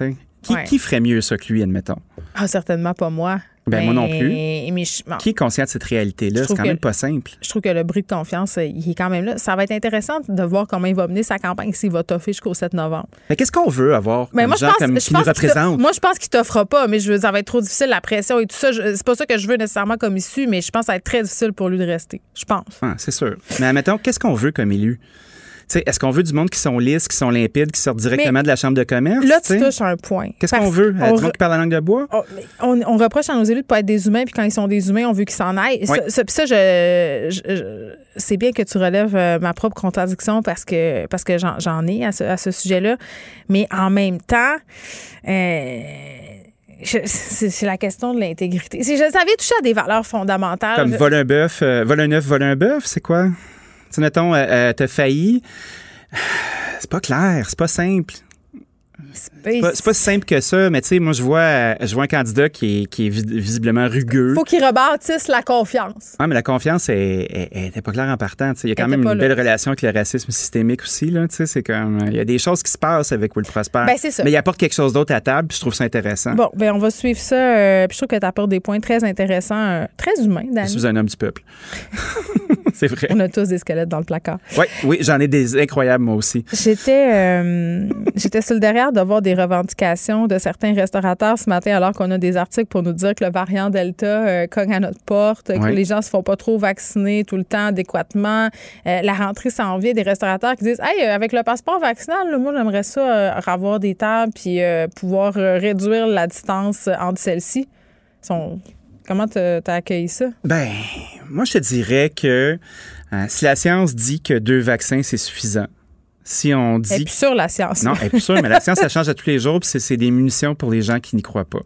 mais, qui, Ouais. qui ferait mieux ça que lui, admettons? Ah, certainement pas moi. Ben, moi non plus. Mais je, bon, Qui est conscient de cette réalité-là? C'est quand que- même pas simple. je trouve que le bris de confiance, euh, il est quand même là. Ça va être intéressant de voir comment il va mener sa campagne, s'il va toffer jusqu'au 7 novembre. Mais qu'est-ce qu'on veut avoir Mais moi, je pense, comme, je qui pense moi, je pense qu'il t'offrera pas, mais je veux, ça va être trop difficile, la pression et tout ça. C'est pas ça que je veux nécessairement comme issue, mais je pense que ça va être très difficile pour lui de rester. Je pense. Ah, c'est sûr. Mais admettons, qu'est-ce qu'on veut comme élu? Est-ce qu'on veut du monde qui sont lisses, qui sont limpides, qui sortent directement de la chambre de commerce? Là, tu touches un point. Qu'est-ce qu'on veut? re- qui parle la langue de bois? on, on reproche à nos élus de pas être des humains, puis quand ils sont des humains, on veut qu'ils s'en aillent. Oui. Ça, ça- puis ça, je, je- je- c'est bien que tu relèves euh, ma propre contradiction parce que parce que j'en, ai à ce, à ce sujet-là. Mais en même temps, euh, c'est, la question de l'intégrité. Si je savais toucher à des valeurs fondamentales. Comme voler un bœuf, euh, voler un œuf, voler un bœuf, c'est quoi? Tu sais, mettons, euh, euh, t'as failli. C'est pas clair, c'est pas simple. C'est pas si simple que ça, mais tu sais, moi, je vois, euh, je vois un candidat qui est, qui est vis- visiblement rugueux. faut qu'ils rebâtissent la confiance. Ah, mais la confiance, elle, elle- elle était pas claire en partant. Il y a quand Elle même une pas belle là. relation avec le racisme systémique aussi. Là, tu sais, c'est comme, il y a des choses qui se passent avec Will Prosper. Ben, ça. Mais il apporte quelque chose d'autre à table, puis je trouve ça intéressant. Bon, ben on va suivre ça. euh, puis je trouve que tu apportes des points très intéressants, euh, très humains, Je suis un homme du peuple. c'est vrai. On a tous des squelettes dans le placard. Oui, oui, j'en ai des incroyables, moi aussi. J'étais euh, j'étais sur le derrière de voir des revendications de certains restaurateurs ce matin alors qu'on a des articles pour nous dire que le variant Delta euh, cogne à notre porte, que les gens se font pas trop vacciner tout le temps adéquatement. Euh, la rentrée s'en vient, des restaurateurs qui disent Hey, euh, avec le passeport vaccinal, là, moi j'aimerais ça avoir des tables puis pouvoir réduire la distance entre celles-ci. Sont- Comment t'as accueilli ça? Ben, moi, je te dirais que si la science dit que deux vaccins, c'est suffisant, Si on dit. Elle est plus sûre, la science. Non, elle est plus sûre, mais la science, ça change à tous les jours, puis c'est- des munitions pour les gens qui n'y croient pas.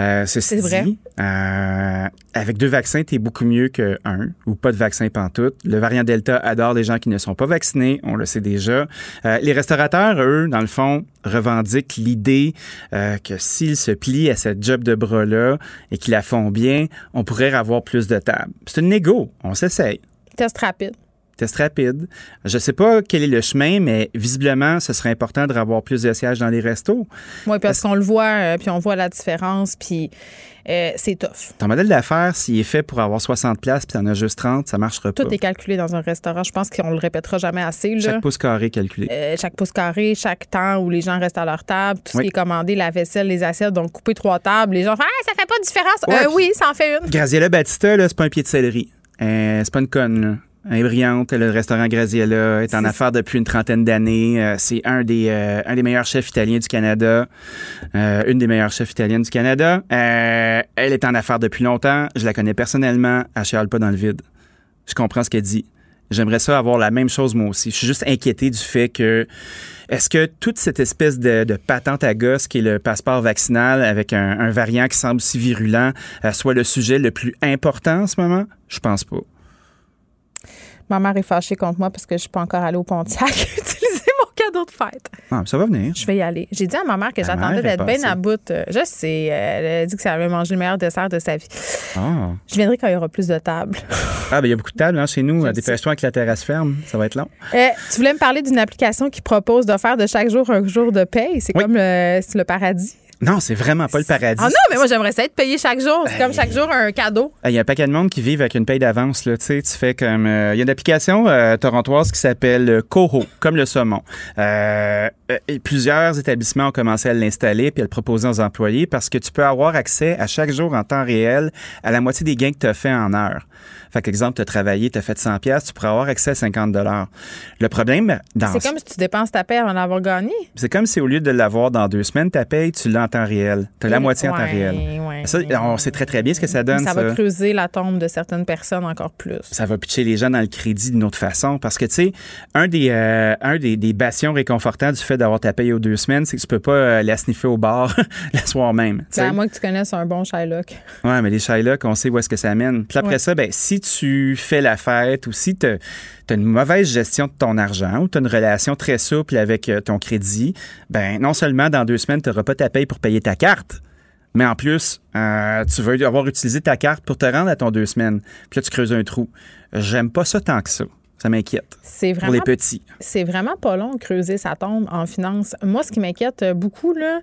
Euh, C'est vrai. euh, avec deux vaccins, t'es beaucoup mieux qu'un ou pas de vaccin pantoute. Le variant Delta adore les gens qui ne sont pas vaccinés, on le sait déjà. Euh, les restaurateurs, eux, dans le fond, revendiquent l'idée que s'ils se plient à cette job de bras-là et qu'ils la font bien, on pourrait avoir plus de tables. C'est une négo, on s'essaye Test rapide. Test rapide. Je sais pas quel est le chemin, mais visiblement, ce serait important de avoir plus de sièges dans les restos. Oui, parce qu'on le voit, euh, puis on voit la différence, puis euh, c'est tough. Ton modèle d'affaires, s'il est fait pour avoir 60 places puis t'en as juste 30, ça marchera pas. Tout est calculé dans un restaurant. Je pense qu'on le répétera jamais assez. Là. Chaque pouce carré calculé. Euh, chaque pouce carré, chaque temps où les gens restent à leur table, tout ce qui est commandé, la vaisselle, les assiettes, donc couper trois tables, les gens font Ah, ça fait pas de différence. Ouais, Euh, oui, ça en fait une. Graziella Batista, là, c'est pas un pied de céleri. Euh, c'est pas une conne, là. Elle est brillante, le restaurant Graziella est en affaires depuis une trentaine d'années. Euh, c'est un des euh, un des meilleurs chefs italiens du Canada, Euh, une des meilleures chefs italiennes du Canada. Euh, elle est en affaires depuis longtemps. Je la connais personnellement. Elle chiale pas dans le vide. Je comprends ce qu'elle dit. J'aimerais ça avoir la même chose moi aussi. Je suis juste inquiété du fait que est-ce que toute cette espèce de, de patente à gosse qui est le passeport vaccinal avec un, un variant qui semble si virulent soit le sujet le plus important en ce moment? Je pense pas. Ma mère est fâchée contre moi parce que je suis pas encore allée au Pontiac utiliser mon cadeau de fête. Ah, ça va venir. Je vais y aller. J'ai dit à ma mère que j'attendais d'être bien à bout. Euh, Je sais, euh, elle a dit que ça avait mangé le meilleur dessert de sa vie. Ah. Je viendrai quand il y aura plus de tables. Ah, ben il y a beaucoup de tables hein, chez nous. Dépêche-toi avec la terrasse ferme. Ça va être long. Euh, tu voulais me parler d'une application qui propose de faire de chaque jour un jour de paye. C'est comme le paradis. Non, c'est vraiment pas le paradis. Ah non, mais moi, j'aimerais ça être payé chaque jour. C'est comme chaque jour un cadeau. Il y a un paquet de monde qui vivent avec une paye d'avance. Là, tu sais, tu fais comme. euh, Il y a une application euh, torontoise qui s'appelle euh, Coho, comme le saumon. Euh, euh, et plusieurs établissements ont commencé à l'installer puis à le proposer aux employés parce que tu peux avoir accès à chaque jour en temps réel à la moitié des gains que tu as fait en heure. Fait qu'exemple, tu as travaillé, tu as fait 100 pièces, tu pourrais avoir accès à 50 dollars. Le problème dans C'est comme si tu dépenses ta paie avant d'avoir gagné. c'est comme si au lieu de l'avoir dans deux semaines, ta paye, tu l'as en temps réel. Tu as la Oui, moitié en temps réel. ouais, ça, on sait très très bien ce que ça donne. ça va creuser la tombe de certaines personnes encore plus. ça va pitcher les gens dans le crédit d'une autre façon. Parce que, tu sais, un des, euh, un des, des bastions réconfortants du fait d'avoir ta paye aux deux semaines, c'est que tu peux pas euh, la sniffer au bar le soir même. sais. à moi que tu connaisses un bon Shylock. Ouais, mais les Shylock, on sait où est-ce que ça mène. Puis après ça, ben, si tu fais la fête ou si tu as une mauvaise gestion de ton argent ou tu as une relation très souple avec euh, ton crédit, ben non seulement dans deux semaines, tu n'auras pas ta paye pour payer ta carte, mais en plus, euh, tu veux avoir utilisé ta carte pour te rendre à ton deux semaines. Puis là, tu creuses un trou. J'aime pas ça tant que ça. Ça m'inquiète. C'est Pour les petits. C'est vraiment pas long de creuser sa tombe en finance. Moi, ce qui m'inquiète euh, beaucoup, là,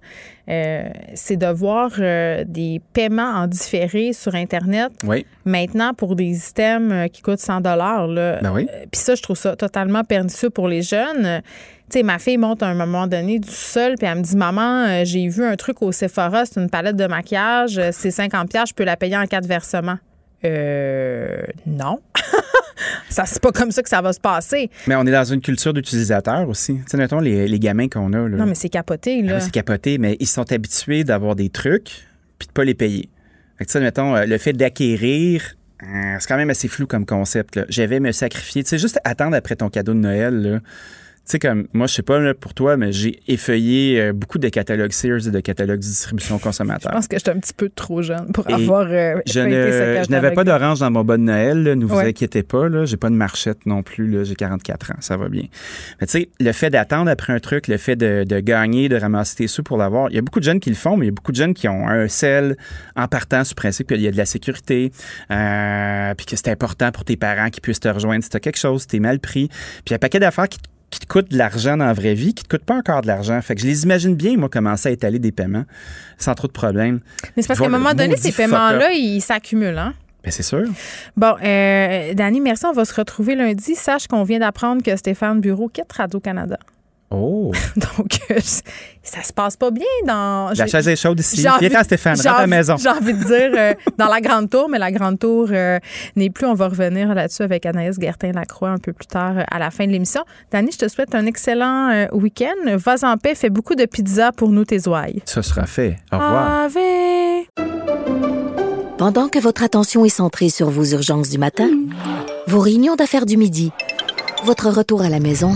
euh, c'est de voir euh, des paiements en différé sur Internet Oui. maintenant pour des systèmes euh, qui coûtent 100 dollars. Ben oui. Puis ça, je trouve ça totalement pernicieux pour les jeunes. Tu sais, ma fille monte à un moment donné du sol, puis elle me dit Maman, j'ai vu un truc au Sephora, c'est une palette de maquillage, c'est 50$, piastres, je peux la payer en quatre versements. Euh, non. ça, c'est pas comme ça que ça va se passer. Mais on est dans une culture d'utilisateur aussi. Tu sais, mettons les, les gamins qu'on a. Là. Non, mais c'est capoté, là. Ah oui, c'est capoté, mais ils sont habitués d'avoir des trucs puis de pas les payer. Fait que, tu sais, mettons, euh, le fait d'acquérir, euh, c'est quand même assez flou comme concept. là. J'avais me sacrifier. Tu sais, juste attendre après ton cadeau de Noël, là. Tu sais, comme, moi, je sais pas là, pour toi, mais j'ai effeuillé euh, beaucoup de catalogues Sears et de catalogues de distribution consommateur. Je pense que j'étais un petit peu trop jeune pour Et avoir euh, je, ne- je n'avais pas d'orange dans mon bon de Noël, là, ne vous Ouais. inquiétez pas. Là, j'ai pas de marchette non plus. Là, j'ai 44 ans, ça va bien. Mais tu sais, le fait d'attendre après un truc, le fait de, de gagner, de ramasser tes sous pour l'avoir, il y a beaucoup de jeunes qui le font, mais il y a beaucoup de jeunes qui ont un sel en partant sur principe qu'il y a de la sécurité, euh, puis que c'est important pour tes parents qu'ils puissent te rejoindre si tu as quelque chose, si t'es mal pris. Puis il y a un paquet d'affaires qui, qui te coûtent de l'argent dans la vraie vie, qui te coûtent pas encore de l'argent. Fait que je les imagine bien, moi, commencer à étaler des paiements sans trop de problèmes. Mais c'est parce qu'à un moment donné, ces paiements-là, ils s'accumulent, hein? Ben, c'est sûr. Bon, euh, Dani, merci. On va se retrouver lundi. Sache qu'on vient d'apprendre que Stéphane Bureau quitte Radio-Canada. Oh! Donc, euh, ça se passe pas bien dans. La chaise est chaude ici. Viens, Stéphane, j'ai rentre à la maison. J'ai envie de dire euh, dans la grande tour, mais la grande tour euh, n'est plus. On va revenir là-dessus avec Anaïs Gertin-Lacroix un peu plus tard euh, à la fin de l'émission. Dani, je te souhaite un excellent euh, week-end. Vas en paix. Fais beaucoup de pizza pour nous, tes ouailles. Ça sera fait. Au revoir. Ave. Pendant que votre attention est centrée sur vos urgences du matin, vos réunions d'affaires du midi, votre retour à la maison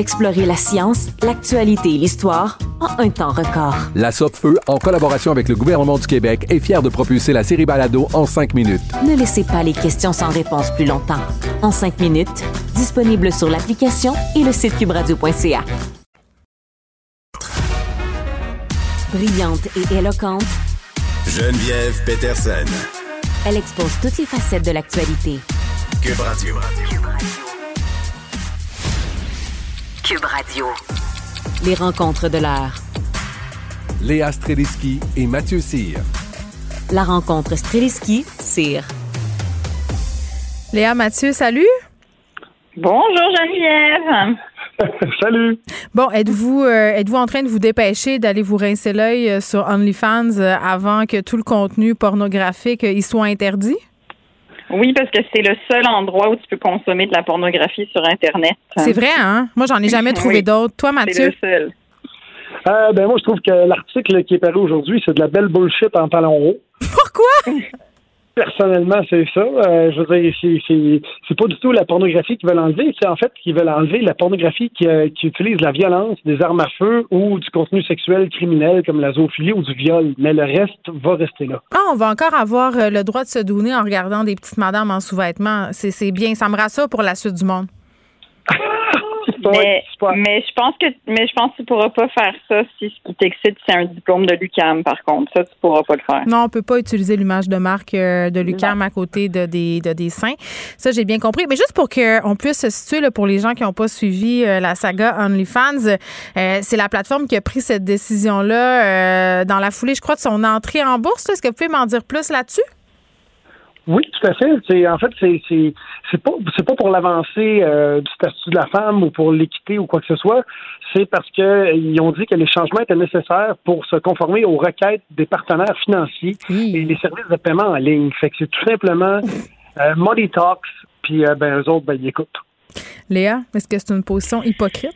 Explorez la science, l'actualité et l'histoire en un temps record. La Feu, en collaboration avec le gouvernement du Québec, est fière de propulser la série Balado en cinq minutes. Ne laissez pas les questions sans réponse plus longtemps. En cinq minutes, disponible sur l'application et le site cubradio.ca. Brillante et éloquente, Geneviève Peterson. elle expose toutes les facettes de l'actualité. Cube Radio. Cube Radio. Les rencontres de l'heure. Léa Streliski et Mathieu Cyr. La rencontre Streliski-Cyr. Léa Mathieu, salut. Bonjour Geneviève. Salut. Bon, êtes-vous euh, êtes-vous en train de vous dépêcher d'aller vous rincer l'œil euh, sur OnlyFans euh, avant que tout le contenu pornographique y soit interdit? Oui, parce que c'est le seul endroit où tu peux consommer de la pornographie sur Internet. C'est vrai, hein? Moi, j'en ai jamais trouvé Oui. d'autres. Toi, C'est Mathieu? le seul. Euh, ben moi, je trouve que l'article qui est paru aujourd'hui, c'est de la belle bullshit en talons hauts. Pourquoi? Personnellement, c'est ça. Euh, je veux dire, c'est, pas du tout la pornographie qu'ils veulent enlever. C'est en fait qu'ils veulent enlever la pornographie qui, euh, qui utilise la violence, des armes à feu ou du contenu sexuel criminel comme la zoophilie ou du viol. Mais le reste va rester là. Ah, on va encore avoir euh, le droit de se donner en regardant des petites madames en sous-vêtements. C'est c'est bien. Ça me rassure pour la suite du monde. Mais, mais je pense que mais je pense que tu pourras pas faire ça si ce qui t'excite c'est un diplôme de l'UCAM par contre ça tu pourras pas le faire. Non, on peut pas utiliser l'image de marque euh, de Lucam à côté de des, de des seins. Ça, j'ai bien compris. Mais juste pour qu'on puisse se situer, là, pour les gens qui n'ont pas suivi euh, la saga OnlyFans, euh, c'est la plateforme qui a pris cette décision-là euh, dans la foulée, je crois, de son entrée en bourse. là. Est-ce que vous pouvez m'en dire plus là-dessus? Oui, tout à fait. C'est en fait c'est c'est c'est pas c'est pas pour l'avancée euh, du statut de la femme ou pour l'équité ou quoi que ce soit. C'est parce que euh, ils ont dit que les changements étaient nécessaires pour se conformer aux requêtes des partenaires financiers et les services de paiement en ligne. Fait que c'est tout simplement euh, Money Talks. Puis euh, ben eux autres ben ils écoutent. Léa, est-ce que c'est une position hypocrite?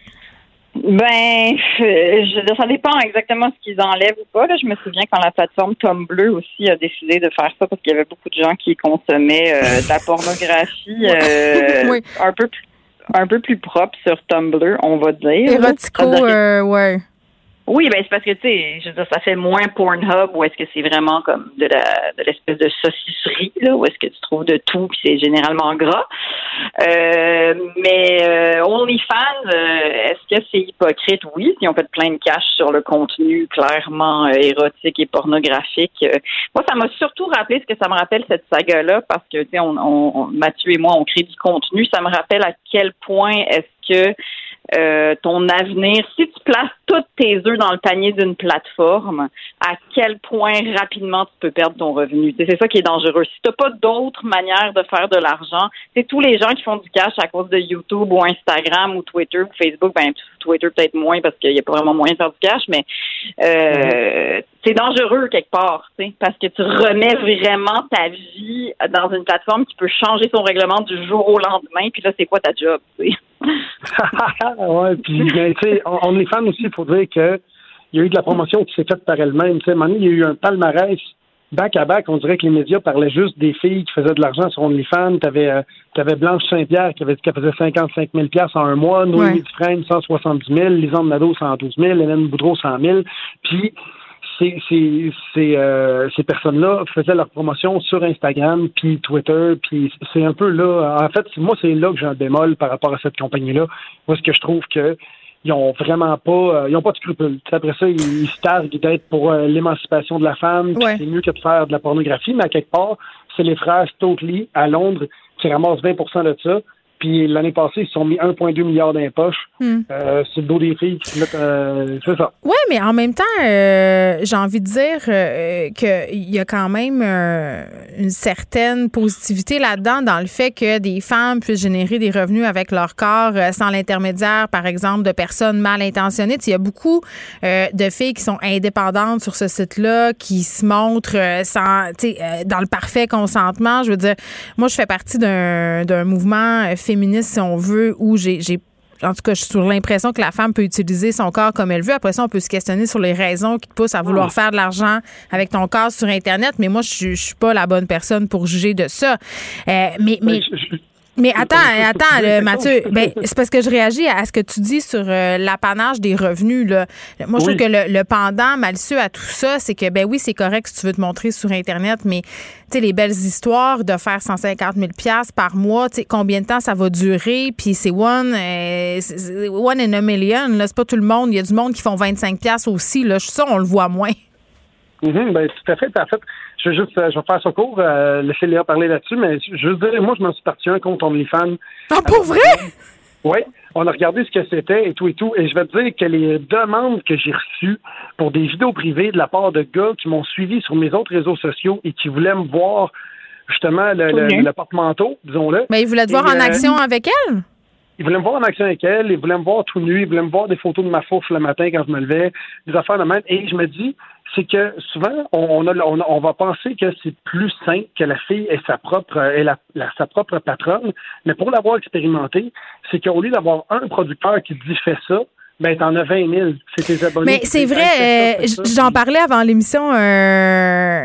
Ben, je, ça dépend exactement ce qu'ils enlèvent ou pas. Là. Je me souviens quand la plateforme Tumblr aussi a décidé de faire ça parce qu'il y avait beaucoup de gens qui consommaient euh, de la pornographie euh, Oui. un peu plus un peu plus propre sur Tumblr, on va dire. Érotico, euh, ouais. Oui, ben c'est parce que tu sais, je veux dire, ça fait moins Pornhub ou est-ce que c'est vraiment comme de la de l'espèce de saucisserie là, où est-ce que tu trouves de tout puis c'est généralement gras. Euh, mais euh, OnlyFans, euh, est-ce que c'est hypocrite? Oui, si on fait plein de cash sur le contenu clairement euh, érotique et pornographique. Euh, moi, ça m'a surtout rappelé ce que ça me rappelle cette saga-là parce que tu sais, on, on- Mathieu et moi, on crée du contenu. Ça me rappelle à quel point est-ce que euh, ton avenir, si tu places tous tes œufs dans le panier d'une plateforme, à quel point rapidement tu peux perdre ton revenu? C'est ça qui est dangereux. Si tu n'as pas d'autres manières de faire de l'argent, c'est tous les gens qui font du cash à cause de YouTube ou Instagram ou Twitter ou Facebook, ben Twitter peut-être moins parce qu'il n'y a pas vraiment moyen de faire du cash, mais euh, c'est dangereux quelque part, parce que tu remets vraiment ta vie dans une plateforme qui peut changer son règlement du jour au lendemain, puis là c'est quoi ta job, tu sais? ouais, puis ben, tu sais, on, on est fan aussi, il faut dire que il y a eu de la promotion qui s'est faite par elle-même. Tu sais, il y a eu un palmarès back à back. On dirait que les médias parlaient juste des filles qui faisaient de l'argent sur OnlyFans. T'avais euh, t'avais Blanche Saint-Pierre qui avait dit qu'elle faisait 55 000 en un mois, Noémie Ouais. Dufresne 170 000, Lisande Nadeau 112 000, Hélène Boudreau 100 000. Puis ces, ces, ces, euh, ces personnes-là faisaient leur promotion sur Instagram, puis Twitter, puis c'est un peu là. En fait, moi, c'est là que j'ai un bémol par rapport à cette compagnie-là. Moi, ce que je trouve que ils ont vraiment pas, euh, ils ont pas de scrupules. Tu sais, Après ça, ils, ils se targuent d'être pour euh, l'émancipation de la femme, Ouais. c'est mieux que de faire de la pornographie, mais à quelque part, c'est les frères Stokely à Londres qui ramassent 20% de ça, Puis l'année passée, ils se sont mis 1,2 milliard dans les poches. Hmm. Euh, c'est le dos des filles qui mettent. euh, c'est ça. Oui, mais en même temps, euh, j'ai envie de dire euh, qu'il y a quand même euh, une certaine positivité là-dedans dans le fait que des femmes puissent générer des revenus avec leur corps sans l'intermédiaire, par exemple, de personnes mal intentionnées. Il y a beaucoup de filles qui sont indépendantes sur ce site-là, qui se montrent sans, dans le parfait consentement. Je veux dire, moi, je fais partie d'un mouvement euh, féministe, si on veut, où j'ai en tout cas, je suis sur l'impression que la femme peut utiliser son corps comme elle veut. Après ça, on peut se questionner sur les raisons qui te poussent à vouloir faire de l'argent avec ton corps sur Internet. Mais moi, je suis, je suis pas la bonne personne pour juger de ça. Euh, mais, mais, mais attends, attends, là, Mathieu. Ben, c'est parce que je réagis à ce que tu dis sur euh, l'apanage des revenus. Là. Moi, je Oui. trouve que le, le pendant malicieux à tout ça, c'est que, ben oui, c'est correct si tu veux te montrer sur Internet, mais tu sais, les belles histoires de faire 150 000 par mois, tu sais, combien de temps ça va durer? Puis c'est one, euh, one in a million. Là, c'est pas tout le monde. Il y a du monde qui font 25 aussi. Là. Ça, on le voit moins. Mhm, ben, tout à fait. En fait, je vais juste, euh, je vais faire ça court, euh, laisser Léa parler là-dessus, mais je veux dire, moi, je m'en suis parti un contre OnlyFans. Ah, pour vrai? Oui, on a regardé ce que c'était et tout et tout, et je vais te dire que les demandes que j'ai reçues pour des vidéos privées de la part de gars qui m'ont suivi sur mes autres réseaux sociaux et qui voulaient me voir justement le, le, le porte-manteau, disons-le. Mais ils voulaient te voir Et, en euh, action avec elle? Ils voulaient me voir en action avec elle, ils voulaient me voir tout nu, ils voulaient me voir des photos de ma fourche le matin quand je me levais, des affaires de même. Et je me dis, c'est que souvent, on, a, on, a- on va penser que c'est plus simple que la fille est sa propre, est la, la- sa propre patronne. Mais pour l'avoir expérimenté, c'est qu'au lieu d'avoir un producteur qui dit fais ça, ben t'en as 20 000. C'est tes abonnés. Mais c'est vrai, euh, j'en parlais avant l'émission euh,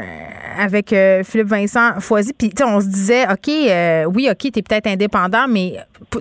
avec euh, Philippe Vincent Foisy, puis tu sais, on se disait, OK, euh, oui, OK, t'es peut-être indépendant, mais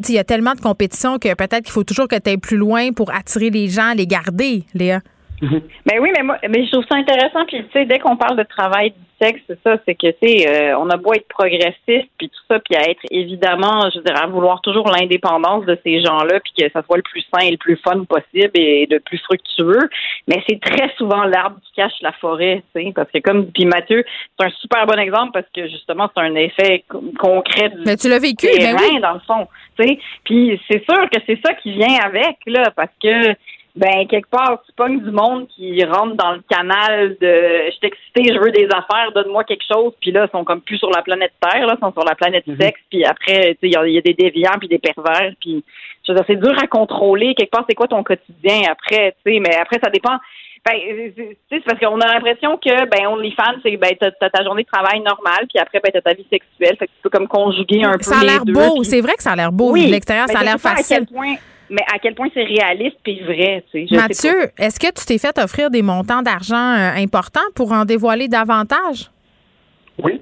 il y a tellement de compétition que peut-être qu'il faut toujours que tu ailles plus loin pour attirer les gens, les garder, Léa. Mais oui, mais moi, mais je trouve ça intéressant. Puis tu sais, dès qu'on parle de travail du sexe, c'est ça, c'est que tu sais, euh, on a beau être progressiste, puis tout ça, puis à être évidemment, je dirais, à vouloir toujours l'indépendance de ces gens-là, puis que ça soit le plus sain et le plus fun possible et le plus fructueux. Mais c'est très souvent l'arbre qui cache la forêt, tu sais, parce que comme puis Mathieu, c'est un super bon exemple parce que justement, c'est un effet co- concret du Mais tu l'as vécu, ben terrain, oui. dans le fond, tu sais. Puis c'est sûr que c'est ça qui vient avec là, parce que ben quelque part tu pognes du monde qui rentre dans le canal de je suis excité, je veux des affaires, donne-moi quelque chose, puis là ils sont comme plus sur la planète Terre, là, ils sont sur la planète sexe, puis après tu sais il y a- il y, a des déviants puis des pervers, puis je veux dire, c'est dur à contrôler. Quelque part c'est quoi ton quotidien après, tu sais, mais après ça dépend. Ben, c'est- parce qu'on a l'impression que ben OnlyFans, c'est ben t'as, ta journée de travail normale, puis après ben t'as ta vie sexuelle, fait que tu peux comme conjuguer un peu Ça a l'air beau, puis- c'est vrai que ça a l'air beau. oui, de l'extérieur, ça a l'air pas à facile. quel point, mais à quel point c'est réaliste et vrai, tu sais. je Mathieu, est-ce que tu t'es fait offrir des montants d'argent euh, importants pour en dévoiler davantage? Oui.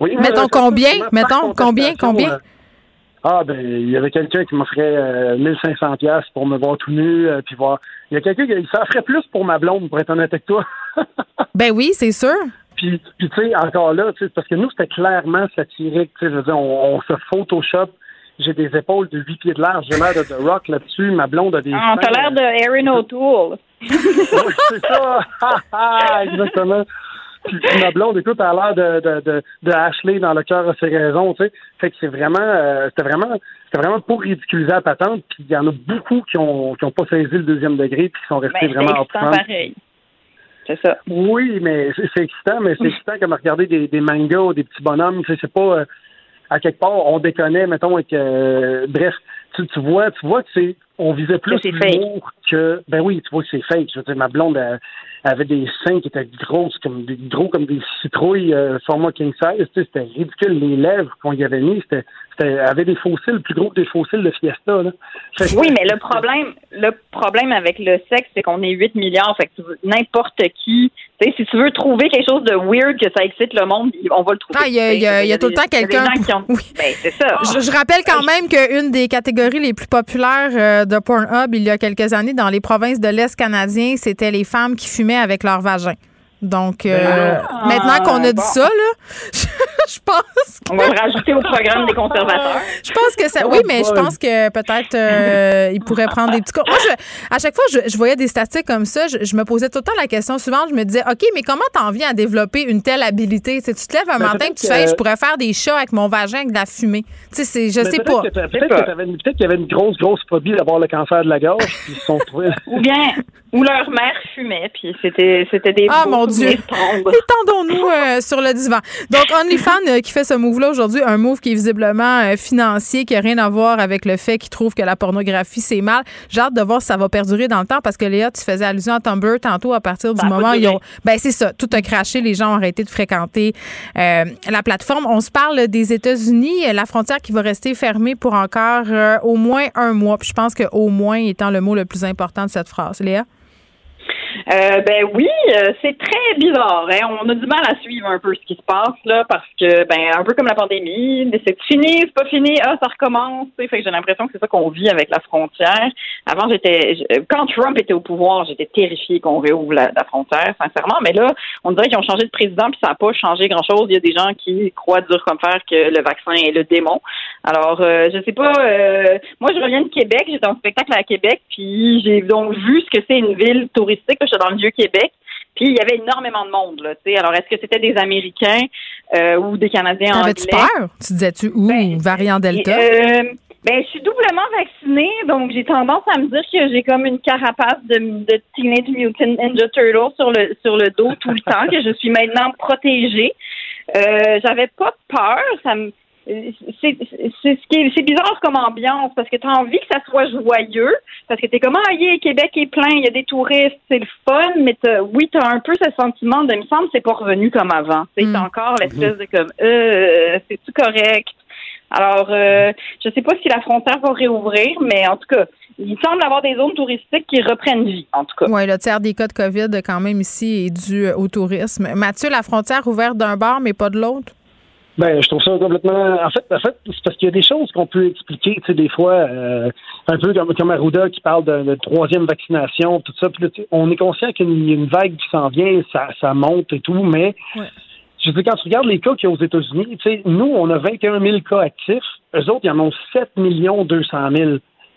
oui Mettons euh, combien? Mettons combien? contestation, Combien? euh, ah, ben, il y avait quelqu'un qui m'offrait euh, 1500 pièces pour me voir tout nu, euh, puis voir. Il y a quelqu'un qui ça ferait plus pour ma blonde, pour être honnête avec toi. Ben oui, c'est sûr. Puis, puis tu sais, encore là, tu sais, parce que nous, c'était clairement satirique. Tu sais, je veux dire, on, on se Photoshop. J'ai des épaules de 8 pieds de large. J'ai l'air de The Rock là-dessus. Ma blonde a des. Ah, t'as l'air de Erin O'Toole. Oui, c'est ça. Exactement. Puis, puis ma blonde, écoute, a l'air de, de, de, de Ashley dans le cœur a ses raisons, tu sais. Fait que c'est vraiment, euh, c'était vraiment, c'était vraiment pour ridiculiser la patente. Puis il y en a beaucoup qui ont, qui ont pas saisi le deuxième degré puis qui sont restés Ben, vraiment upfront. pareil. C'est ça. Oui, mais c'est excitant, mais c'est excitant comme regarder des, des mangas ou des petits bonhommes. Tu sais, C'est pas euh, à quelque part on déconne, mettons, avec euh, bref, tu, tu vois, tu vois que c'est on visait plus l'humour que ben oui, tu vois que c'est fake. Je veux dire, ma blonde elle, elle avait des seins qui étaient grosses comme des gros comme des citrouilles euh, format king size. Tu sais, c'était ridicule les lèvres qu'on y avait mis. C'était, c'était elle avait des fossiles plus gros que des fossiles de Fiesta. Là. Que- Oui, mais le problème, le problème avec le sexe, c'est qu'on est 8 milliards. Fait que n'importe qui, si tu veux trouver quelque chose de weird que ça excite le monde, on va le trouver. Ah, il y a- y a- il y a tout le temps quelqu'un ont- Ben, c'est ça. Je, je rappelle quand même qu'une des catégories les plus populaires euh, de Pornhub il y a quelques années dans les provinces de l'Est canadien, c'était les femmes qui fumaient avec leur vagin. Donc, euh, Ah, maintenant qu'on a dit bon. ça, là, je pense. Que... On va le rajouter au programme des conservateurs. Je pense que ça. Oui, oh mais je pense que peut-être euh, ils pourraient prendre des petits cours. Moi, je, à chaque fois, je, voyais des statistiques comme ça. Je, me posais tout le temps la question suivante. Je me disais, OK, mais comment t'en viens à développer une telle habilité? Tu te lèves un matin et tu fais, je pourrais faire des chats avec mon vagin, avec de la fumée. Tu sais, je sais pas. Peut-être qu'il y avait une grosse, grosse phobie d'avoir le cancer de la gorge. puis ou bien, ou leur mère fumait, puis c'était des. Ah, mon Dieu. Étendons-nous euh, sur le divan. Donc, OnlyFans, euh, qui fait ce move-là aujourd'hui, un move qui est visiblement euh, financier, qui n'a rien à voir avec le fait qu'il trouve que la pornographie, c'est mal. J'ai hâte de voir si ça va perdurer dans le temps parce que Léa, tu faisais allusion à Tumblr tantôt à partir du moment où ils ont. Ben, c'est ça. Tout a craché. Les gens ont arrêté de fréquenter euh, la plateforme. On se parle des États-Unis, la frontière qui va rester fermée pour encore au moins un mois. Puis je pense que au moins étant le mot le plus important de cette phrase. Léa? Euh, ben oui, euh, c'est très bizarre. Hein? On a du mal à suivre un peu ce qui se passe là, parce que ben un peu comme la pandémie, mais c'est fini, c'est pas fini, ah ça recommence. Fait que j'ai l'impression que c'est ça qu'on vit avec la frontière. Avant j'étais, quand Trump était au pouvoir, j'étais terrifiée qu'on réouvre la, frontière, sincèrement. Mais là, on dirait qu'ils ont changé de président puis ça n'a pas changé grand chose. Il y a des gens qui croient dur comme fer que le vaccin est le démon. Alors euh, je sais pas. Euh, moi je reviens de Québec, j'étais en spectacle à Québec puis j'ai donc vu ce que c'est une ville touristique J'étais dans le vieux Québec. Puis il y avait énormément de monde. Alors, est-ce que c'était des Américains euh, ou des Canadiens anglais? T'avais-tu peur? Tu disais-tu, ou ben, variant Delta? Euh, ben, je suis doublement vaccinée, donc j'ai tendance à me dire que j'ai comme une carapace de, de Teenage Mutant Ninja Turtle sur le, sur le dos tout le temps, que je suis maintenant protégée. Euh, j'avais pas peur, ça me c'est bizarre comme ambiance parce que tu as envie que ça soit joyeux parce que tu es comme ah yeah, Québec est plein, il y a des touristes, c'est le fun mais as, oui, tu as un peu ce sentiment de il me semble c'est pas revenu comme avant. Hmm. C'est mmh. encore l'espèce hmm. de comme euh, c'est tout correct? Alors euh, je sais pas si la frontière va réouvrir mais en tout cas il semble avoir des zones touristiques qui reprennent vie, en tout cas. Oui, le tiers des cas de COVID, quand même, ici, est dû au tourisme. Mathieu, la frontière ouverte d'un bar, mais pas de l'autre? Ben, je trouve ça complètement. En fait, en fait c'est parce qu'il y a des choses qu'on peut expliquer, tu sais, des fois, euh, un peu comme, comme Arruda qui parle de, troisième vaccination, tout ça. Puis là, on est conscient qu'il y a une vague qui s'en vient, ça, ça monte et tout, mais je veux dire, quand tu regardes les cas qu'il y a aux États-Unis, tu sais, nous, on a 21 000 cas actifs, eux autres, ils en ont 7 200 000.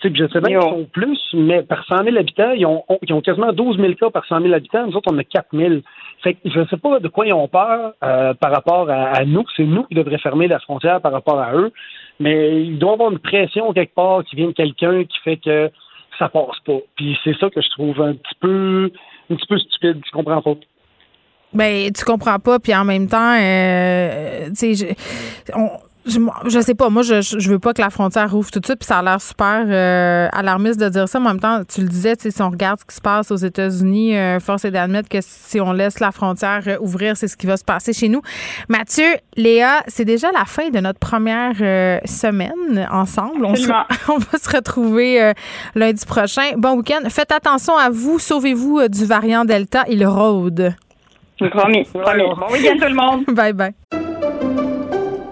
Tu sais, je sais bien qu'ils sont plus, mais par 100 000 habitants, ils ont, ils ont quasiment 12 000 cas par 100 000 habitants. Nous autres, on a 4 000. Fait que je ne sais pas de quoi ils ont peur euh, par rapport à, nous. C'est nous qui devraient fermer la frontière par rapport à eux. Mais il doit y avoir une pression quelque part qui vient de quelqu'un qui fait que ça passe pas. Puis c'est ça que je trouve un petit peu, un petit peu stupide. Je comprends pas? Ben, tu comprends pas, puis en même temps, euh, tu sais, on je, je sais pas. Moi, je, je veux pas que la frontière ouvre tout de suite. Puis ça a l'air super euh, alarmiste de dire ça. Mais en même temps, tu le disais, si on regarde ce qui se passe aux États-Unis, euh, force est d'admettre que si on laisse la frontière euh, ouvrir, c'est ce qui va se passer chez nous. Mathieu, Léa, c'est déjà la fin de notre première euh, semaine ensemble. On, va se retrouver lundi prochain. Bon week-end. Faites attention à vous. Sauvez-vous du variant Delta. Il rôde. Promis. Promis. Bon week-end tout le monde. bye bye.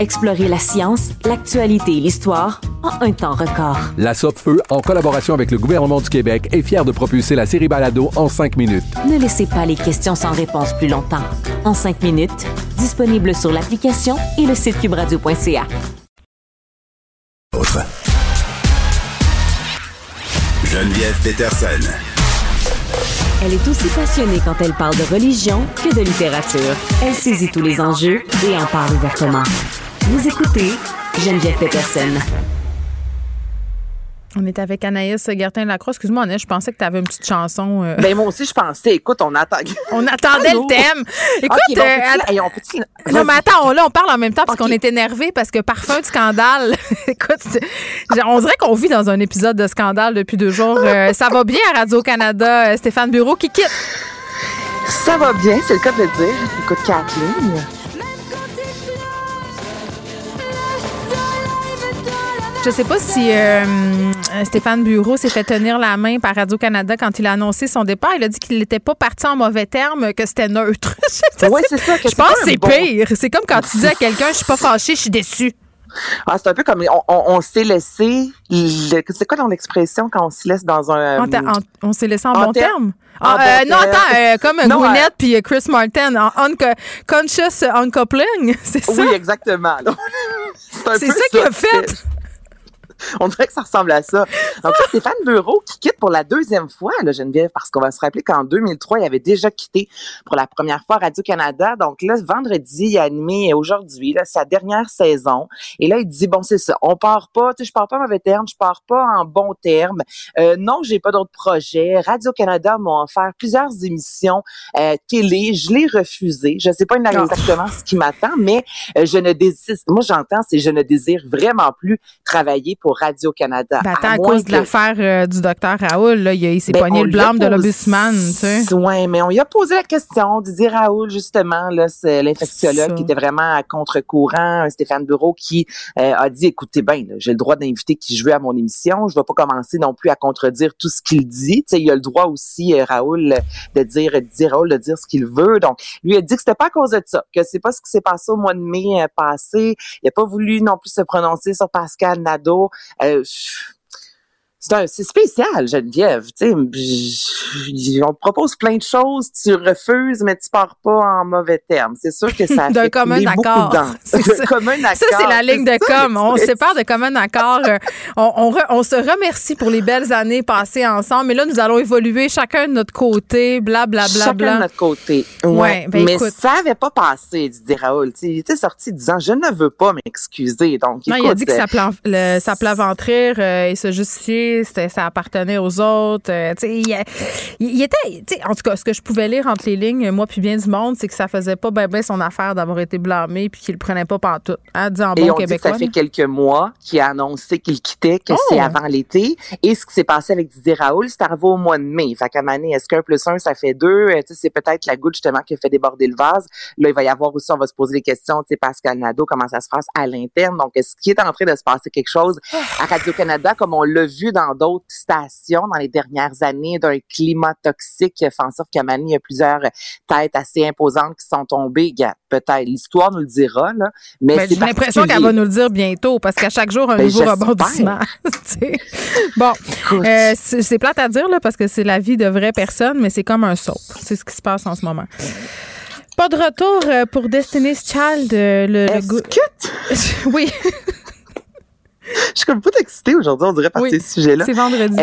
Explorer la science, l'actualité et l'histoire en un temps record. La Feu, en collaboration avec le gouvernement du Québec, est fière de propulser la série Balado en cinq minutes. Ne laissez pas les questions sans réponse plus longtemps. En cinq minutes, disponible sur l'application et le site cubradio.ca. Autre. Geneviève Peterson. Elle est aussi passionnée quand elle parle de religion que de littérature. Elle saisit tous les enjeux et en parle ouvertement. Vous écoutez Geneviève Peterson. On est avec Anaïs Gertin-Lacroix. Excuse-moi, Anaïs, je pensais que tu avais une petite chanson. Euh. Ben, moi aussi, je pensais. Écoute, on, attend... on attendait le thème. Écoute. Euh, non, mais attends, là, on parle en même temps parce qu'on est énervé parce que parfum de scandale. Écoute, on dirait qu'on vit dans un épisode de scandale depuis deux jours. Euh, ça va bien à Radio-Canada. Stéphane Bureau qui quitte. Ça va bien, c'est le cas de le dire. Écoute, Kathleen. Je sais pas si euh, Stéphane Bureau s'est fait tenir la main par Radio-Canada quand il a annoncé son départ. Il a dit qu'il n'était pas parti en mauvais termes, que c'était neutre. Ouais, c'est ça, que Je pense que c'est bon- pire. C'est comme quand tu dis à quelqu'un, je suis pas fâché, je suis déçu. Ah, c'est un peu comme on, on- on s'est laissé. le- C'est quoi dans l'expression quand on se laisse dans un. On s'est laissé en, en bon ter- terme? en Ah, bon euh, non, terme. attends, euh, comme Non, Gwyneth euh, puis euh, Chris Martin, en unco- conscious uncoupling, c'est ça? Oui, exactement. C'est ça qu'il a fait. On dirait que ça ressemble à ça. Donc, Stéphane Bureau qui quitte pour la deuxième fois, là, Geneviève, parce qu'on va se rappeler qu'en 2003, il avait déjà quitté pour la première fois Radio-Canada. Donc là, vendredi, il a animé aujourd'hui là, sa dernière saison. Et là, il dit, bon, c'est ça, on part pas, tu sais, je pars pas en mauvais terme, je pars pas en bon terme. Euh, non, j'ai pas d'autres projets. Radio-Canada m'a offert plusieurs émissions euh, télé. Je l'ai refusé. Je sais pas exactement ce qui m'attend, mais euh, je ne désire, moi j'entends, c'est je ne désire vraiment plus travailler pour Radio-Canada. Ben, à, moins cause de que- l'affaire euh, du docteur Raoul, là, il, s'est Ben, pogné le blâme de l'obusman, tu sais. Ouais, mais on lui a posé la question. Didier Raoul, justement, là, c'est l'infectiologue qui était vraiment à contre-courant. Stéphane Bureau qui euh, a dit, écoutez bien, là, j'ai le droit d'inviter qui je veux à mon émission. Je ne vais pas commencer non plus à contredire tout ce qu'il dit. Tu sais, il a le droit aussi, euh, Raoul, de dire, Didier Raoul, de dire ce qu'il veut. Donc, lui a dit que c'était pas à cause de ça, que c'est pas ce qui s'est passé au mois de mai euh, passé. Il n'a pas voulu non plus se prononcer sur Pascal Nadeau. Euh, c'est un- c'est spécial, Geneviève. Tu sais, j- on te propose plein de choses, tu refuses, mais tu pars pas en mauvais termes. C'est sûr que ça D'un commun accord. ça. commun Ça, c'est la ligne de ça, com. On se sépare de commun accord. Euh, on, on re- on se remercie pour les belles années passées ensemble, mais là, nous allons évoluer chacun de notre côté, blablabla. Chacun de notre côté. Ouais. Ouais, ben mais écoute. ça avait pas passé, dit Raoul. Il était sorti disant je ne veux pas m'excuser. Donc, Non, il a dit que euh, plan, le, sa plaisanterie euh, et se justifier, ça appartenait aux autres. euh, il, il- était, en tout cas, ce que je pouvais lire entre les lignes, moi puis bien du monde, c'est que ça faisait pas ben, ben son affaire d'avoir été blâmé puis qu'il le prenait pas pantoute. Hein, dit en Et bon on dit que québécois. ça fait quelques mois qu'il a annoncé qu'il quittait, que Oh! c'est avant l'été. Et ce qui s'est passé avec Didier Raoul, c'est arrivé au mois de mai. Fait qu'à Mané, est-ce qu'un plus un, ça fait deux? Euh, tu sais, c'est peut-être la goutte, justement, qui a fait déborder le vase. Là, il va y avoir aussi, on va se poser des questions, tu sais, Pascal Nadeau, comment ça se passe à l'interne? Donc, est-ce qu'il est en train de se passer quelque chose à Radio-Canada, comme on l'a vu dans d'autres stations dans les dernières années, d'un climat toxique qui a fait en sorte qu'à Mané, il y a plusieurs têtes assez imposantes qui sont tombées. Peut-être, l'histoire nous le dira, là. Mais Ben, j'ai l'impression qu'elle va nous le dire bientôt parce qu'à chaque jour, un Ben, nouveau rebondissement. Bon, euh, c'est plate à dire là, parce que c'est la vie de vraies personnes, mais c'est comme un soap. C'est ce qui se passe en ce moment. Pas de retour euh, pour Destiny's Child. euh, Le, le oui. Je suis comme pas excitée aujourd'hui, on dirait, par Oui, ces sujets-là. c'est vendredi.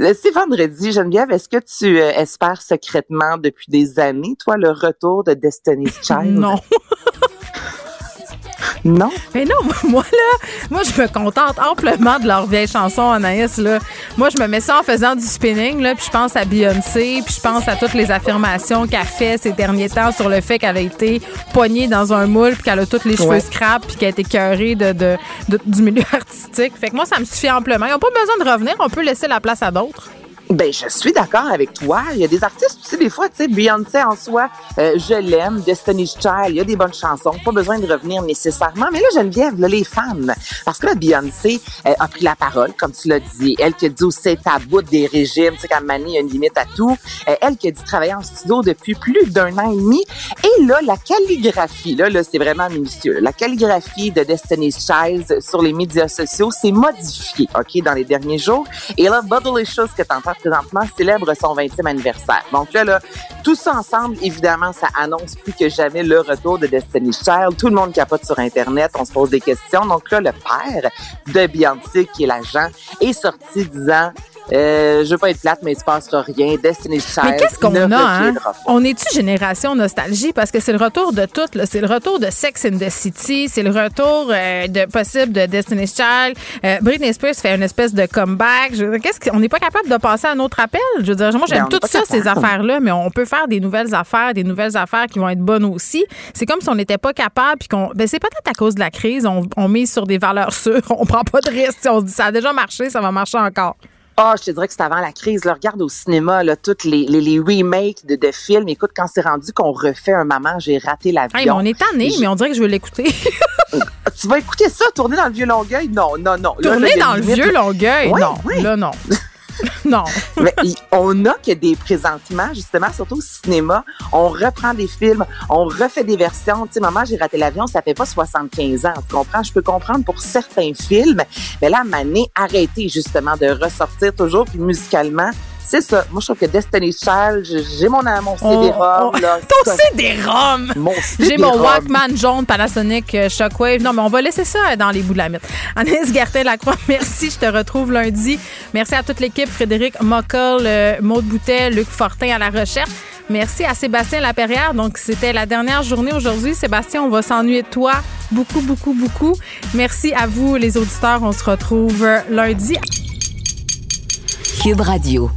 Euh, C'est vendredi. Geneviève, est-ce que tu euh, espères secrètement depuis des années, toi, le retour de Destiny's Child? Non. Non? Mais non, moi là, moi je me contente amplement de leur vieille chanson Anaïs là. Moi je me mets ça en faisant du spinning là, puis je pense à Beyoncé, puis je pense à toutes les affirmations qu'elle fait ces derniers temps sur le fait qu'elle a été poignée dans un moule, puis qu'elle a tous les cheveux Ouais. scrap, puis qu'elle a été cœurée de, de- de- du milieu artistique. Fait que moi ça me suffit amplement. Ils n'ont pas besoin de revenir, on peut laisser la place à d'autres. Ben, je suis d'accord avec toi. Il y a des artistes aussi, des fois, tu sais, Beyoncé en soi, euh, je l'aime, Destiny's Child, il y a des bonnes chansons, pas besoin de revenir nécessairement. Mais là, Geneviève, là, les fans, parce que là, Beyoncé euh, a pris la parole, comme tu l'as dit. Elle qui a dit aussi à bout des régimes, tu sais, quand Mani, il y a une limite à tout. Euh, elle qui a dit travailler en studio depuis plus d'un an et demi. Et là, la calligraphie, là, là c'est vraiment minutieux. La calligraphie de Destiny's Child sur les médias sociaux s'est modifiée, OK, dans les derniers jours. Et là, Bottleicious, que tu présentement, célèbre son 20e anniversaire. Donc là, là, tout ça ensemble, évidemment, ça annonce plus que jamais le retour de Destiny's Child. Tout le monde capote sur Internet, on se pose des questions. Donc là, le père de Beyoncé, qui est l'agent, est sorti disant Euh, je veux pas être plate, mais il se passera rien. Destiny's Child Mais qu'est-ce qu'on a, hein? On est-tu génération nostalgie? Parce que c'est le retour de tout, là. C'est le retour de Sex in the City, c'est le retour euh, de possible de Destiny's Child. Euh, Britney Spears fait une espèce de comeback. Qu'est-ce qu'on n'est pas capable de passer à un autre appel? Je veux dire, moi, Ben, j'aime on tout ça, ces affaires-là, mais on peut faire des nouvelles affaires, des nouvelles affaires qui vont être bonnes aussi. C'est comme si on n'était pas capable, puis qu'on. Ben, c'est peut-être à cause de la crise. On, on mise sur des valeurs sûres. On prend pas de risques. On se dit, ça a déjà marché, ça va marcher encore. Ah, je te dirais que c'est avant la crise. Là, regarde au cinéma, là, toutes les, les, les remakes de, de films. Écoute, quand c'est rendu qu'on refait un maman, j'ai raté l'avion. Hey, on est tanné, mais on dirait que je veux l'écouter. Tu vas écouter ça, tourner dans le vieux Longueuil? Non, non, non. Là, là, Tourner dans le limite. vieux Longueuil? Ouais, non. ouais. Là, non. non. Mais on a que des présentement, justement, surtout au cinéma, on reprend des films, on refait des versions. Tu sais, maman, j'ai raté l'avion, ça fait pas 75 ans. Tu comprends? Je peux comprendre pour certains films, mais là, Mané, arrêtez justement de ressortir toujours, puis musicalement. C'est ça. Moi, je trouve que Destiny's Child, j'ai mon, mon CD-ROM. on-. Ton CD-ROM! Mon J'ai mon CD-ROM. Walkman jaune Panasonic euh, Shockwave. Non, mais on va laisser ça dans les bouts de la mythe. Anaïs Gertin-Lacroix, merci. Je te retrouve lundi. Merci à toute l'équipe. Frédéric Mockel, euh, Maude Boutet, Luc Fortin à la recherche. Merci à Sébastien Laperrière. Donc, c'était la dernière journée aujourd'hui. Sébastien, on va s'ennuyer de toi beaucoup, beaucoup, beaucoup. Merci à vous, les auditeurs. On se retrouve euh, lundi. Cube Radio.